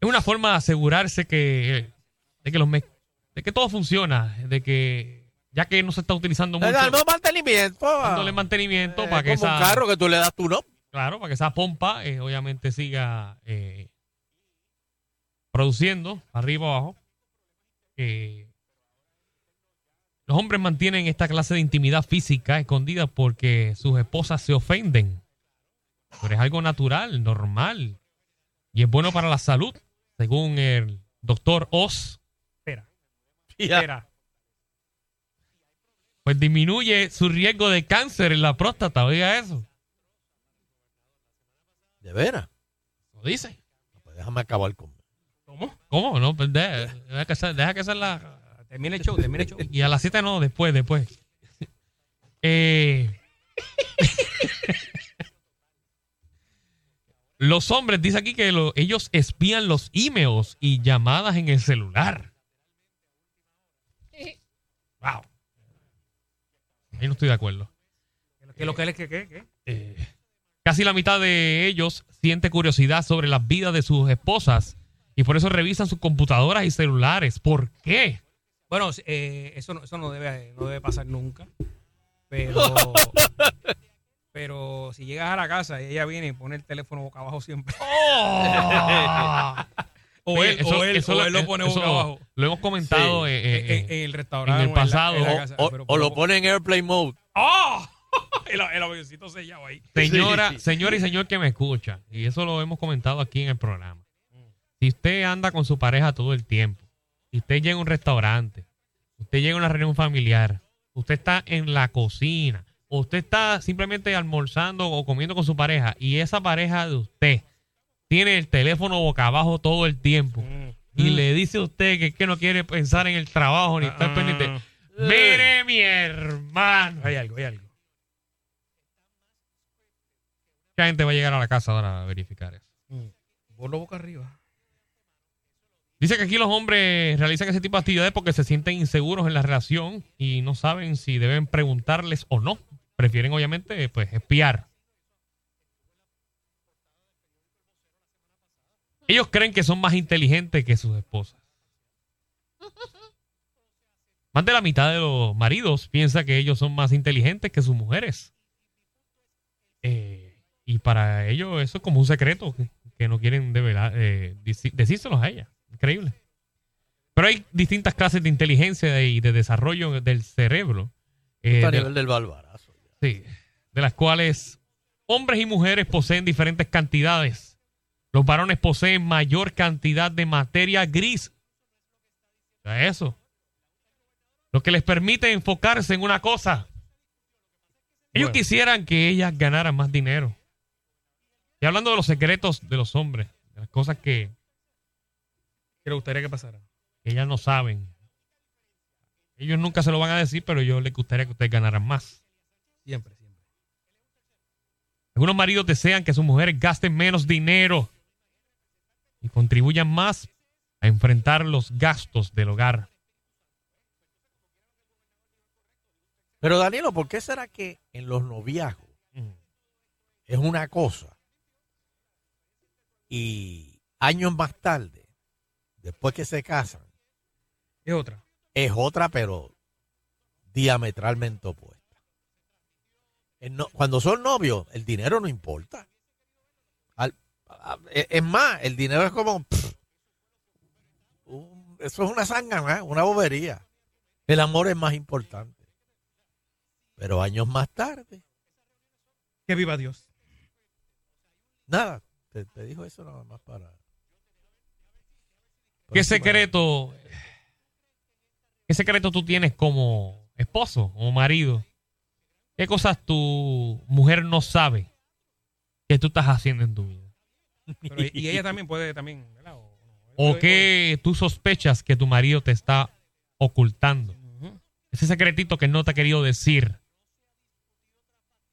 Es una forma de asegurarse que de que los de que todo funciona, de que ya que no se está utilizando mucho, Dando mantenimiento. dándole mantenimiento Eh, para que como esa un carro que tú le das tu no. Claro, para que esa pompa eh, obviamente siga eh, produciendo arriba abajo. Eh, los hombres mantienen esta clase de intimidad física escondida porque sus esposas se ofenden. Pero es algo natural, normal. Y es bueno para la salud, según el doctor Oz. Espera. Espera. Pues disminuye su riesgo de cáncer en la próstata, oiga eso. De veras. Lo dice. Pues déjame acabar con. ¿Cómo? ¿Cómo? No, pues de- deja que sea, deja que sea la. Termina el show, termina el show. Y a las 7 no, después, después. Eh, los hombres, dice aquí que lo- ellos espían los emails y llamadas en el celular. Wow. Ahí no estoy de acuerdo. ¿Qué lo que es? ¿Qué? ¿Qué? qué? Eh, Casi la mitad de ellos siente curiosidad sobre las vidas de sus esposas y por eso revisan sus computadoras y celulares. ¿Por qué? Bueno, eh, eso, no, eso no, debe, no debe pasar nunca. Pero, pero si llegas a la casa y ella viene y pone el teléfono boca abajo siempre. o él, Eso- o él, eso o lo- él lo pone eso boca abajo. Lo hemos comentado Sí. eh, eh, En- eh, en el restaurante en el o en la- pasado. en la O- casa. O, pero o lo pone en Airplane Mode. ¡Oh! el, el avioncito sellado ahí. Señora, Sí. señora y señor que me escucha, y eso lo hemos comentado aquí en el programa. Si usted anda con su pareja todo el tiempo, si usted llega a un restaurante, usted llega a una reunión familiar, usted está en la cocina, o usted está simplemente almorzando o comiendo con su pareja, y esa pareja de usted tiene el teléfono boca abajo todo el tiempo, y le dice a usted que, que no quiere pensar en el trabajo ni estar Ah. pendiente. Mire, mi hermano. Hay algo, hay algo. Mucha gente va a llegar a la casa ahora a verificar eso. Ponlo boca arriba. Dice que aquí los hombres realizan ese tipo de actividades porque se sienten inseguros en la relación y no saben si deben preguntarles o no. Prefieren obviamente pues espiar. Ellos creen que son más inteligentes que sus esposas. Más de la mitad de los maridos piensa que ellos son más inteligentes que sus mujeres. Eh, y para ellos eso es como un secreto que, no quieren develar, eh, decírselos a ella. Increíble. Pero hay distintas clases de inteligencia y de desarrollo del cerebro. eh, Está a de- nivel del barbarazo. Sí, de las cuales hombres y mujeres poseen diferentes cantidades. Los varones poseen mayor cantidad de materia gris. O sea, eso. Lo que les permite enfocarse en una cosa. Ellos Bueno. quisieran que ellas ganaran más dinero. Y hablando de los secretos de los hombres, de las cosas que, ¿Qué le gustaría que pasara? que ellas no saben. Ellos nunca se lo van a decir, pero yo les gustaría que ustedes ganaran más. Siempre, siempre. Algunos maridos desean que sus mujeres gasten menos dinero y contribuyan más a enfrentar los gastos del hogar. Pero Danilo, ¿por qué será que en los noviazgos es una cosa y años más tarde, después que se casan, Es otra. es otra, pero diametralmente opuesta? No- cuando son novios, el dinero no importa. Al- a- es más, el dinero es como... pff, un- eso es una sangana, una bobería. El amor es más importante. Pero años más tarde, Que viva Dios. nada, te, te dijo eso nada más para... ¿Qué secreto, qué secreto tú tienes como esposo o marido? ¿Qué cosas tu mujer no sabe que tú estás haciendo en tu vida? Pero, y- ella también puede también, ¿verdad? O- ¿O qué tú sospechas que tu marido te está ocultando? Ese secretito que no te ha querido decir.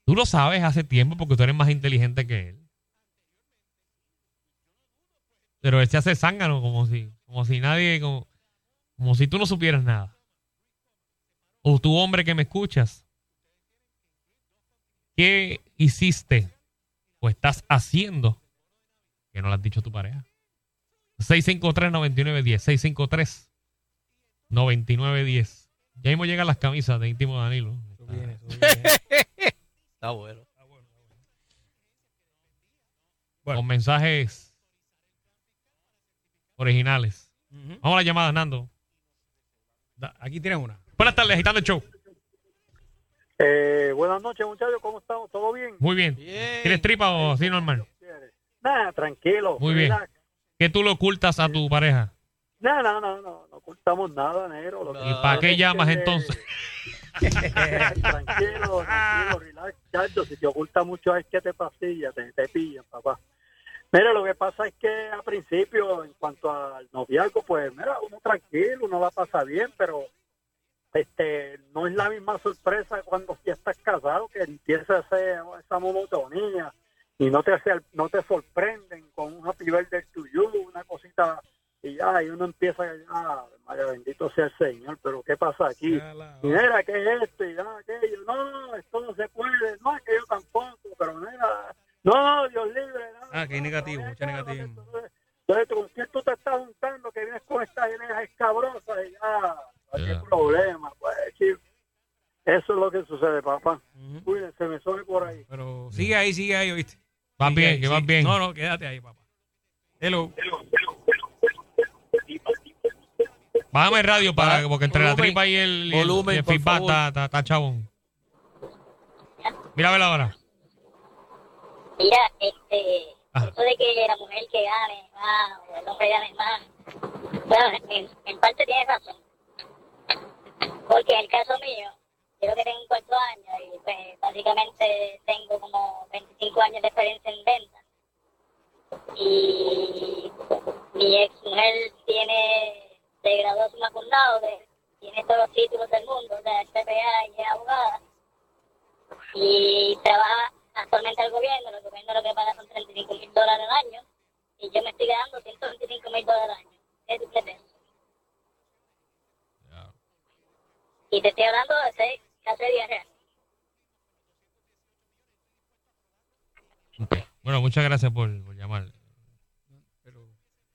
Tú lo sabes hace tiempo porque tú eres más inteligente que él. Pero él se hace zángano como si, como si nadie, como, como si tú no supieras nada. O tu hombre que me escuchas. ¿Qué hiciste o estás haciendo que no le has dicho a tu pareja? 653-9910. 653-9910. Ya mismo llegan las camisas de íntimo Danilo. Está bueno. Con mensajes originales. Vamos a la llamada, Nando. Da- Aquí tienes una. Buenas tardes, agitando el show. Eh, buenas noches, muchachos. ¿Cómo estamos? ¿Todo bien? Muy bien. ¿Quieres tripa o así normal? Nada, tranquilo. Muy bien. relax. ¿Qué tú le ocultas a tu pareja? No, no, no, no, no ocultamos nada, negro. Lo que ¿Y para qué llamas que- entonces? tranquilo, tranquilo, relax, chacho. Si te oculta mucho es que te pasilla, te, te pillan, papá. Mira, lo que pasa es que al principio, en cuanto al noviazgo, pues, mira, uno tranquilo, uno la pasa bien, pero este no es la misma sorpresa cuando ya estás casado, que empieza ese- esa monotonía y no te hace, no te sorprenden con un happy birthday to you, una cosita y ya, y uno empieza ya, María bendito sea el Señor, pero ¿qué pasa aquí? Y mira, ¿qué es esto? Y ya, aquello, no, esto no se puede, no, yo tampoco, pero mira, no, Dios libre, no. Ah, que negativo, mucha negativo. Entonces, ¿con quién tú te estás juntando que vienes con estas ideas escabrosas y ya, hay problema, pues, chico. Eso es lo que sucede, papá. Cuídense, me soy por ahí. Pero sigue ahí, sigue ahí, ¿oíste? Vas Sigue bien, ahí, que vas bien. No, no, quédate ahí, papá. Hello. Bájame el radio para, porque entre la Volumen. tripa y el, y el- Volumen, y el feedback está, está, está chabón. Mira a ver ahora. Mira, este, eso de que la mujer que gane más o el hombre gane más, bueno, en, en parte tiene razón. Porque en el caso mío, yo que tengo un cuarto año y pues básicamente tengo como 25 años de experiencia en venta. Y mi ex mujer tiene, se graduó condado, de- tiene todos los títulos del mundo, o sea, CPA y abogada. Y actualmente al gobierno, el gobierno lo que paga son 35 mil dólares al año y yo me estoy quedando 125 mil dólares al año. Es triple Y te estoy hablando de seis, hace 10 reales. Bueno, muchas gracias por, llamar. Pero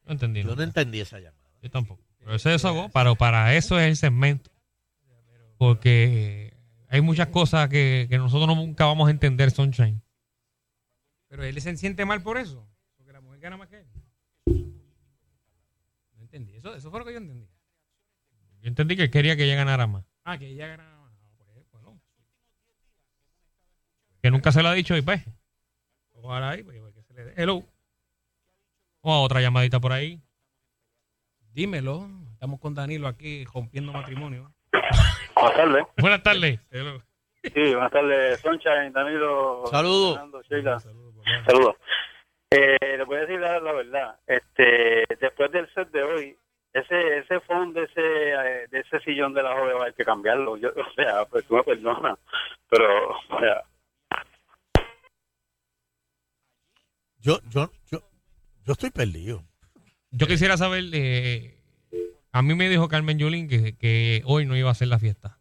no entendí. Yo no entendí esa llamada. Yo tampoco. Pero eso es eso, para, para eso es el segmento. Porque hay muchas cosas que, que nosotros nunca vamos a entender, Sunshine. Pero él se siente mal por eso. Porque la mujer gana más que él. No entendí. Eso, eso fue lo que yo entendí. Yo entendí que quería que ella ganara más. Ah, que ella gana más. Ah, pues, bueno. Que nunca se lo ha dicho y pues. Ojalá ahí, pues, que se le dé. Hello. O otra llamadita por ahí. Dímelo. Estamos con Danilo aquí rompiendo matrimonio. Buenas tardes. Buenas tardes. Sí, buenas tardes, Sunshine, Danilo. Saludos. Sheila. Saludos. Eh, le voy a decir la, la verdad. Este, después del set de hoy, ese ese fondo de ese, eh, de ese sillón de la joven hay que cambiarlo. Yo, o sea, pues tú me perdonas, pero, o sea, Yo, yo, yo, yo estoy perdido. Yo quisiera saber, eh, a mí me dijo Carmen Yulín que, que hoy no iba a hacer la fiesta.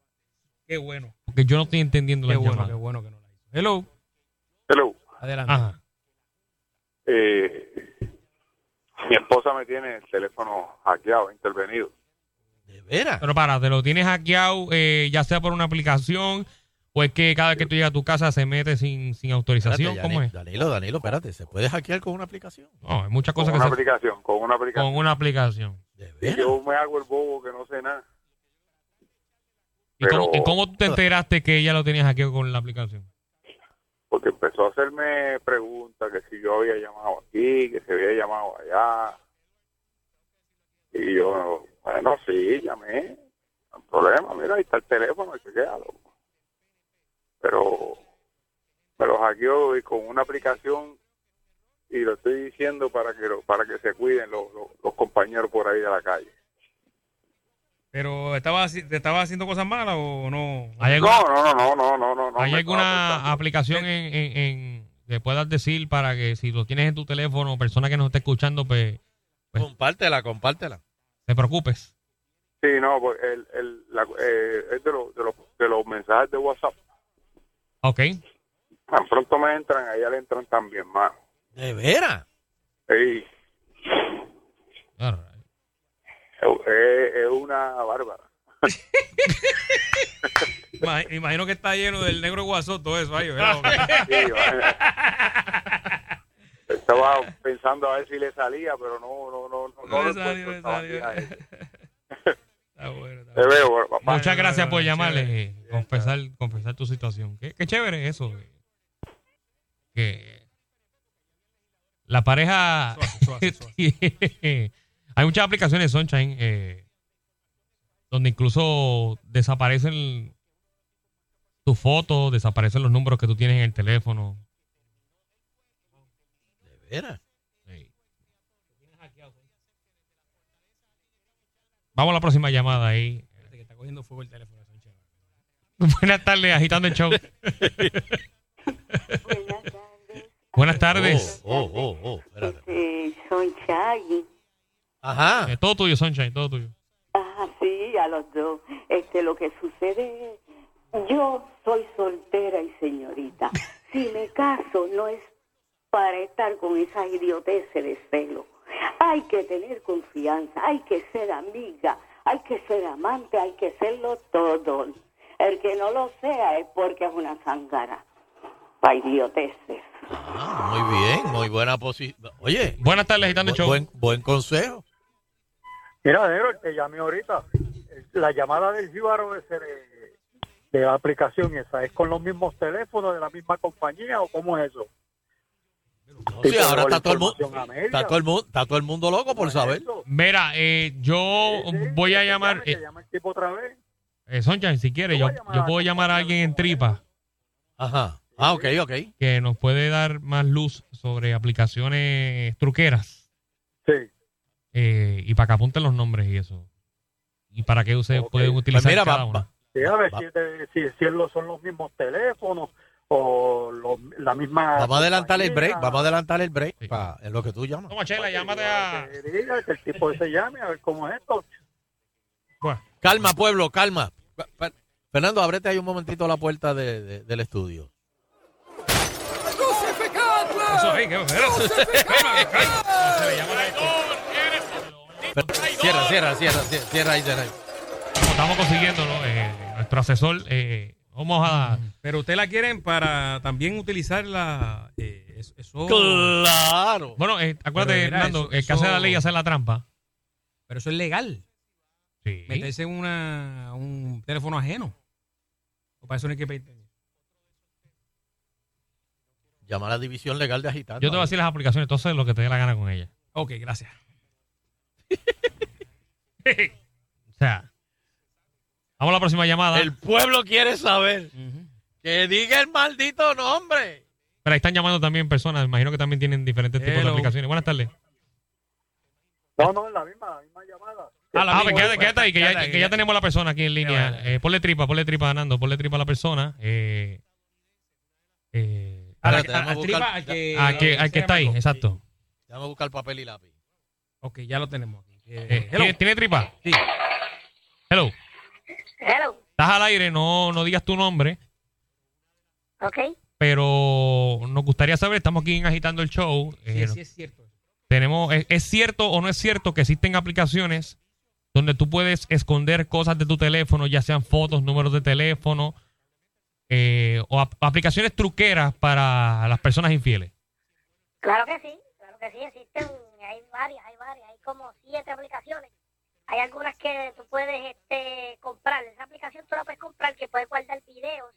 Qué bueno. Porque yo no estoy entendiendo Qué la bueno, llamada. qué bueno que no la hizo. Hello. Adelante. Ajá. Eh, mi esposa me tiene el teléfono hackeado, intervenido. ¿De veras? Pero para, ¿te lo tienes hackeado eh, ya sea por una aplicación o es que cada vez que tú llegas a tu casa se mete sin, sin autorización? Espérate, ¿Cómo Dani- es? Danilo, Danilo, espérate, ¿se puede hackear con una aplicación? No, hay muchas Con cosas una que se... aplicación, con una aplicación. Con una aplicación. Y yo me hago el bobo que no sé nada. ¿Y cómo, Pero- y cómo tú te enteraste que ella lo tenía hackeado con la aplicación? Porque empezó a hacerme preguntas que si yo había llamado aquí, que si había llamado allá. Y yo, bueno, sí, llamé. No problema, mira, ahí está el teléfono, chequealo. Pero me lo hackeó y con una aplicación y lo estoy diciendo para que para que se cuiden los, los compañeros por ahí de la calle. Pero estaba, ¿te estaba haciendo cosas malas o no? ¿Hay No, alguna, no, no, no, no, no, no. ¿hay me alguna aplicación en, en- en- que puedas decir para que si lo tienes en tu teléfono, persona que nos esté escuchando, pues Compártela, compártela. te preocupes? Sí, no, pues el, el, la, eh, es de, los de, los, de los mensajes de WhatsApp. Ok. Tan pronto me entran, a ella le entran también más. ¿De veras? Sí. Es una bárbara. Ma- Imagino que está lleno del negro guasón, todo eso ahí. Estaba pensando a ver si le salía, pero no, no, no, no. No le lo salió, encuentro, le estaba salió. aquí, ahí. Está bueno, está Te veo. Muchas gracias por llamarle, eh, confesar, confesar tu situación. Qué, qué chévere eso. eh. Que la pareja... Hay muchas aplicaciones Sunshine eh, donde incluso desaparecen tus fotos, desaparecen los números que tú tienes en el teléfono. ¿De veras? Vamos a la próxima llamada ahí. Que está cogiendo fuego el teléfono. Sánchez. Buenas tardes, agitando el show. Buenas tardes. Oh, oh, oh, espérate. Soy Chagui. Ajá. Eh, todo tuyo, Sunshine, todo tuyo. Ah, sí, a los dos. Este, lo que sucede es, yo soy soltera y señorita. Si me caso no es para estar con esas idioteces de celo. Hay que tener confianza, hay que ser amiga, hay que ser amante, hay que serlo todo. El que no lo sea es porque es una zangara. Para idioteces. Ah, muy bien, muy buena posición. Oye. Buenas tardes, show. Buen, buen consejo. Mira, negro, te llamé ahorita. La llamada del jíbaro de, de, de la aplicación esa, ¿es con los mismos teléfonos de la misma compañía o cómo es eso? No, sí, ahora está todo, el mundo, está, todo el mundo, está todo el mundo loco por saber. Mira, eh, yo voy a llamar... Que eh, llama el tipo otra vez. eh, Sunshine, si quiere, yo, yo puedo llamar a alguien en tripa. Ajá. Ah, ok, ok. Que nos puede dar más luz sobre aplicaciones truqueras. Sí. Eh, y para que apunten los nombres y eso. Y para que ustedes pueden utilizar Pues mira, cada va- una. va- Sí, a ver si, de- si, si son los mismos teléfonos o los- la misma... Vamos a adelantar el break, vamos a adelantar el break pa- en lo que tú llamas. Toma, Chela, llámate a... Que diga, que el tipo ese llame a ver cómo es esto. Calma, pueblo, calma. Fernando, ábrete ahí un momentito la puerta de- de- del estudio. Eso ahí, que se le llama a esto. Pero- Cierra, cierra, cierra, cierra, cierra ahí, cierra ahí. Como estamos consiguiéndolo, eh, nuestro asesor, eh, vamos a... Pero usted la quieren para también utilizar la... eh, eso- eso- Claro. Bueno, eh, acuérdate, Pero mira, Hernando, eso- el que hace la ley hace la trampa. Pero eso es legal. Sí. Meterse en una, un teléfono ajeno. O para eso no hay que pedir permiso. Llama a la división legal de agitando. Yo te voy a decir las aplicaciones, entonces lo que te dé la gana con ella. Ok, gracias. O sea, vamos a la próxima llamada. El pueblo quiere saber. Que diga el maldito nombre. Pero ahí están llamando también personas, imagino que también tienen diferentes tipos de aplicaciones. Buenas tardes. No, no, la misma, la misma llamada. Ah, pues quédate, quédate ahí, que ya, que ya tenemos la persona aquí en línea. Eh, ponle tripa, ponle tripa, Nando, ponle tripa a la persona. Eh, eh, A la- a- buscar- tripa, al que- a que, al que está ahí, exacto. Déjame buscar papel y lápiz. Ok, ya lo tenemos aquí. Eh, hello. ¿tiene, tiene tripa? Sí. Hello. Hello. Estás al aire, no, no digas tu nombre, Ok. pero nos gustaría saber, estamos aquí en Agitando el Show. Sí, eh, sí es cierto. Tenemos, ¿es, es cierto o no es cierto que existen aplicaciones donde tú puedes esconder cosas de tu teléfono, ya sean fotos, números de teléfono, eh, o ap- aplicaciones truqueras para las personas infieles? Claro que sí, claro que sí, existen, hay varias, hay varias, hay como siete aplicaciones. Hay algunas que tú puedes este, comprar, esa aplicación tú la puedes comprar que puedes guardar videos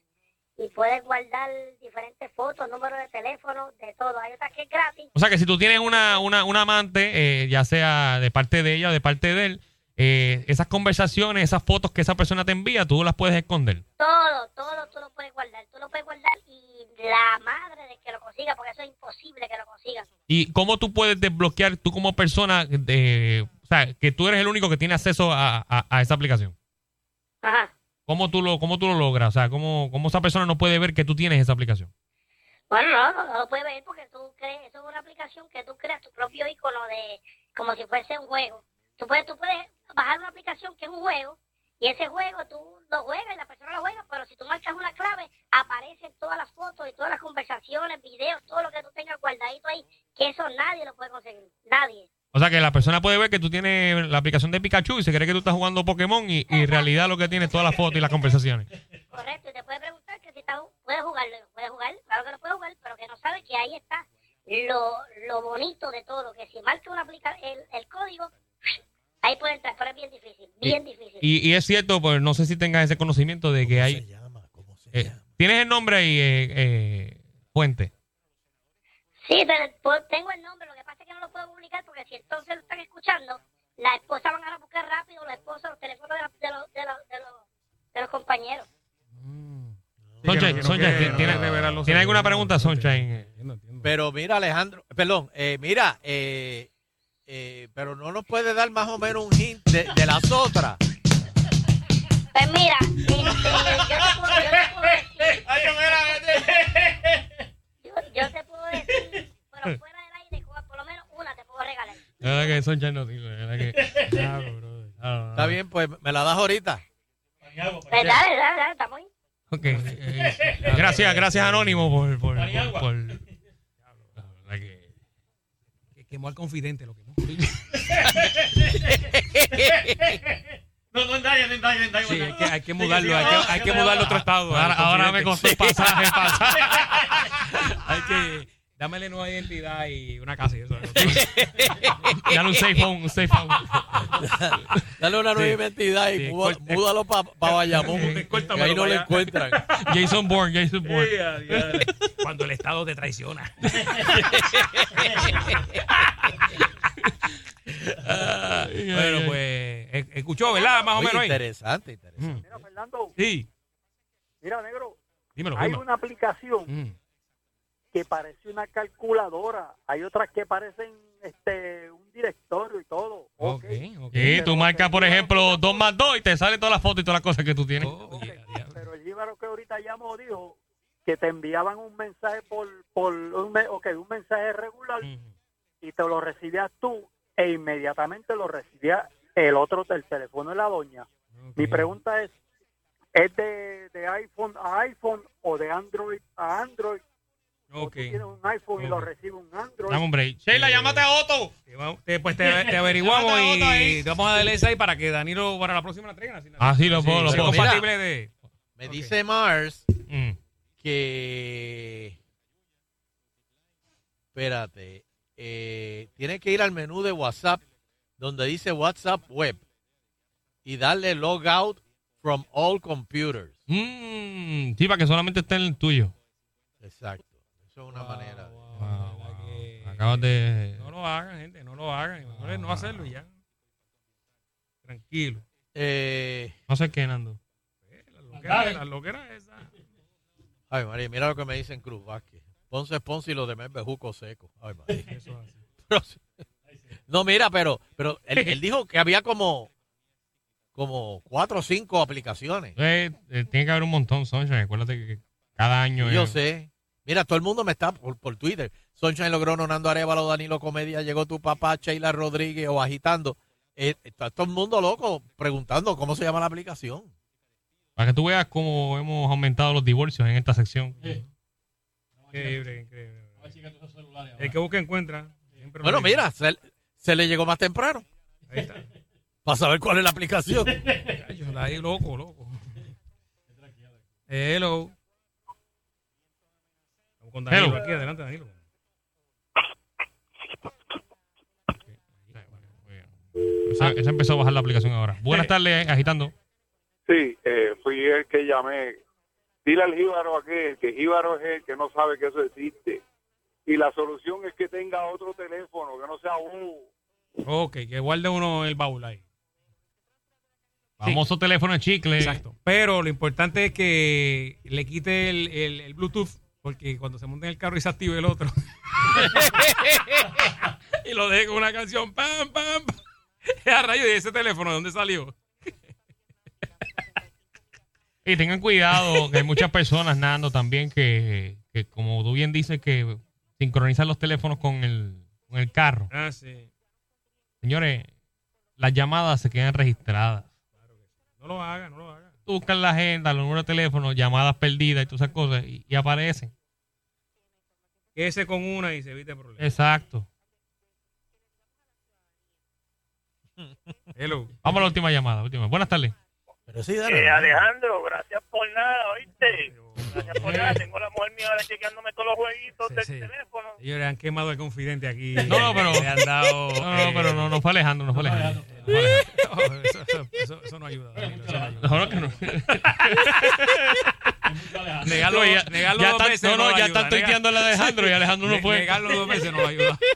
y puedes guardar diferentes fotos, números de teléfono, de todo. Hay otras que es gratis. O sea que si tú tienes una, una, una amante, eh, ya sea de parte de ella o de parte de él, eh, esas conversaciones, esas fotos que esa persona te envía, tú las puedes esconder. Todo, todo tú lo puedes guardar, tú lo puedes guardar y la madre de que lo consiga, porque eso es imposible que lo consigan. ¿Y cómo tú puedes desbloquear tú como persona, de, o sea, que tú eres el único que tiene acceso a, a- a esa aplicación? Ajá. ¿Cómo tú lo, cómo tú lo logras? O sea, ¿cómo, ¿cómo esa persona no puede ver que tú tienes esa aplicación? Bueno, no, no, no lo puedes ver porque tú crees, eso es una aplicación que tú creas tu propio icono de, como si fuese un juego. Tú puedes, tú puedes bajar una aplicación que es un juego y ese juego tú lo juegas y la persona lo juega, pero si tú marcas una clave, aparecen todas las fotos y todas las conversaciones, videos, todo lo que tú tengas guardadito ahí, que eso nadie lo puede conseguir, nadie. O sea, que la persona puede ver que tú tienes la aplicación de Pikachu y se cree que tú estás jugando Pokémon y, y en realidad lo que tiene es todas las fotos y las conversaciones. Correcto, y te puede preguntar que si está, puedes jugarlo, puedes jugar, claro que lo puedes jugar, pero que no sabe que ahí está lo, lo bonito de todo, que si marca una aplica el, el código, ahí puede entrar, pero es bien difícil, bien difícil. Y, y es cierto, pues no sé si tengas ese conocimiento de que hay... Eh, ¿Tienes el nombre ahí, eh, eh, Fuente? Sí, pero pues, tengo el nombre, lo que pasa es que no lo puedo publicar porque si entonces lo están escuchando, la esposa van a buscar rápido, la esposa, los teléfonos de, la- de los, de, los, de, los, de los compañeros. Sunshine, Sunshine, quiere- ¿tiene, no tiene- quiere revelar los ¿tiene alguna pregunta, Sunshine? Pero mira, Alejandro, perdón, eh, mira, eh, eh, pero no nos puede dar más o menos un hint de, de las otras. Pues mira, este, yo te puedo, yo te puedo decir, yo, yo te puedo decir, pero fuera del aire, por lo menos una te puedo regalar. La verdad que Sunshine no digo, la verdad que... Claro, Está bien, pues me la das ahorita. Pues dale, dale, dale, estamos ahí. Ok. eh, gracias, gracias Anónimo por... por, por, por- la verdad que- Que quemó al confidente lo quemó. No, no endañe, no endañe, no. Sí, hay que, hay que mudarlo, hay que, hay que mudarlo a otro estado. Ahora, ahora me costó pasaje, pasaje. hay que dámele nueva identidad y una casa y eso. Dale un safe phone, un safe phone. Dale una nueva Sí. identidad y múdalo para Bayamón. que Córtamelo ahí no pa' lo encuentran. Jason Bourne, Jason Bourne. Cuando el Estado te traiciona. bueno, pues eh, escuchó, ¿verdad? Más o menos ahí. Interesante, interesante. Mira, Fernando, Sí, mira, negro, dímelo, hay dímelo. una aplicación Mm. Que parece una calculadora, hay otras que parecen este un directorio y todo. Ok, ok. ok. Sí, tú marcas, por ejemplo, 2 más 2 y te sale todas las fotos y todas las cosas que tú tienes. Oh, yeah, yeah. Pero el jíbaro que ahorita llamó dijo que te enviaban un mensaje por, por un, un mensaje regular y te lo recibías tú e inmediatamente lo recibía el otro del teléfono de la doña. Mi pregunta es, es de, de iPhone a iPhone o de Android a Android. Ok. Tienes un iPhone y lo recibe un Android. Dame un break. Sheila, llámate a Otto. Te pues te, te averiguamos y te vamos a darle esa ahí para que Danilo para la próxima la traigan. así, Ah, sí, lo puedo, lo puedo. compatible Mira. de... Me dice Mars Mm. que. Espérate. eh, tiene que ir al menú de WhatsApp donde dice WhatsApp Web y darle logout from all computers. Mm, sí, para que solamente esté en el tuyo. Exacto. Eso es una manera. de- Acabas de. No lo hagan, gente, no lo hagan. Mejor no hacerlo y ya. Tranquilo. Eh, No sé qué, Nando. Era, la loquera esa. ay, María, mira lo que me dice en Cruz Vázquez. Ponce Ponce y lo demás bejuco seco. Ay, María. Eso es así. Pero no, mira, pero, pero él, él dijo que había como, como cuatro o cinco aplicaciones. Eh, eh, tiene que haber un montón, Sunshine. Acuérdate que cada año. Yo es- sé. Mira, todo el mundo me está por, por Twitter. Sunshine Logrono, Nando Arevalo, Danilo Comedia, llegó tu papá, Sheila Rodríguez o agitando. Eh, está todo el mundo loco preguntando cómo se llama la aplicación. Para que tú veas cómo hemos aumentado los divorcios en esta sección. Increíble, increíble. El que busca encuentra. Bueno, mira, se, se le llegó más temprano. Ahí está. Para saber cuál es la aplicación. Ahí loco, loco. Hello. Estamos con Danilo Hello. aquí. Adelante, Danilo. Esa, esa empezó a bajar la aplicación ahora. Buenas tardes, agitando. Sí, eh, fui el que llamé. Dile al jíbaro aquel que jíbaro es el que no sabe que eso existe. Y la solución es que tenga otro teléfono, que no sea un... Ok, que guarde uno el baúl ahí. Famoso teléfono de chicle. Exacto. Pero lo importante es que le quite el, el- el Bluetooth, porque cuando se monte en el carro y se active el otro. y lo deje con una canción. ¡Pam, pam! pam. A rayo de ese teléfono, ¿de dónde salió? Y tengan cuidado, que hay muchas personas, Nando, también que, que como tú bien dices, que sincronizan los teléfonos con el, con el carro. Ah, sí. Señores, las llamadas se quedan registradas. No lo haga, no lo haga. Tú buscas la agenda, los números de teléfono, llamadas perdidas y todas esas cosas, y, y aparecen. Quédese con una y se evite problemas. Exacto. Hello. Vamos a la última llamada. Última. Buenas tardes. Pero sí, Eh, Alejandro, gracias por nada, ¿oíste? Gracias por nada. Tengo la mujer mía ahora chequeándome todos los jueguitos del teléfono. Ellos le han quemado el confidente aquí. No, no, pero. Le han dado. No, no, pero no, no fue Alejandro, no fue Alejandro. No, eso, eso- eso- eso no ayuda. Danilo, eso no ayuda. No, no, que no. Negarlo, ya, negarlo ya dos veces no, no, lo ya están tuiteando a Alejandro y Alejandro no fue. Negarlo dos veces no lo ayuda.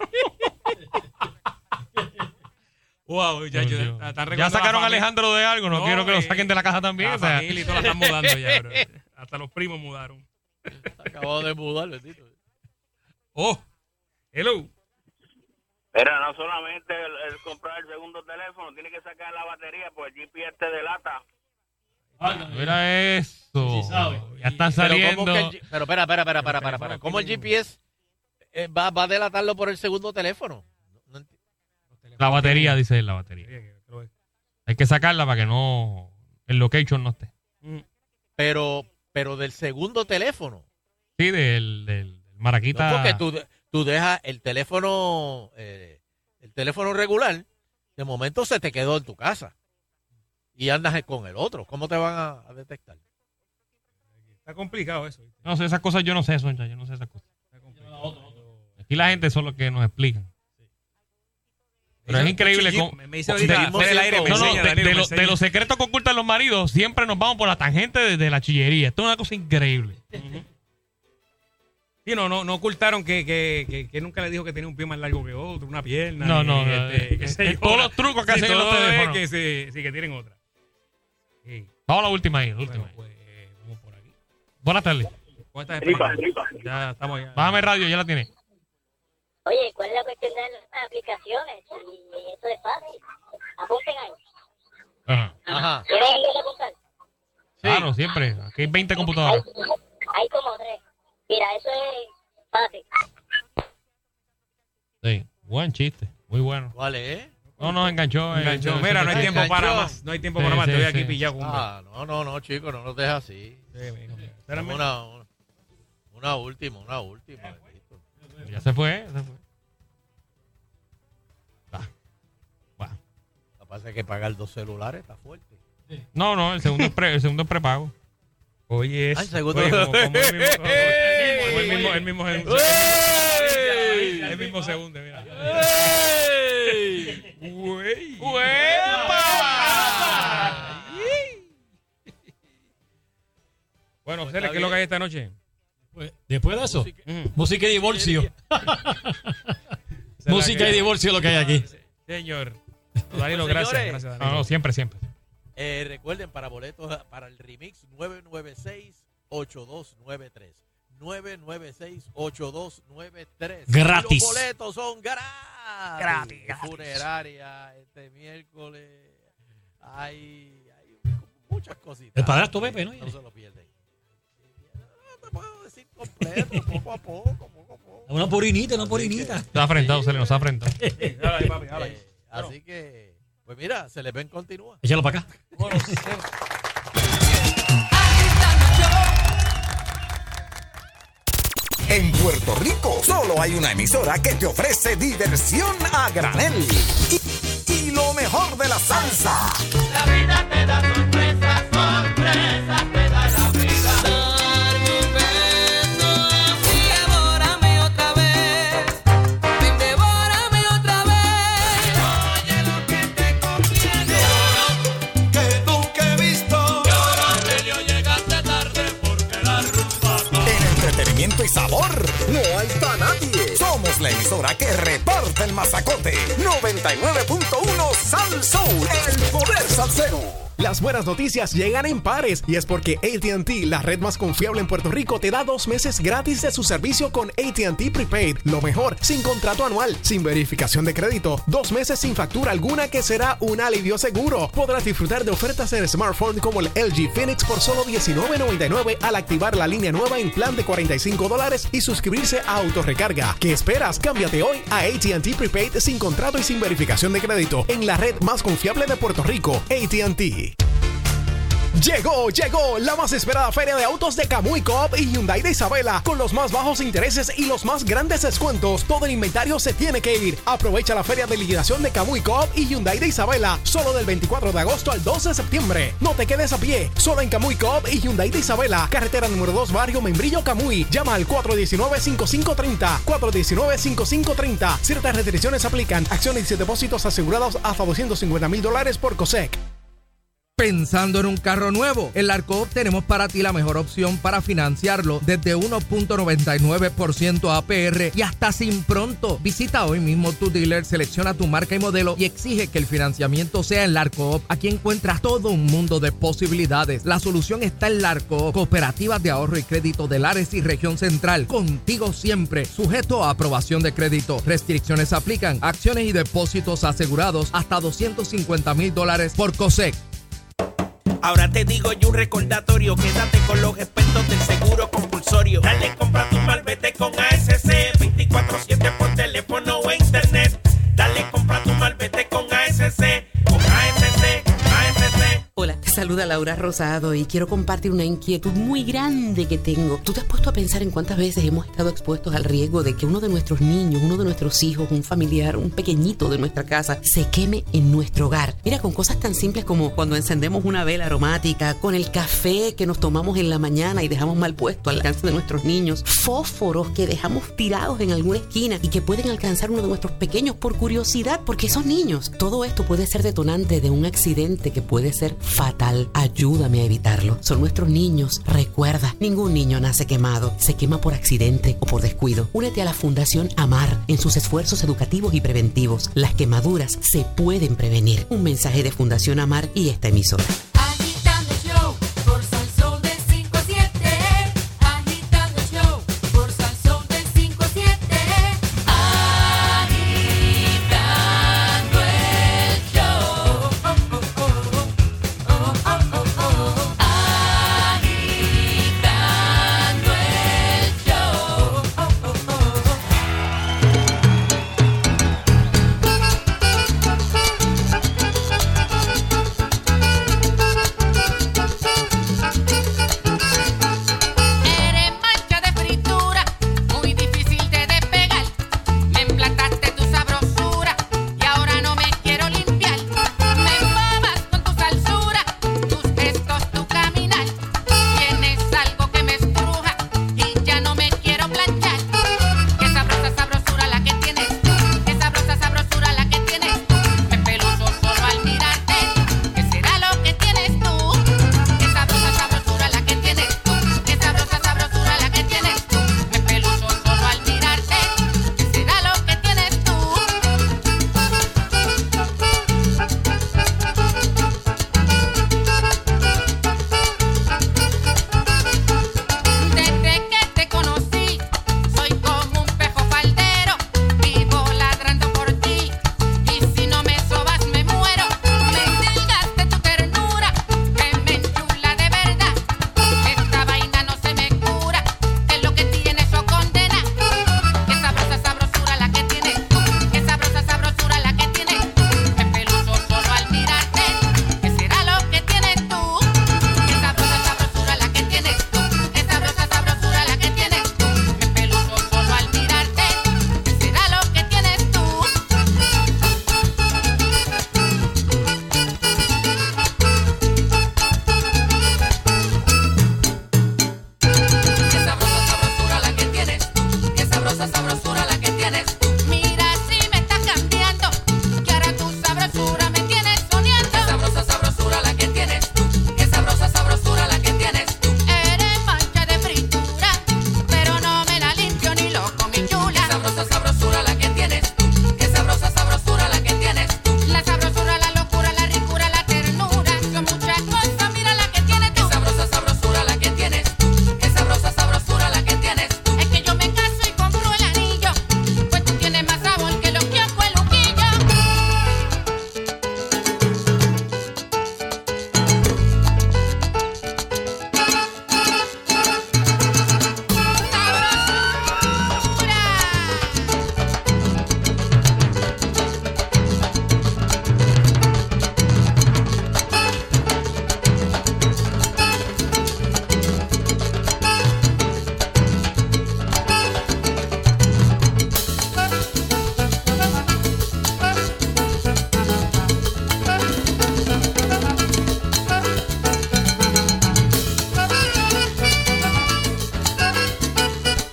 wow, ya, Dios, ya, sacaron a. Alejandro de algo, no, quiero que lo eh, saquen de la caja también. La o sea. familia y todo la están mudando ya, bro. Hasta los primos mudaron. Acabó de mudar, bendito. Oh, hello. Pero no solamente el, el comprar el segundo teléfono, tiene que sacar la batería, pues el GPS te delata. Mira eso. Ya están Pero, saliendo. ¿cómo que el pero espera, espera, espera, espera, espera, espera. ¿Cómo el GPS eh, va, va a delatarlo por el segundo teléfono? No enti- La batería, dice él, la batería. Hay que sacarla para que no. El location no esté. Pero, pero del segundo teléfono. Sí, del, del No, Maraquita. porque tú, tú dejas el teléfono, eh, el teléfono regular, de momento se te quedó en tu casa. Y andas con el otro. ¿Cómo te van a, a detectar? Está complicado eso. ¿viste? No sé, esas cosas yo no sé, Soncha, yo no sé esas cosas. Aquí la gente son los que nos explican. Pero es increíble Chichi, cómo. me- me dice ahorita, de- fuera del aire, me no, no, enseña, de- Danilo, de me lo- de enseña. los secretos que ocultan los maridos, siempre nos vamos por la tangente de, de la chillería. Esto es una cosa increíble. Sí, no, no, no ocultaron que, que, que, que nunca le dijo que tenía un pie más largo que otro, una pierna. No, no, no, este, todos los trucos que Sí, hacen en los teléfonos. Que se, sí, que tienen otra. Sí. Vamos a la última ahí, la última. Pues, vamos por aquí. Buenas tardes. ¿Cómo estás Tripa, esperando? Ya estamos ya. Bájame radio, ya la tiene. Oye, ¿cuál es la cuestión de las aplicaciones? Y eso es fácil. Apunten ahí. Ajá. Ajá. ¿Quieres ir a apuntar? Claro, siempre. Aquí hay 20 computadoras. Hay como tres. Mira, eso es fácil. Sí. Buen chiste. Muy bueno. ¿Cuál es? No, no, enganchó. Enganchó. enganchó. Mira, no hay tiempo Enganchó. para más. No hay tiempo Sí, para más. sí, Estoy sí. aquí pillado con Ah, no, no, no, chicos, no nos dejes así. Espérame. Una, una, una última, una última. Ya se fue, se fue. Lo que pasa es que pagar dos celulares está fuerte. No, no, el segundo es, pre- el segundo es prepago. Oye, Ah, el segundo- Oye, como- como el mismo- como el mismo- el mismo- el mismo- el mismo segundo, mira. Güey. Bueno, Cele, ¿qué es lo que hay esta noche? Pues, Después de eso, Ujú. música y divorcio. música y divorcio es lo que hay aquí. Señor. Danilo, Pues, gracias. señores, Gracias, No, Danilo. no, siempre, siempre. Eh, recuerden, para boletos para el remix 996-8293. 996-8293. Gratis. Los boletos son gratis. Gratis, gratis. Funeraria, este miércoles. Hay, hay muchas cositas. El padrastro Pepe, ¿no? No se lo pierden. Te puedo decir completo, poco a poco, poco a poco. Una porinita, una porinita. Está afrentado, se le nos ha afrentado. Ahí, papi, ahí. Eh, así que, pues mira, se les ven continúa. Échalo para acá. En Puerto Rico solo hay una emisora que te ofrece diversión a granel. Y, y lo mejor de la salsa. La vida te da que reparte el mazacote. 99.1 Sal Soul, el poder salsero. Las buenas noticias llegan en pares y es porque ATT, la red más confiable en Puerto Rico, te da dos meses gratis de su servicio con ATT Prepaid. Lo mejor, sin contrato anual, sin verificación de crédito, dos meses sin factura alguna que será un alivio seguro. Podrás disfrutar de ofertas en smartphone como el LG Phoenix por solo $19.99 al activar la línea nueva en plan de 45 dólares y suscribirse a autorrecarga. ¿Qué esperas? Cámbiate hoy a ATT Prepaid sin contrato y sin verificación de crédito en la red más confiable de Puerto Rico, ATT. Llegó, llegó la más esperada feria de autos de Camuy Coop y Hyundai de Isabela con los más bajos intereses y los más grandes descuentos. Todo el inventario se tiene que ir. Aprovecha la feria de liquidación de Camuy Coop y Hyundai de Isabela solo del 24 de agosto al 12 de septiembre. No te quedes a pie, solo en Camuy Coop y Hyundai de Isabela, carretera número 2, barrio Membrillo Camuy. Llama al 419-5530. 419-5530. Ciertas restricciones aplican. Acciones y depósitos asegurados hasta 250 mil dólares por COSEC. Pensando en un carro nuevo, en Larcoop tenemos para ti la mejor opción para financiarlo desde 1.99% APR y hasta sin pronto. Visita hoy mismo tu dealer, selecciona tu marca y modelo y exige que el financiamiento sea en Larcoop. Aquí encuentras todo un mundo de posibilidades. La solución está en Larcoop, cooperativas de ahorro y crédito de Lares y región central. Contigo siempre, sujeto a aprobación de crédito. Restricciones aplican, acciones y depósitos asegurados hasta 250 mil dólares por COSEC. Ahora te digo yo un recordatorio, quédate con los expertos del seguro compulsorio. Dale, compra tu malvete con ASC, 24-7 por teléfono saluda Laura Rosado y quiero compartir una inquietud muy grande que tengo. ¿Tú te has puesto a pensar en cuántas veces hemos estado expuestos al riesgo de que uno de nuestros niños, uno de nuestros hijos, un familiar, un pequeñito de nuestra casa se queme en nuestro hogar? Mira, con cosas tan simples como cuando encendemos una vela aromática, con el café que nos tomamos en la mañana y dejamos mal puesto al alcance de nuestros niños, fósforos que dejamos tirados en alguna esquina y que pueden alcanzar uno de nuestros pequeños por curiosidad, porque son niños. Todo esto puede ser detonante de un accidente que puede ser fatal. Ayúdame a evitarlo. Son nuestros niños. Recuerda, ningún niño nace quemado. Se quema por accidente o por descuido. Únete a la Fundación Amar en sus esfuerzos educativos y preventivos. Las quemaduras se pueden prevenir. Un mensaje de Fundación Amar y esta emisora.